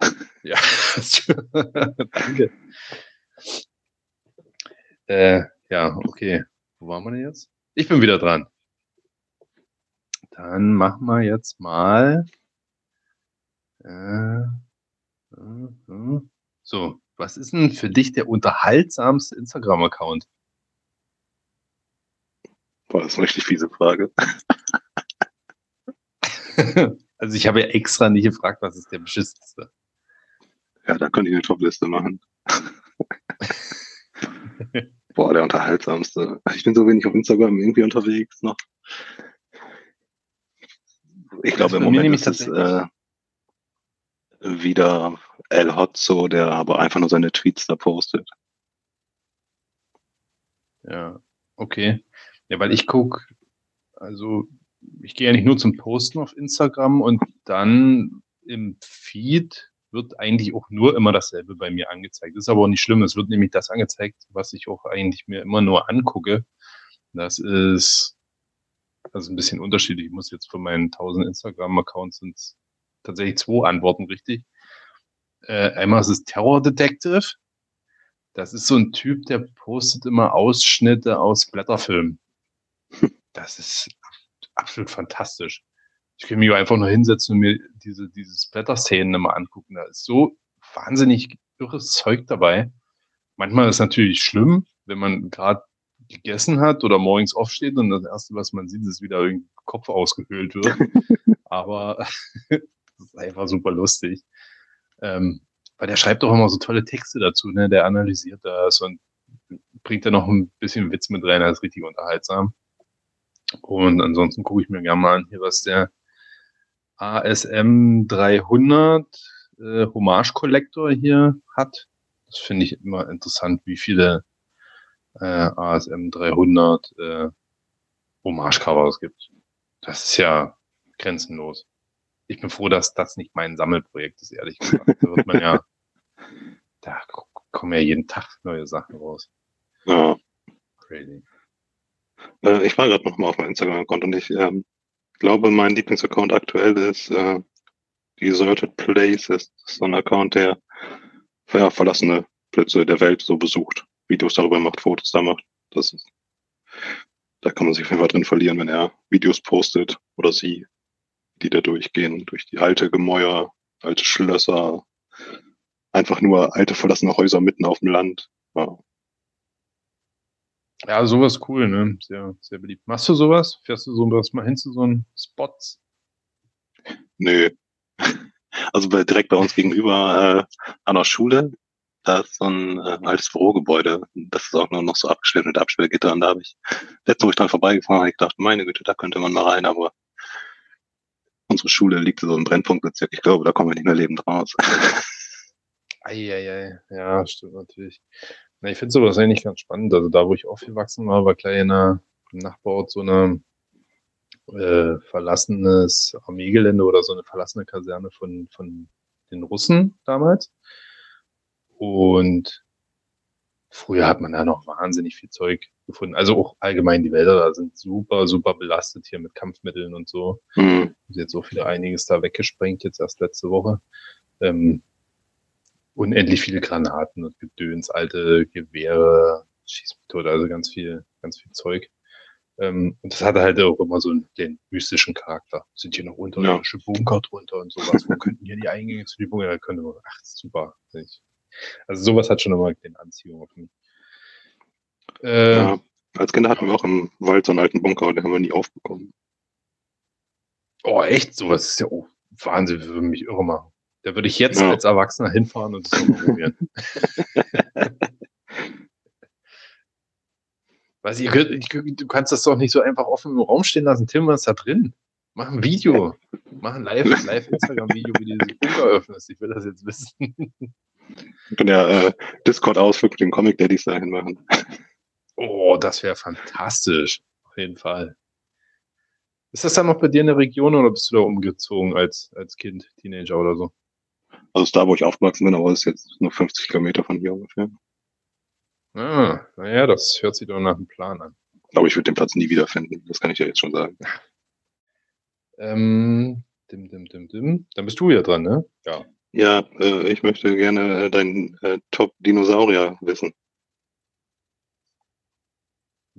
Speaker 2: ja, danke. Äh, ja, okay. Wo waren wir denn jetzt? Ich bin wieder dran. Dann machen wir jetzt mal. So, was ist denn für dich der unterhaltsamste Instagram-Account?
Speaker 3: Boah, das ist eine richtig fiese Frage.
Speaker 2: also ich habe ja extra nicht gefragt, was ist der beschissenste.
Speaker 3: Ja, da könnte ich eine Top-Liste machen. Boah, der unterhaltsamste. Ich bin so wenig auf Instagram irgendwie unterwegs noch. Ich glaube, im Moment ist es äh, wieder El Hotzo, der aber einfach nur seine Tweets da postet.
Speaker 2: Ja, okay. Ja, weil ich gucke, also ich gehe ja nicht nur zum Posten auf Instagram und dann im Feed wird eigentlich auch nur immer dasselbe bei mir angezeigt. Das ist aber auch nicht schlimm. Es wird nämlich das angezeigt, was ich auch eigentlich mir immer nur angucke. Das ist also ein bisschen unterschiedlich. Ich muss jetzt von meinen 1000 Instagram-Accounts sind tatsächlich zwei Antworten richtig. Äh, einmal ist es Terror Detective. Das ist so ein Typ, der postet immer Ausschnitte aus Blätterfilmen. Das ist absolut fantastisch. Ich kann mich einfach nur hinsetzen und mir diese, diese Splatter-Szenen immer angucken. Da ist so wahnsinnig irres Zeug dabei. Manchmal ist es natürlich schlimm, wenn man gerade gegessen hat oder morgens aufsteht und das Erste, was man sieht, ist wieder irgendwie Kopf ausgehöhlt wird. Aber das ist einfach super lustig. Ähm, weil der schreibt doch immer so tolle Texte dazu, ne? Der analysiert das und bringt da noch ein bisschen Witz mit rein, das ist richtig unterhaltsam. Und ansonsten gucke ich mir gerne mal an, hier, was der ASM 300 äh, Hommage Collector hier hat. Das finde ich immer interessant, wie viele äh, ASM 300 äh, Hommage Cover es gibt. Das ist ja grenzenlos. Ich bin froh, dass das nicht mein Sammelprojekt ist, ehrlich gesagt. Da wird man ja, da kommen ja jeden Tag neue Sachen raus.
Speaker 3: Ja. Crazy. Äh, ich war gerade noch mal auf meinem Instagram-Account und ich ähm, glaube, mein Lieblingsaccount aktuell ist äh, Deserted Places. Das ist so ein Account, der ja, verlassene Plätze der Welt so besucht, Videos darüber macht, Fotos da macht. Das ist, da kann man sich auf jeden Fall drin verlieren, wenn er Videos postet oder sie, die da durchgehen, durch die alte Gemäuer, alte Schlösser, einfach nur alte verlassene Häuser mitten auf dem Land. Ja,
Speaker 2: ja, sowas cool, ne? Sehr, sehr beliebt. Machst du sowas? Fährst du sowas mal hin zu so einen Spots?
Speaker 3: Nö. Also bei, direkt bei uns gegenüber äh, an der Schule, da ist so ein äh, altes Bürogebäude. Das ist auch nur noch so abgeschnitten mit Absperrgitter. Und da habe ich, letztens, wo ich dran vorbeigefahren habe, ich gedacht, meine Güte, da könnte man mal rein, aber unsere Schule liegt so im Brennpunktbezirk. Ich glaube, da kommen wir nicht mehr lebend raus.
Speaker 2: Eieiei, ja, stimmt natürlich. Na, ich finde sowas eigentlich ganz spannend. Also da, wo ich aufgewachsen war, war gleich in im Nachbarort so eine äh, verlassenes Armeegelände oder so eine verlassene Kaserne von, von den Russen damals. Und früher hat man da noch wahnsinnig viel Zeug gefunden. Also auch allgemein die Wälder da sind super, super belastet hier mit Kampfmitteln und so. Mhm. Jetzt so viele einiges da weggesprengt, jetzt erst letzte Woche. Ähm, unendlich viele Granaten und Gedöns, alte Gewehre, Schießmethode, also ganz viel, ganz viel Zeug. Ähm, und das hatte halt auch immer so den mystischen Charakter. Sind hier noch unterirdische ja. Bunker drunter und sowas? Wo könnten hier die Eingänge zu den Bunker? Da könnte man, ach, super. Also sowas hat schon immer den Anziehung auf mich.
Speaker 3: Äh, ja, als Kinder hatten wir auch im Wald so einen alten Bunker, den haben wir nie aufbekommen.
Speaker 2: Oh, echt? Sowas ist ja oh, Wahnsinn, würde mich irre machen. Da würde ich jetzt ja. als Erwachsener hinfahren und das mal probieren. Weiß ich, du kannst das doch nicht so einfach offen im Raum stehen lassen. Tim, was ist da drin? Mach ein Video. Mach ein live, live Instagram-Video, wie du diesen Bunker öffnest. Ich will das jetzt wissen.
Speaker 3: Wir können ja äh, Discord-Ausflug mit den Comic Daddies dahin machen.
Speaker 2: Oh, das wäre fantastisch. Auf jeden Fall. Ist das dann noch bei dir in der Region oder bist du da umgezogen als, als Kind, Teenager oder so?
Speaker 3: Also ist da, wo ich aufgewachsen bin, aber ist jetzt nur 50 Kilometer von hier ungefähr.
Speaker 2: Ah, naja, das hört sich doch nach einem Plan an.
Speaker 3: Ich glaube, ich würde den Platz nie wiederfinden. Das kann ich ja jetzt schon sagen.
Speaker 2: Ähm, dim, dim, dim, dim. Dann bist du wieder dran, ne?
Speaker 3: Ja. Ja, äh, ich möchte gerne äh, deinen äh, Top-Dinosaurier wissen.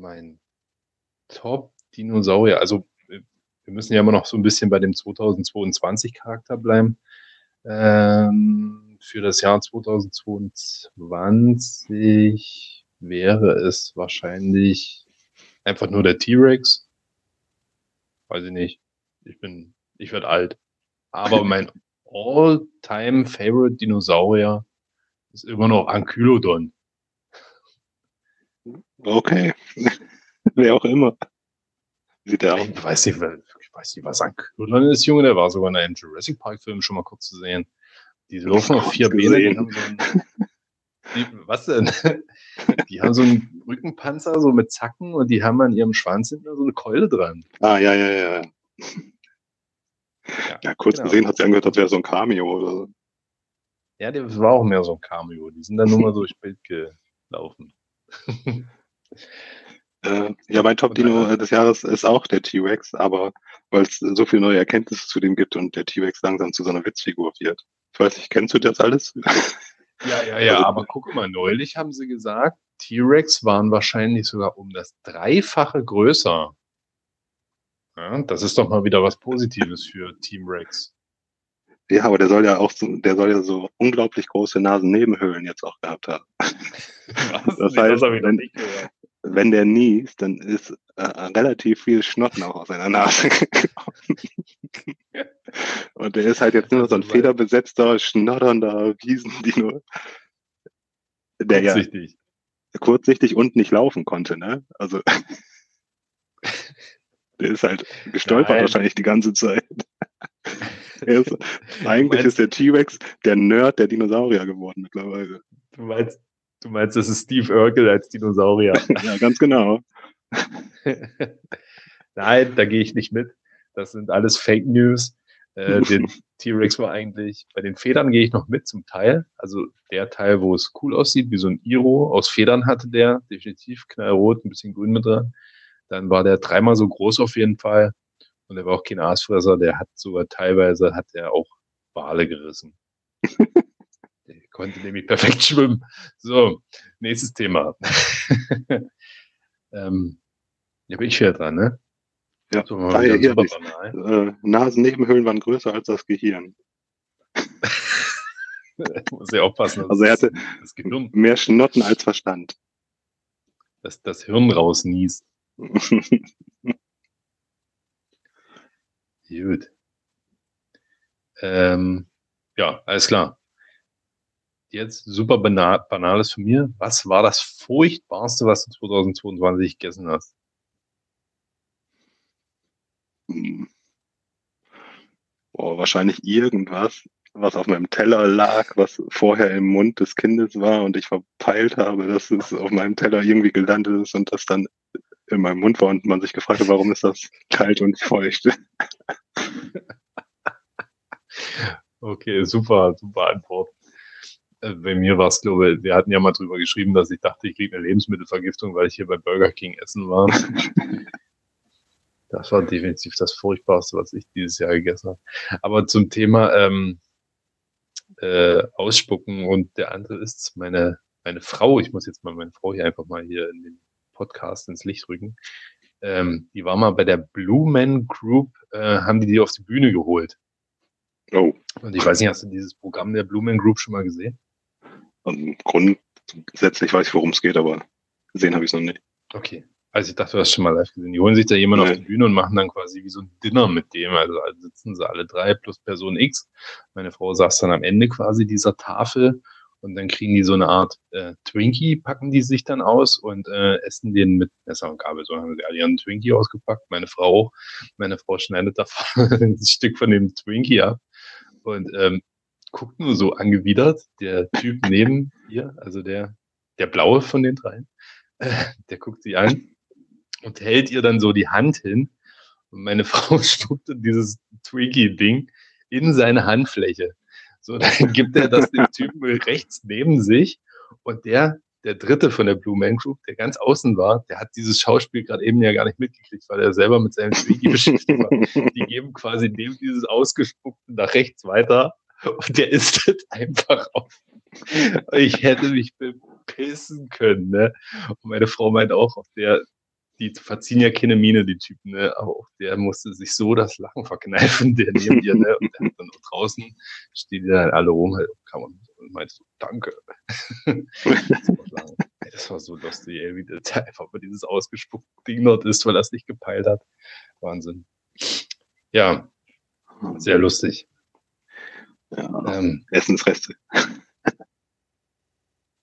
Speaker 2: Mein Top-Dinosaurier. Also, äh, wir müssen ja immer noch so ein bisschen bei dem 2022-Charakter bleiben. Ähm, für das Jahr 2022 wäre es wahrscheinlich einfach nur der T-Rex. Weiß ich nicht. Ich bin, ich werde alt. Aber mein all-time favorite Dinosaurier ist immer noch Ankylodon.
Speaker 3: Okay. Wer auch immer.
Speaker 2: Sieht der? Ich weiß nicht, ich weiß nicht, was Ankylodon ist, Junge. Der war sogar in einem Jurassic Park Film schon mal kurz zu sehen. Die laufen auf vier Beinen. Die, was denn? Die haben so einen Rückenpanzer, so mit Zacken und die haben an ihrem Schwanz hinten so eine Keule dran.
Speaker 3: Ah, ja, ja, ja. Ja, ja kurz genau. gesehen hat sie angehört, als wäre so ein Cameo oder so.
Speaker 2: Ja, das war auch mehr so ein Cameo. Die sind dann nur mal durchs Bild gelaufen.
Speaker 3: äh, ja, mein Top-Dino des Jahres ist auch der T-Rex, aber weil es so viele neue Erkenntnisse zu dem gibt und der T-Rex langsam zu so einer Witzfigur wird. Ich weiß nicht, kennst du das alles?
Speaker 2: Ja, ja, ja, also, aber guck mal, neulich haben sie gesagt, T-Rex waren wahrscheinlich sogar um das Dreifache größer. Ja, das ist doch mal wieder was Positives für Team Rex.
Speaker 3: Ja, aber der soll ja auch, so, der soll ja so unglaublich große Nasennebenhöhlen jetzt auch gehabt haben. Was? Das heißt, das wenn, wenn der niest, dann ist äh, relativ viel Schnotten auch aus seiner Nase gekommen. Und der ist halt jetzt nur so ein federbesetzter, schnoddernder Wiesendino. Der kurzsichtig. ja kurzsichtig und nicht laufen konnte, ne? Also der ist halt gestolpert Nein. wahrscheinlich die ganze Zeit. Ist, eigentlich meinst, ist der T-Rex der Nerd der Dinosaurier geworden mittlerweile.
Speaker 2: Du meinst, du meinst, das ist Steve Urkel als Dinosaurier.
Speaker 3: ja, ganz genau.
Speaker 2: Nein, da gehe ich nicht mit. Das sind alles Fake News. Äh, der T-Rex war eigentlich, bei den Federn gehe ich noch mit zum Teil. Also der Teil, wo es cool aussieht, wie so ein Iro aus Federn hatte der, definitiv knallrot, ein bisschen grün mit dran. Dann war der dreimal so groß auf jeden Fall. Und er war auch kein Aasfresser. Der hat sogar teilweise hat er auch Wale gerissen. der konnte nämlich perfekt schwimmen. So, nächstes Thema. ähm, ja, bin ich wieder dran, ne?
Speaker 3: Ja, so, ah, ja hier äh, Nasennebenhöhlen waren größer als das Gehirn.
Speaker 2: Muss ja aufpassen.
Speaker 3: Also er hatte mehr Schnotten als Verstand.
Speaker 2: Dass das Hirn rausniest. Gut. Ähm, ja, alles klar. Jetzt super banal, banales von mir. Was war das furchtbarste, was du 2022 gegessen hast?
Speaker 3: Boah, wahrscheinlich irgendwas, was auf meinem Teller lag, was vorher im Mund des Kindes war und ich verpeilt habe, dass es auf meinem Teller irgendwie gelandet ist und das dann in meinem Mund war und man sich gefragt hat, warum ist das kalt und feucht.
Speaker 2: okay, super, super Antwort. Äh, bei mir war es, glaube ich, wir hatten ja mal drüber geschrieben, dass ich dachte, ich kriege eine Lebensmittelvergiftung, weil ich hier bei Burger King essen war. das war definitiv das Furchtbarste, was ich dieses Jahr gegessen habe. Aber zum Thema ähm, äh, Ausspucken und der andere ist meine, meine Frau. Ich muss jetzt mal meine Frau hier einfach mal hier in den Podcast ins Licht rücken. Ähm, die war mal bei der Blue Man Group, äh, haben die die auf die Bühne geholt. Oh. Und ich weiß nicht, hast du dieses Programm der Blue Man Group schon mal gesehen?
Speaker 3: Also grundsätzlich weiß ich, worum es geht, aber gesehen habe ich es noch nicht.
Speaker 2: Okay. Also ich dachte, du hast schon mal live gesehen. Die holen sich da jemanden nee. auf die Bühne und machen dann quasi wie so ein Dinner mit dem. Also, sitzen sie alle drei plus Person X. Meine Frau saß dann am Ende quasi dieser Tafel Und dann kriegen die so eine Art äh, Twinkie, packen die sich dann aus und äh, essen den mit Messer und Gabel. So haben sie alle ihren Twinkie ausgepackt. Meine Frau auch. Meine Frau schneidet da ein Stück von dem Twinkie ab und ähm, guckt nur so angewidert. Der Typ neben ihr, also der, der blaue von den dreien, äh, der guckt sie an und hält ihr dann so die Hand hin. Und meine Frau spuckte dieses Twinkie-Ding in seine Handfläche. So, dann gibt er das dem Typen rechts neben sich und der, der dritte von der Blue Man Group, der ganz außen war, der hat dieses Schauspiel gerade eben ja gar nicht mitgekriegt, weil er selber mit seinem Twiggy beschäftigt war. Die geben quasi dem dieses Ausgespuckte nach rechts weiter und der ist das einfach auf. Ich hätte mich bepissen können, ne? Und meine Frau meint auch, auf der, die verziehen ja keine Miene, die Typen, ne? aber auch der musste sich so das Lachen verkneifen, der neben ihr, ne? und der hat dann auch draußen, stehen die dann alle rum halt, kann man, und meinte so, danke. das war so lustig, ey, wie der einfach mal dieses ausgespuckte Ding dort ist, weil er es nicht gepeilt hat. Wahnsinn. Ja, sehr lustig.
Speaker 3: Ja, ähm, Essensreste.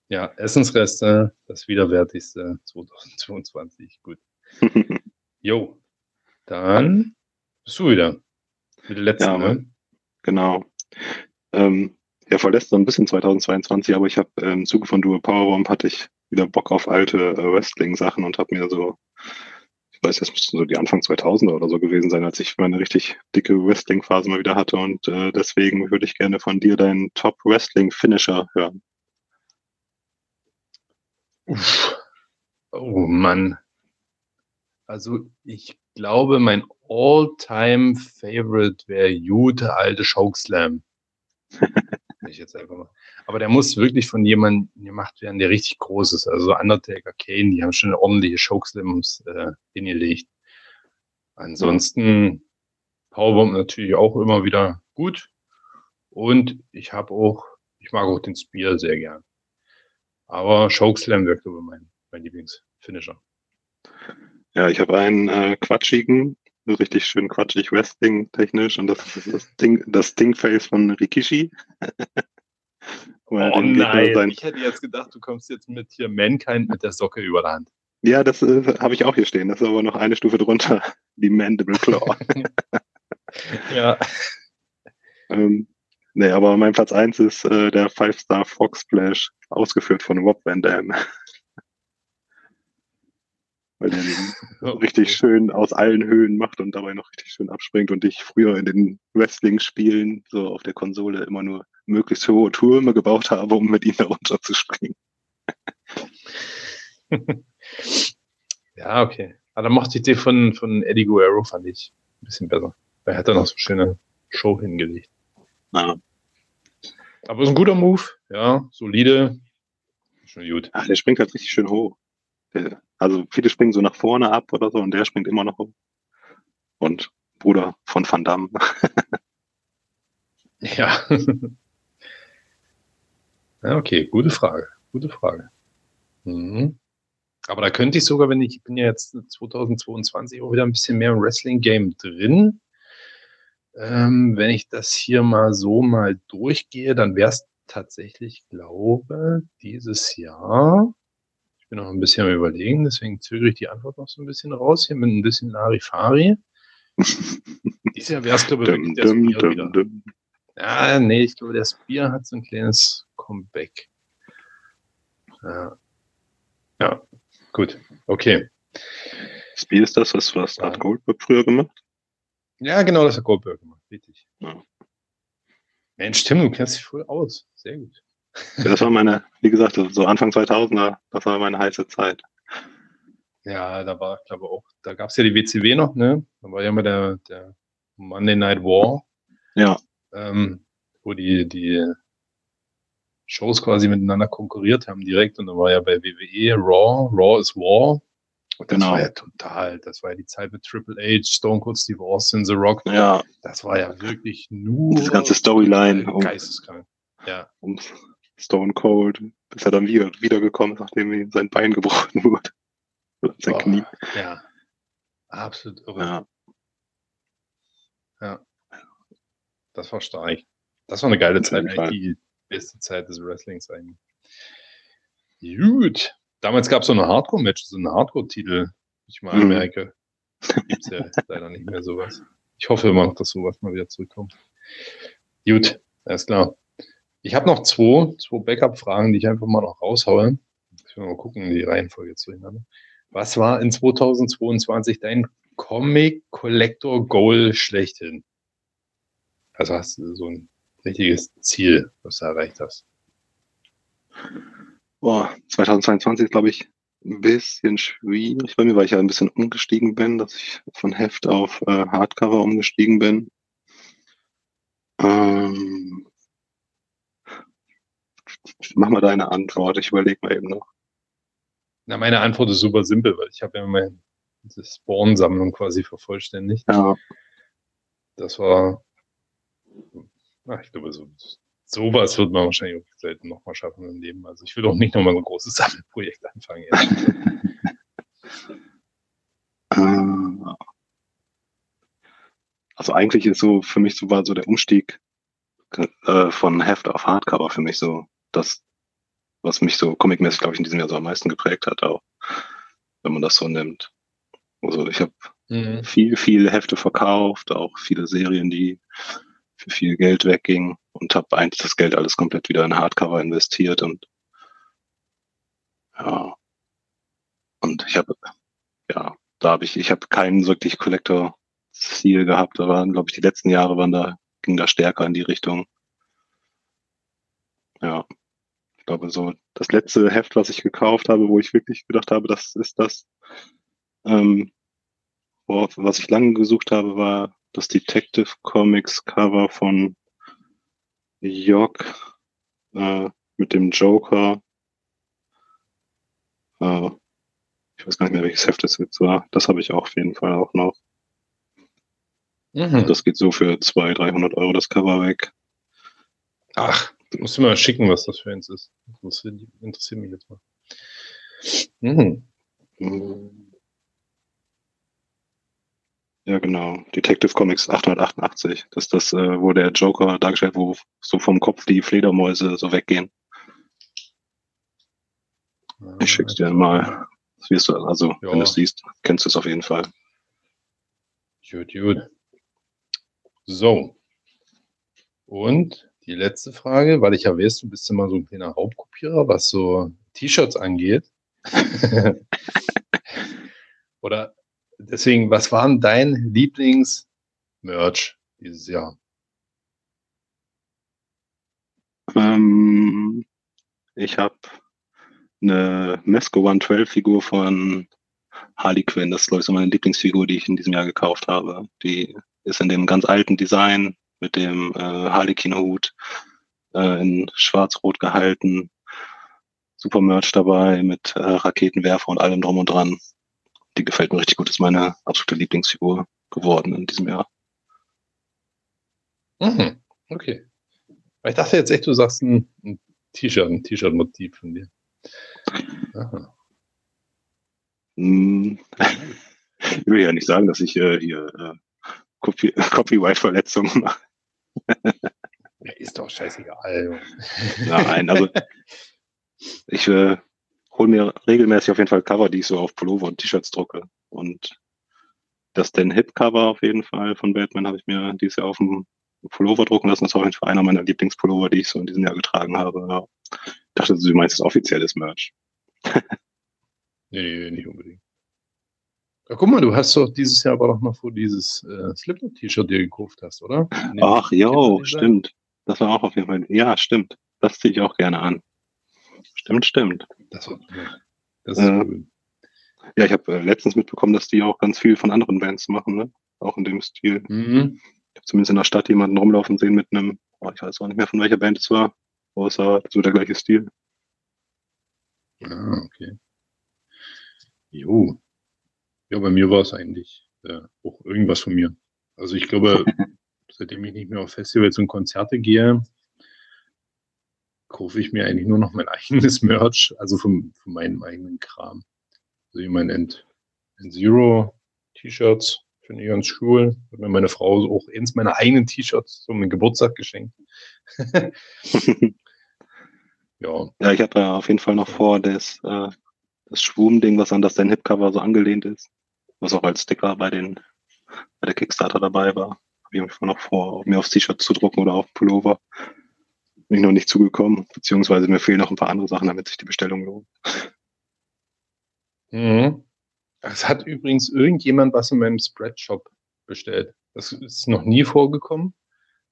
Speaker 2: ja, Essensreste, das widerwärtigste 2022. Gut. Jo, dann bist du wieder. Mit der letzten, ja, ne?
Speaker 3: Genau. Ähm, ja, verlässt so ein bisschen 2022, aber ich habe äh, im Zuge von Dual Powerbomb hatte ich wieder Bock auf alte äh, Wrestling-Sachen und habe mir so, ich weiß, das müssten so die Anfang 2000er oder so gewesen sein, als ich meine richtig dicke Wrestling-Phase mal wieder hatte und äh, deswegen würde ich gerne von dir deinen Top-Wrestling-Finisher hören.
Speaker 2: Uff. Oh Mann. Also ich glaube, mein all-time Favorite wäre gute alte Chokeslam. ich jetzt einfach mal. Aber der muss wirklich von jemandem gemacht werden, der richtig groß ist. Also Undertaker, Kane, die haben schon ordentliche Chokeslams äh, hingelegt. Ansonsten Powerbomb natürlich auch immer wieder gut. Und ich habe auch, ich mag auch den Spear sehr gern. Aber Chokeslam wirkt über mein, mein Lieblingsfinisher.
Speaker 3: Ja, ich habe einen äh, quatschigen, richtig schön quatschig Wrestling-technisch und das ist das Ding, das Dingface von Rikishi.
Speaker 2: oh nein, ich hätte jetzt gedacht, du kommst jetzt mit hier Mankind mit der Socke über der Hand.
Speaker 3: Ja, das äh, habe ich auch hier stehen. Das ist aber noch eine Stufe drunter. Die Mandible Claw.
Speaker 2: ja.
Speaker 3: ähm, nee, aber mein Platz 1 ist äh, der Five-Star Fox Splash, ausgeführt von Rob Van Dam weil der den richtig schön aus allen Höhen macht und dabei noch richtig schön abspringt und ich früher in den Wrestling-Spielen so auf der Konsole immer nur möglichst hohe Türme gebaut habe, um mit ihm darunter zu springen.
Speaker 2: ja, okay. Aber dann mochte ich die von, von Eddie Guerrero, fand ich ein bisschen besser. Er hat da noch so eine schöne Show hingelegt.
Speaker 3: Ja.
Speaker 2: Aber ist ein guter Move, ja, solide. Schon gut.
Speaker 3: Ach, der springt halt richtig schön hoch. Der, also viele springen so nach vorne ab oder so und der springt immer noch um. Und Bruder von Van Damme.
Speaker 2: ja. ja, okay, gute Frage. Gute Frage. Mhm. Aber da könnte ich sogar, wenn ich, ich bin ja jetzt 2022 auch wieder ein bisschen mehr im Wrestling-Game drin. Ähm, wenn ich das hier mal so mal durchgehe, dann wäre es tatsächlich, glaube dieses Jahr bin noch ein bisschen am Überlegen, deswegen zögere ich die Antwort noch so ein bisschen raus, hier mit ein bisschen Larifari. Dieses Jahr wäre es, glaube ich, wirklich der Spear wieder. Ja, nee, ich glaube, der Spear hat so ein kleines Comeback. Ja, ja gut, okay.
Speaker 3: Spear ist das, was, was hat Goldberg früher gemacht?
Speaker 2: Ja, genau, das hat Goldberg gemacht, richtig. Ja. Mensch, Tim, du kennst dich voll aus. Sehr gut.
Speaker 3: Das war meine, wie gesagt, so Anfang 2000er, das war meine heiße Zeit.
Speaker 2: Ja, da war, glaube ich, auch, da gab es ja die WCW noch, ne? Da war ja immer der, der Monday Night War.
Speaker 3: Ja.
Speaker 2: Ähm, wo die, die Shows quasi miteinander konkurriert haben direkt und da war ja bei WWE Raw, Raw is War. Und das genau. war ja total, das war ja die Zeit mit Triple H, Stone Cold Steve Austin, The Rock.
Speaker 3: Ja.
Speaker 2: Das war ja wirklich nur.
Speaker 3: Das ganze Storyline.
Speaker 2: Geisteskrank. Ja.
Speaker 3: Um, Stone Cold, bis er dann wieder, wiedergekommen ist, nachdem ihm sein Bein gebrochen wurde. sein
Speaker 2: oh, Knie. Ja. Absolut irre. Ja. ja. Das war stark. Das war eine geile Zeit. Die, beste Zeit des Wrestlings eigentlich. Gut. Damals gab es so eine Hardcore-Match, so einen Hardcore-Titel, ich mal mhm. merke. Gibt es ja leider nicht mehr sowas. Ich hoffe immer noch, dass sowas mal wieder zurückkommt. Gut, alles klar. Ich habe noch zwei, zwei Backup-Fragen, die ich einfach mal noch raushaue. Ich will mal gucken, die Reihenfolge zueinander. Was war in 2022 dein Comic Collector Goal schlechthin? Also hast du so ein richtiges Ziel, was du erreicht hast?
Speaker 3: Boah, 2022 glaube ich ein bisschen schwierig bei mir, weil ich ja ein bisschen umgestiegen bin, dass ich von Heft auf äh, Hardcover umgestiegen bin. Ähm, mach mal deine Antwort, ich überlege mal eben noch.
Speaker 2: Na, meine Antwort ist super simpel, weil ich habe ja meine Spawn-Sammlung quasi vervollständigt.
Speaker 3: Ja.
Speaker 2: Das war, ach, ich glaube, so, sowas wird man wahrscheinlich auch selten nochmal schaffen im Leben. Also ich will auch nicht nochmal so ein großes Sammelprojekt anfangen.
Speaker 3: Äh, also eigentlich ist so, für mich so war so der Umstieg äh, von Heft auf Hardcover für mich so das, was mich so comicmäßig, glaube ich, in diesem Jahr so am meisten geprägt hat, auch wenn man das so nimmt. Also ich habe mhm. viel, viel Hefte verkauft, auch viele Serien, die für viel Geld weggingen und habe eigentlich das Geld alles komplett wieder in Hardcover investiert und ja. Und ich habe, ja, da habe ich, ich habe keinen wirklich Collector-Ziel gehabt. Da waren, glaube ich, die letzten Jahre waren da, ging da stärker in die Richtung. Ja. Glaube, so das letzte Heft, was ich gekauft habe, wo ich wirklich gedacht habe, das ist das, ähm, worauf, was ich lange gesucht habe, war das Detective Comics Cover von Jock äh, mit dem Joker. Äh, ich weiß gar nicht mehr, welches Heft das jetzt war. Das habe ich auch auf jeden Fall auch noch. Mhm. Das geht so für 200, 300 Euro das Cover weg.
Speaker 2: Ach, musst du mal schicken, was das für eins ist. Das interessiert mich jetzt mal. Mhm.
Speaker 3: Ja, genau. Detective Comics 888. Das ist das, äh, wo der Joker dargestellt, wo so vom Kopf die Fledermäuse so weggehen. Ich schick's dir mal. Das wirst du, also, ja. wenn du es siehst, kennst du es auf jeden Fall.
Speaker 2: Gut, gut. So. Und die letzte Frage, weil ich ja weiß, du bist immer so ein kleiner Hauptkopierer, was so T-Shirts angeht. Oder deswegen, was war denn dein Lieblings-Merch dieses Jahr?
Speaker 3: Ähm, ich habe eine Mesco 112-Figur von Harley Quinn. Das ist, glaube ich, so meine Lieblingsfigur, die ich in diesem Jahr gekauft habe. Die ist in dem ganz alten Design mit dem äh, Harley-Kino-Hut äh, in schwarz-rot gehalten. Super Merch dabei mit äh, Raketenwerfer und allem drum und dran die gefällt mir richtig gut. Ist meine absolute Lieblingsfigur geworden in diesem Jahr.
Speaker 2: Mhm. Okay. Ich dachte jetzt echt, du sagst ein, ein T-Shirt, ein T-Shirt-Motiv von dir. Aha.
Speaker 3: Hm. ich will ja nicht sagen, dass ich äh, hier äh, Copy Copyright-Verletzungen mache.
Speaker 2: Ist doch scheißegal.
Speaker 3: Nein, also ich äh, hole mir regelmäßig auf jeden Fall Cover, die ich so auf Pullover und T-Shirts drucke. Und das Den Hip Cover auf jeden Fall von Batman habe ich mir dieses Jahr auf dem Pullover drucken lassen. Das war auf jeden Fall einer meiner Lieblingspullover, die ich so in diesem Jahr getragen habe. Ja. Ich dachte, du meinst das offizielles Merch.
Speaker 2: nee, nicht unbedingt. Ja, guck mal, du hast doch dieses Jahr aber noch vor dieses äh, Slipknot-T-Shirt dir gekauft hast, oder?
Speaker 3: Nee, Ach, jo, stimmt. Das war auch auf jeden Fall. Ja, stimmt. Das ziehe ich auch gerne an. Stimmt, stimmt. Das, das ist äh, cool. Ja, ich habe äh, letztens mitbekommen, dass die auch ganz viel von anderen Bands machen, ne? Auch in dem Stil. Mhm. Ich habe zumindest in der Stadt jemanden rumlaufen sehen mit einem, oh, ich weiß auch nicht mehr, von welcher Band es war, außer so der gleiche Stil.
Speaker 2: Ah, okay. Jo. Ja, bei mir war es eigentlich äh, auch irgendwas von mir. Also ich glaube, seitdem ich nicht mehr auf Festivals und Konzerte gehe, kaufe ich mir eigentlich nur noch mein eigenes Merch, also von, von meinem eigenen Kram. Also ich meine End, End Zero T-Shirts finde ich ganz cool. Hat mir meine Frau auch eins meiner eigenen T-Shirts zum Geburtstag geschenkt.
Speaker 3: ja. Ja, ich habe ja auf jeden Fall noch vor, das, äh, das Schwum-Ding, was an das dein Hip-Cover so angelehnt ist, was auch als Sticker bei den bei der Kickstarter dabei war. Habe ich auf noch vor, mir aufs T-Shirt zu drucken oder auf Pullover. Bin ich noch nicht zugekommen, beziehungsweise mir fehlen noch ein paar andere Sachen, damit sich die Bestellung lohnt.
Speaker 2: Mhm. Es hat übrigens irgendjemand was in meinem Spreadshop bestellt. Das ist noch nie vorgekommen.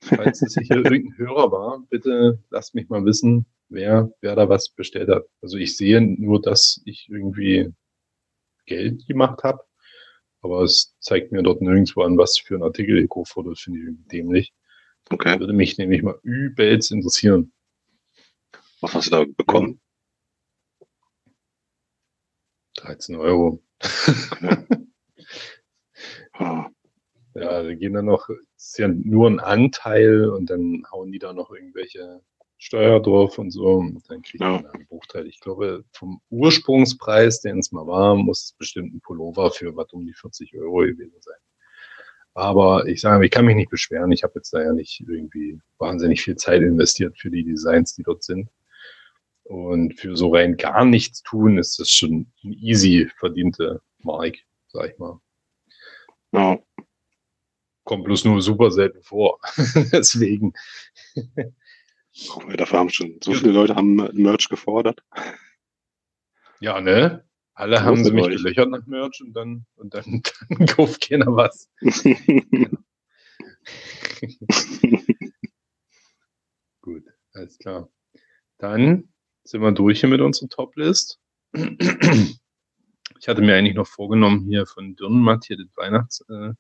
Speaker 2: Falls es sicher irgendein Hörer war, bitte lasst mich mal wissen, wer, wer da was bestellt hat. Also ich sehe nur, dass ich irgendwie Geld gemacht habe, aber es zeigt mir dort nirgendwo an, was für ein Artikel Eco-Foto finde ich dämlich. Okay. Würde mich nämlich mal übelst interessieren.
Speaker 3: Was hast du da bekommen?
Speaker 2: 13 Euro. Okay. Ja, da gehen dann noch, ist ja nur ein Anteil und dann hauen die da noch irgendwelche Steuer drauf und so. Und dann kriegt ja. man einen Bruchteil. Ich glaube, vom Ursprungspreis, den es mal war, muss es bestimmt ein Pullover für was um die 40 Euro gewesen sein. Aber ich sage, ich kann mich nicht beschweren. Ich habe jetzt da ja nicht irgendwie wahnsinnig viel Zeit investiert für die Designs, die dort sind. Und für so rein gar nichts tun, ist das schon ein easy verdiente Mark, sag ich mal. Ja. Kommt bloß nur super selten vor. Deswegen.
Speaker 3: Dafür haben schon so viele Leute haben Merch gefordert.
Speaker 2: Ja, ne? Alle haben sie mich euch. gelöchert nach Merch und dann, und dann, dann kauft keiner was. Gut, alles klar. Dann sind wir durch hier mit unserer Top-List. Ich hatte mir eigentlich noch vorgenommen, hier von Dürrenmatt hier das Weihnachtsding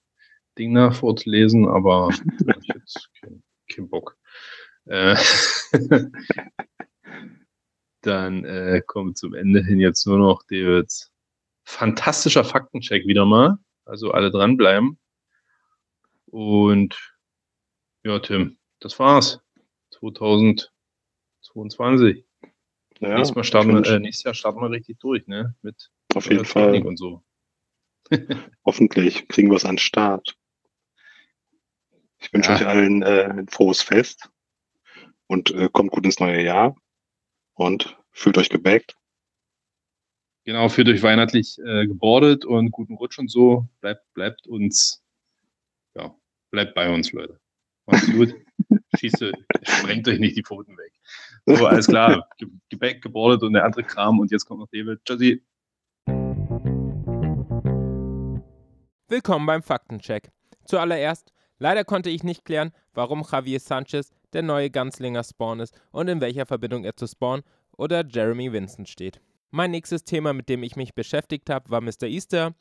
Speaker 2: äh, da vorzulesen, aber ich jetzt keinen kein Bock. Äh, dann äh, kommt zum Ende hin jetzt nur noch Davids fantastischer Faktencheck wieder mal. Also alle dranbleiben. Und ja, Tim, das war's. 2022. Ja, nächstes, Mal starten, äh, nächstes Jahr starten wir richtig durch, ne? Mit
Speaker 3: auf jeden Fall. und so. Hoffentlich kriegen wir es an Start. Ich wünsche ja. euch allen äh, ein frohes Fest und äh, kommt gut ins neue Jahr und fühlt euch gebackt.
Speaker 2: Genau, fühlt euch weihnachtlich äh, gebordet und guten Rutsch und so. Bleibt, bleibt uns, ja, bleibt bei uns, Leute. Macht's gut. Schießt, sprengt euch nicht die Pfoten weg. So, alles klar. Gebäck, gebordet und der andere Kram und jetzt kommt noch David. Tschüssi.
Speaker 4: Willkommen beim Faktencheck. Zuallererst, leider konnte ich nicht klären, warum Javier Sanchez der neue Ganzlinger Spawn ist und in welcher Verbindung er zu Spawn oder Jeremy Vincent steht. Mein nächstes Thema, mit dem ich mich beschäftigt habe, war Mr. Easter.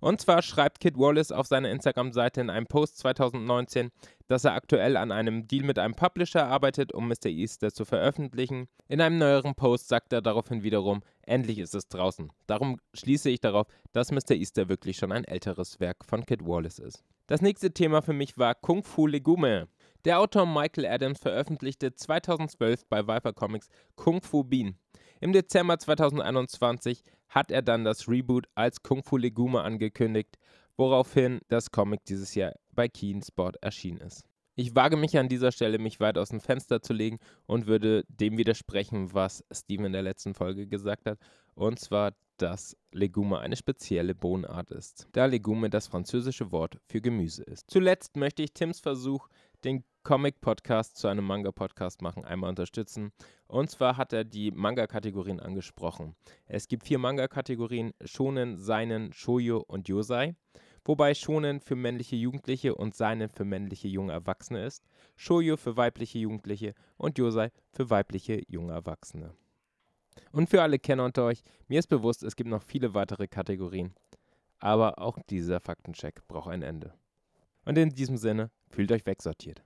Speaker 4: Und zwar schreibt Kid Wallace auf seiner Instagram-Seite in einem Post 2019, dass er aktuell an einem Deal mit einem Publisher arbeitet, um Mr. Easter zu veröffentlichen. In einem neueren Post sagt er daraufhin wiederum, endlich ist es draußen. Darum schließe ich darauf, dass Mr. Easter wirklich schon ein älteres Werk von Kid Wallace ist. Das nächste Thema für mich war Kung Fu Legume. Der Autor Michael Adams veröffentlichte 2012 bei Viper Comics Kung Fu Bean. Im Dezember 2021 hat er dann das Reboot als Kung Fu Legume angekündigt, woraufhin das Comic dieses Jahr bei Keen Sport erschienen ist. Ich wage mich an dieser Stelle, mich weit aus dem Fenster zu legen und würde dem widersprechen, was Steven in der letzten Folge gesagt hat, und zwar, dass Legume eine spezielle Bohnenart ist, da Legume das französische Wort für Gemüse ist. Zuletzt möchte ich Tims Versuch, den Comic-Podcast zu einem Manga-Podcast machen, einmal unterstützen. Und zwar hat er die Manga-Kategorien angesprochen. Es gibt vier Manga-Kategorien: Shonen, Seinen, Shoujo und Yosei. Wobei Shonen für männliche Jugendliche und Seinen für männliche junge Erwachsene ist, Shoujo für weibliche Jugendliche und Yosei für weibliche junge Erwachsene. Und für alle Kenner unter euch, mir ist bewusst, es gibt noch viele weitere Kategorien. Aber auch dieser Faktencheck braucht ein Ende. Und in diesem Sinne, fühlt euch wegsortiert.